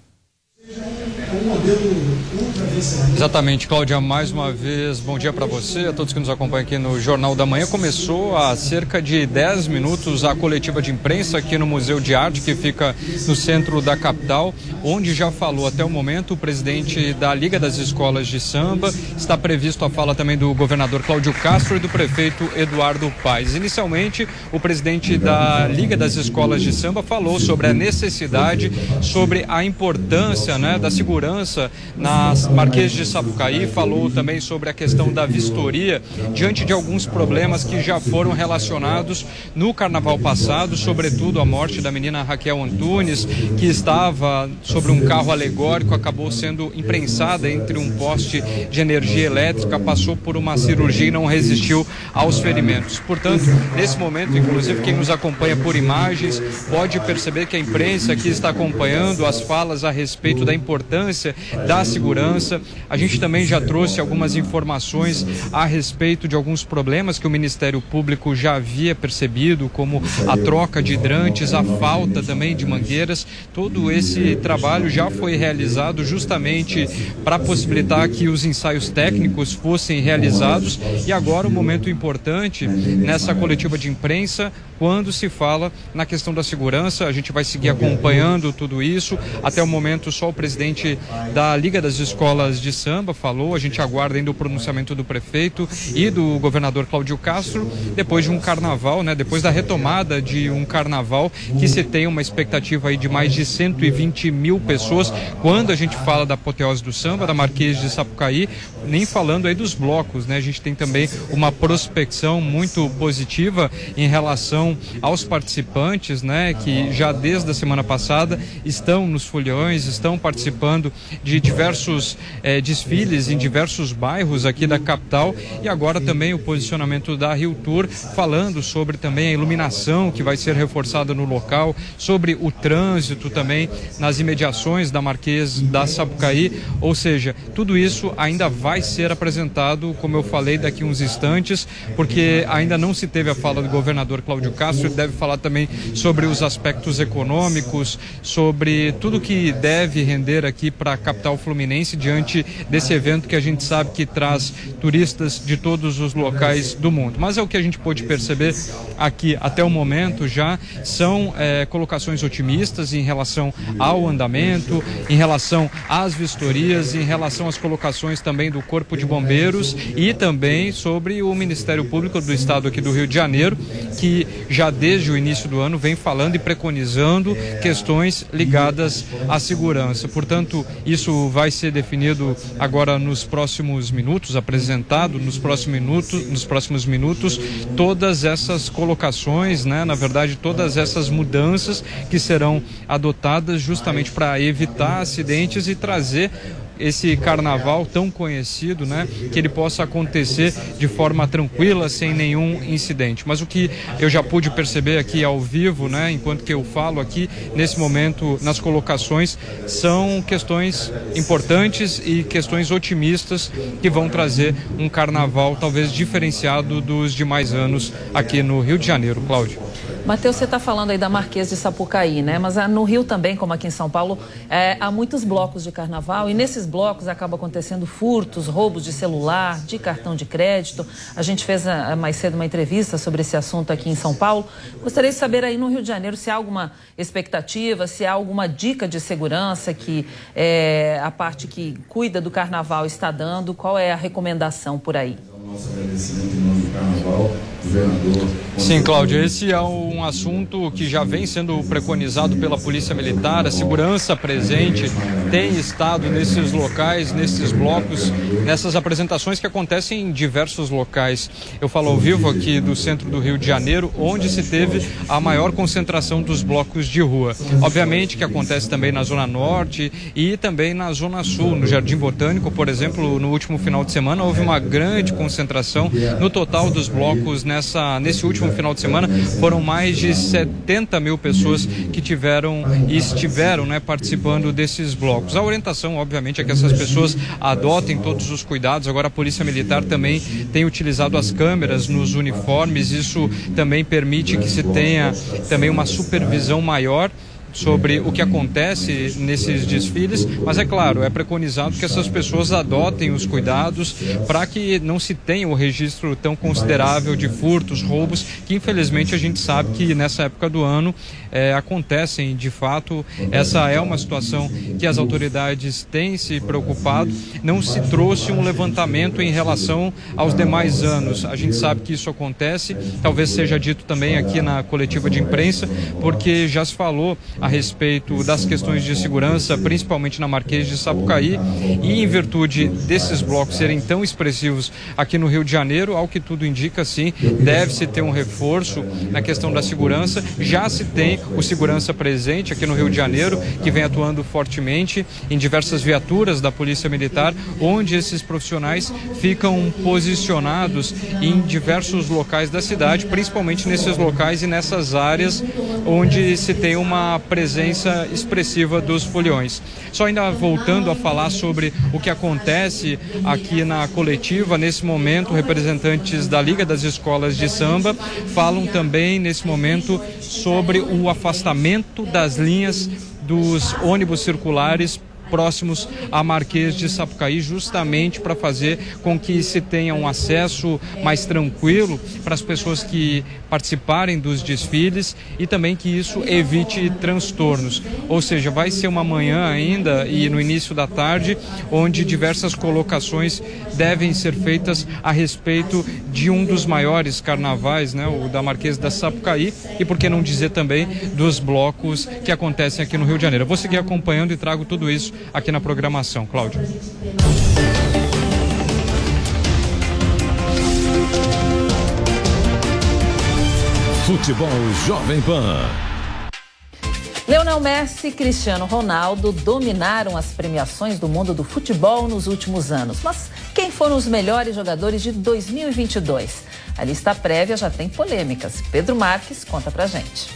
Exatamente, Cláudia, mais uma vez, bom dia para você, a todos que nos acompanham aqui no Jornal da Manhã. Começou há cerca de 10 minutos a coletiva de imprensa aqui no Museu de Arte, que fica no centro da capital, onde já falou até o momento o presidente da Liga das Escolas de Samba. Está previsto a fala também do governador Cláudio Castro e do prefeito Eduardo Paes. Inicialmente, o presidente da Liga das Escolas de Samba falou sobre a necessidade, sobre a importância né, da segurança nas Marquês de Sapucaí, falou também sobre a questão da vistoria diante de alguns problemas que já foram relacionados no carnaval passado, sobretudo a morte da menina Raquel Antunes, que estava sobre um carro alegórico, acabou sendo imprensada entre um poste de energia elétrica, passou por uma cirurgia e não resistiu aos ferimentos. Portanto, nesse momento, inclusive, quem nos acompanha por imagens pode perceber que a imprensa aqui está acompanhando as falas a respeito da importância da segurança. A gente também já trouxe algumas informações a respeito de alguns problemas que o Ministério Público já havia percebido, como a troca de hidrantes, a falta também de mangueiras. Todo esse trabalho já foi realizado justamente para possibilitar que os ensaios técnicos fossem realizados. E agora o um momento importante nessa coletiva de imprensa, quando se fala na questão da segurança. A gente vai seguir acompanhando tudo isso. Até o momento, só o presidente da Liga das Escolas de Samba falou. A gente aguarda ainda o pronunciamento do prefeito e do governador Cláudio Castro, depois de um carnaval, né? Depois da retomada de um carnaval que se tem uma expectativa aí de mais de 120 mil pessoas. Quando a gente fala da apoteose do samba, da Marquês de Sapucaí, nem falando aí dos blocos, né? A gente tem também uma prospecção muito positiva em relação aos participantes, né? Que já desde a semana passada estão nos foliões, estão participando de diversos eh, desfiles em diversos bairros aqui da capital e agora também o posicionamento da Rio Tour falando sobre também a iluminação que vai ser reforçada no local, sobre o trânsito também nas imediações da Marquês da Sapucaí, ou seja, tudo isso ainda vai ser apresentado, como eu falei, daqui uns instantes, porque ainda não se teve a fala do governador Cláudio Ele deve falar também sobre os aspectos econômicos, sobre tudo que deve render aqui para a capital fluminense diante desse evento que a gente sabe que traz turistas de todos os locais do mundo. Mas é o que a gente pôde perceber aqui até o momento já são é, colocações otimistas em relação ao andamento, em relação às vistorias, em relação às colocações também do Corpo de Bombeiros e também sobre o Ministério Público do Estado aqui do Rio de Janeiro, que já desde o início do ano vem falando e preconizando questões ligadas à segurança. Portanto, isso vai ser definido agora nos próximos minutos, apresentado nos próximos minutos, nos próximos minutos, todas essas colocações, né, na verdade, todas essas mudanças que serão adotadas justamente para evitar acidentes e trazer esse carnaval tão conhecido, né, que ele possa acontecer de forma tranquila, sem nenhum incidente. Mas o que eu já pude perceber aqui ao vivo, né, enquanto que eu falo aqui nesse momento nas colocações, são questões importantes e questões otimistas que vão trazer um carnaval talvez diferenciado dos demais anos aqui no Rio de Janeiro, Cláudio. Matheus, você está falando aí da Marquês de Sapucaí, né? Mas ah, no Rio também, como aqui em São Paulo, é, há muitos blocos de carnaval e nesses blocos acaba acontecendo furtos, roubos de celular, de cartão de crédito. A gente fez a, ah, mais cedo uma entrevista sobre esse assunto aqui em São Paulo. Gostaria de saber aí no Rio de Janeiro se há alguma expectativa, se há alguma dica de segurança que é, a parte que cuida do carnaval está dando. Qual é a recomendação por aí? Nosso agradecimento em nome do carnaval Sim, Cláudio, esse é um assunto que já vem sendo preconizado pela Polícia Militar. A segurança presente tem estado nesses locais, nesses blocos, nessas apresentações que acontecem em diversos locais. Eu falo ao vivo aqui do centro do Rio de Janeiro, onde se teve a maior concentração dos blocos de rua. Obviamente que acontece também na Zona Norte e também na Zona Sul, no Jardim Botânico, por exemplo, no último final de semana houve uma grande concentração. No total dos blocos nessa, nesse último final de semana foram mais de 70 mil pessoas que tiveram e estiveram né, participando desses blocos. A orientação, obviamente, é que essas pessoas adotem todos os cuidados. Agora a Polícia Militar também tem utilizado as câmeras nos uniformes. Isso também permite que se tenha também uma supervisão maior sobre o que acontece nesses desfiles, mas é claro, é preconizado que essas pessoas adotem os cuidados para que não se tenha o um registro tão considerável de furtos, roubos, que infelizmente a gente sabe que nessa época do ano é, acontecem de fato. Essa é uma situação que as autoridades têm se preocupado. Não se trouxe um levantamento em relação aos demais anos. A gente sabe que isso acontece, talvez seja dito também aqui na coletiva de imprensa, porque já se falou a respeito das questões de segurança, principalmente na Marquês de Sapucaí, e em virtude desses blocos serem tão expressivos aqui no Rio de Janeiro, ao que tudo indica, sim, deve-se ter um reforço na questão da segurança. Já se tem o segurança presente aqui no Rio de Janeiro, que vem atuando fortemente em diversas viaturas da Polícia Militar, onde esses profissionais ficam posicionados em diversos locais da cidade, principalmente nesses locais e nessas áreas onde se tem uma presença expressiva dos foliões. Só ainda voltando a falar sobre o que acontece aqui na coletiva, nesse momento, representantes da Liga das Escolas de Samba falam também, nesse momento, sobre o afastamento das linhas dos ônibus circulares próximos a Marquês de Sapucaí, justamente para fazer com que se tenha um acesso mais tranquilo para as pessoas que participarem dos desfiles e também que isso evite transtornos. Ou seja, vai ser uma manhã ainda e no início da tarde onde diversas colocações devem ser feitas a respeito de um dos maiores carnavais, né, o da Marquês da Sapucaí e por que não dizer também dos blocos que acontecem aqui no Rio de Janeiro. Eu vou seguir acompanhando e trago tudo isso aqui na programação. Cláudio. Futebol Jovem Pan. Leonel Messi e Cristiano Ronaldo dominaram as premiações do mundo do futebol nos últimos anos. Mas quem foram os melhores jogadores de 2022? A lista prévia já tem polêmicas. Pedro Marques conta pra gente.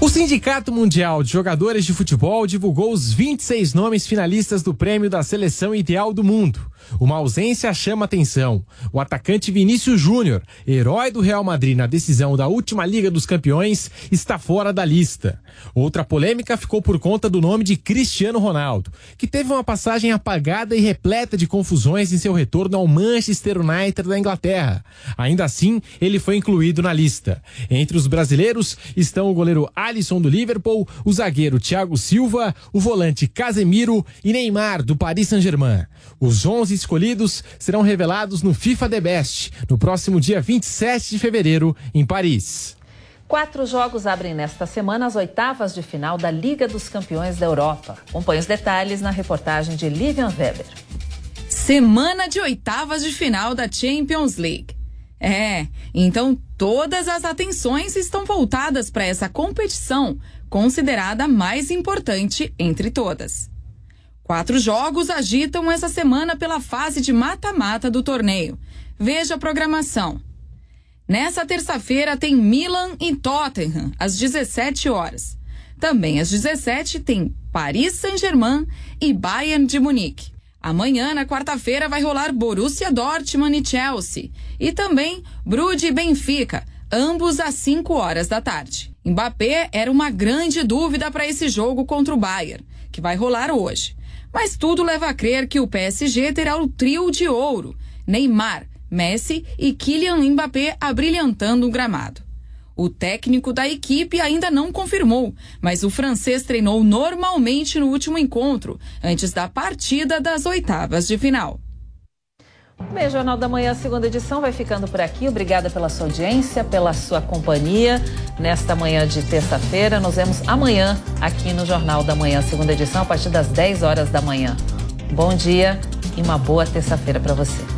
O Sindicato Mundial de Jogadores de Futebol divulgou os 26 nomes finalistas do prêmio da seleção ideal do mundo. Uma ausência chama atenção. O atacante Vinícius Júnior, herói do Real Madrid na decisão da última Liga dos Campeões, está fora da lista. Outra polêmica ficou por conta do nome de Cristiano Ronaldo, que teve uma passagem apagada e repleta de confusões em seu retorno ao Manchester United da Inglaterra. Ainda assim, ele foi incluído na lista. Entre os brasileiros estão o goleiro Alisson do Liverpool, o zagueiro Thiago Silva, o volante Casemiro e Neymar do Paris Saint-Germain. Os 11 escolhidos serão revelados no FIFA The Best, no próximo dia 27 de fevereiro, em Paris. Quatro jogos abrem nesta semana as oitavas de final da Liga dos Campeões da Europa. Acompanhe os detalhes na reportagem de Livian Weber. Semana de oitavas de final da Champions League. É, então todas as atenções estão voltadas para essa competição, considerada a mais importante entre todas. Quatro jogos agitam essa semana pela fase de mata-mata do torneio. Veja a programação. Nessa terça-feira tem Milan e Tottenham, às 17 horas. Também às 17 tem Paris Saint-Germain e Bayern de Munique. Amanhã, na quarta-feira, vai rolar Borussia Dortmund e Chelsea. E também Brude e Benfica, ambos às 5 horas da tarde. Mbappé era uma grande dúvida para esse jogo contra o Bayern, que vai rolar hoje. Mas tudo leva a crer que o PSG terá o trio de ouro: Neymar, Messi e Kylian Mbappé abrilhantando o gramado. O técnico da equipe ainda não confirmou, mas o francês treinou normalmente no último encontro, antes da partida das oitavas de final. Bem, Jornal da Manhã, segunda edição, vai ficando por aqui. Obrigada pela sua audiência, pela sua companhia nesta manhã de terça-feira. Nos vemos amanhã aqui no Jornal da Manhã, segunda edição, a partir das 10 horas da manhã. Bom dia e uma boa terça-feira para você.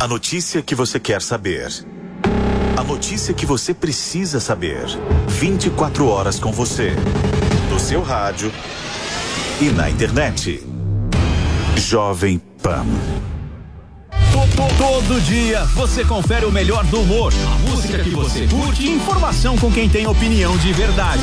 A notícia que você quer saber. A notícia que você precisa saber. 24 horas com você. No seu rádio e na internet. Jovem Pan. Todo dia você confere o melhor do humor, a música que você curte e informação com quem tem opinião de verdade.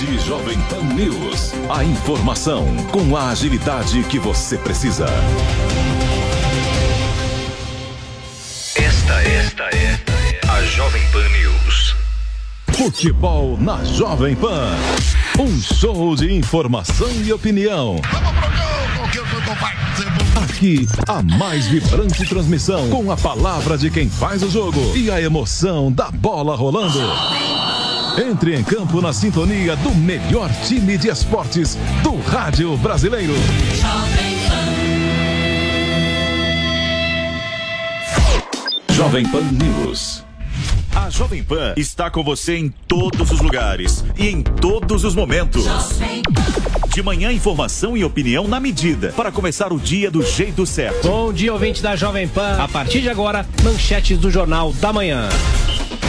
Rede Jovem Pan News. A informação com a agilidade que você precisa. Esta, esta é a Jovem Pan News. Futebol na Jovem Pan. Um show de informação e opinião. Aqui, a mais vibrante transmissão com a palavra de quem faz o jogo e a emoção da bola rolando. Entre em campo na sintonia do melhor time de esportes do rádio brasileiro. Jovem Pan News. A Jovem Pan está com você em todos os lugares e em todos os momentos. De manhã, informação e opinião na medida para começar o dia do jeito certo. Bom dia, ouvinte da Jovem Pan. A partir de agora, manchetes do Jornal da Manhã.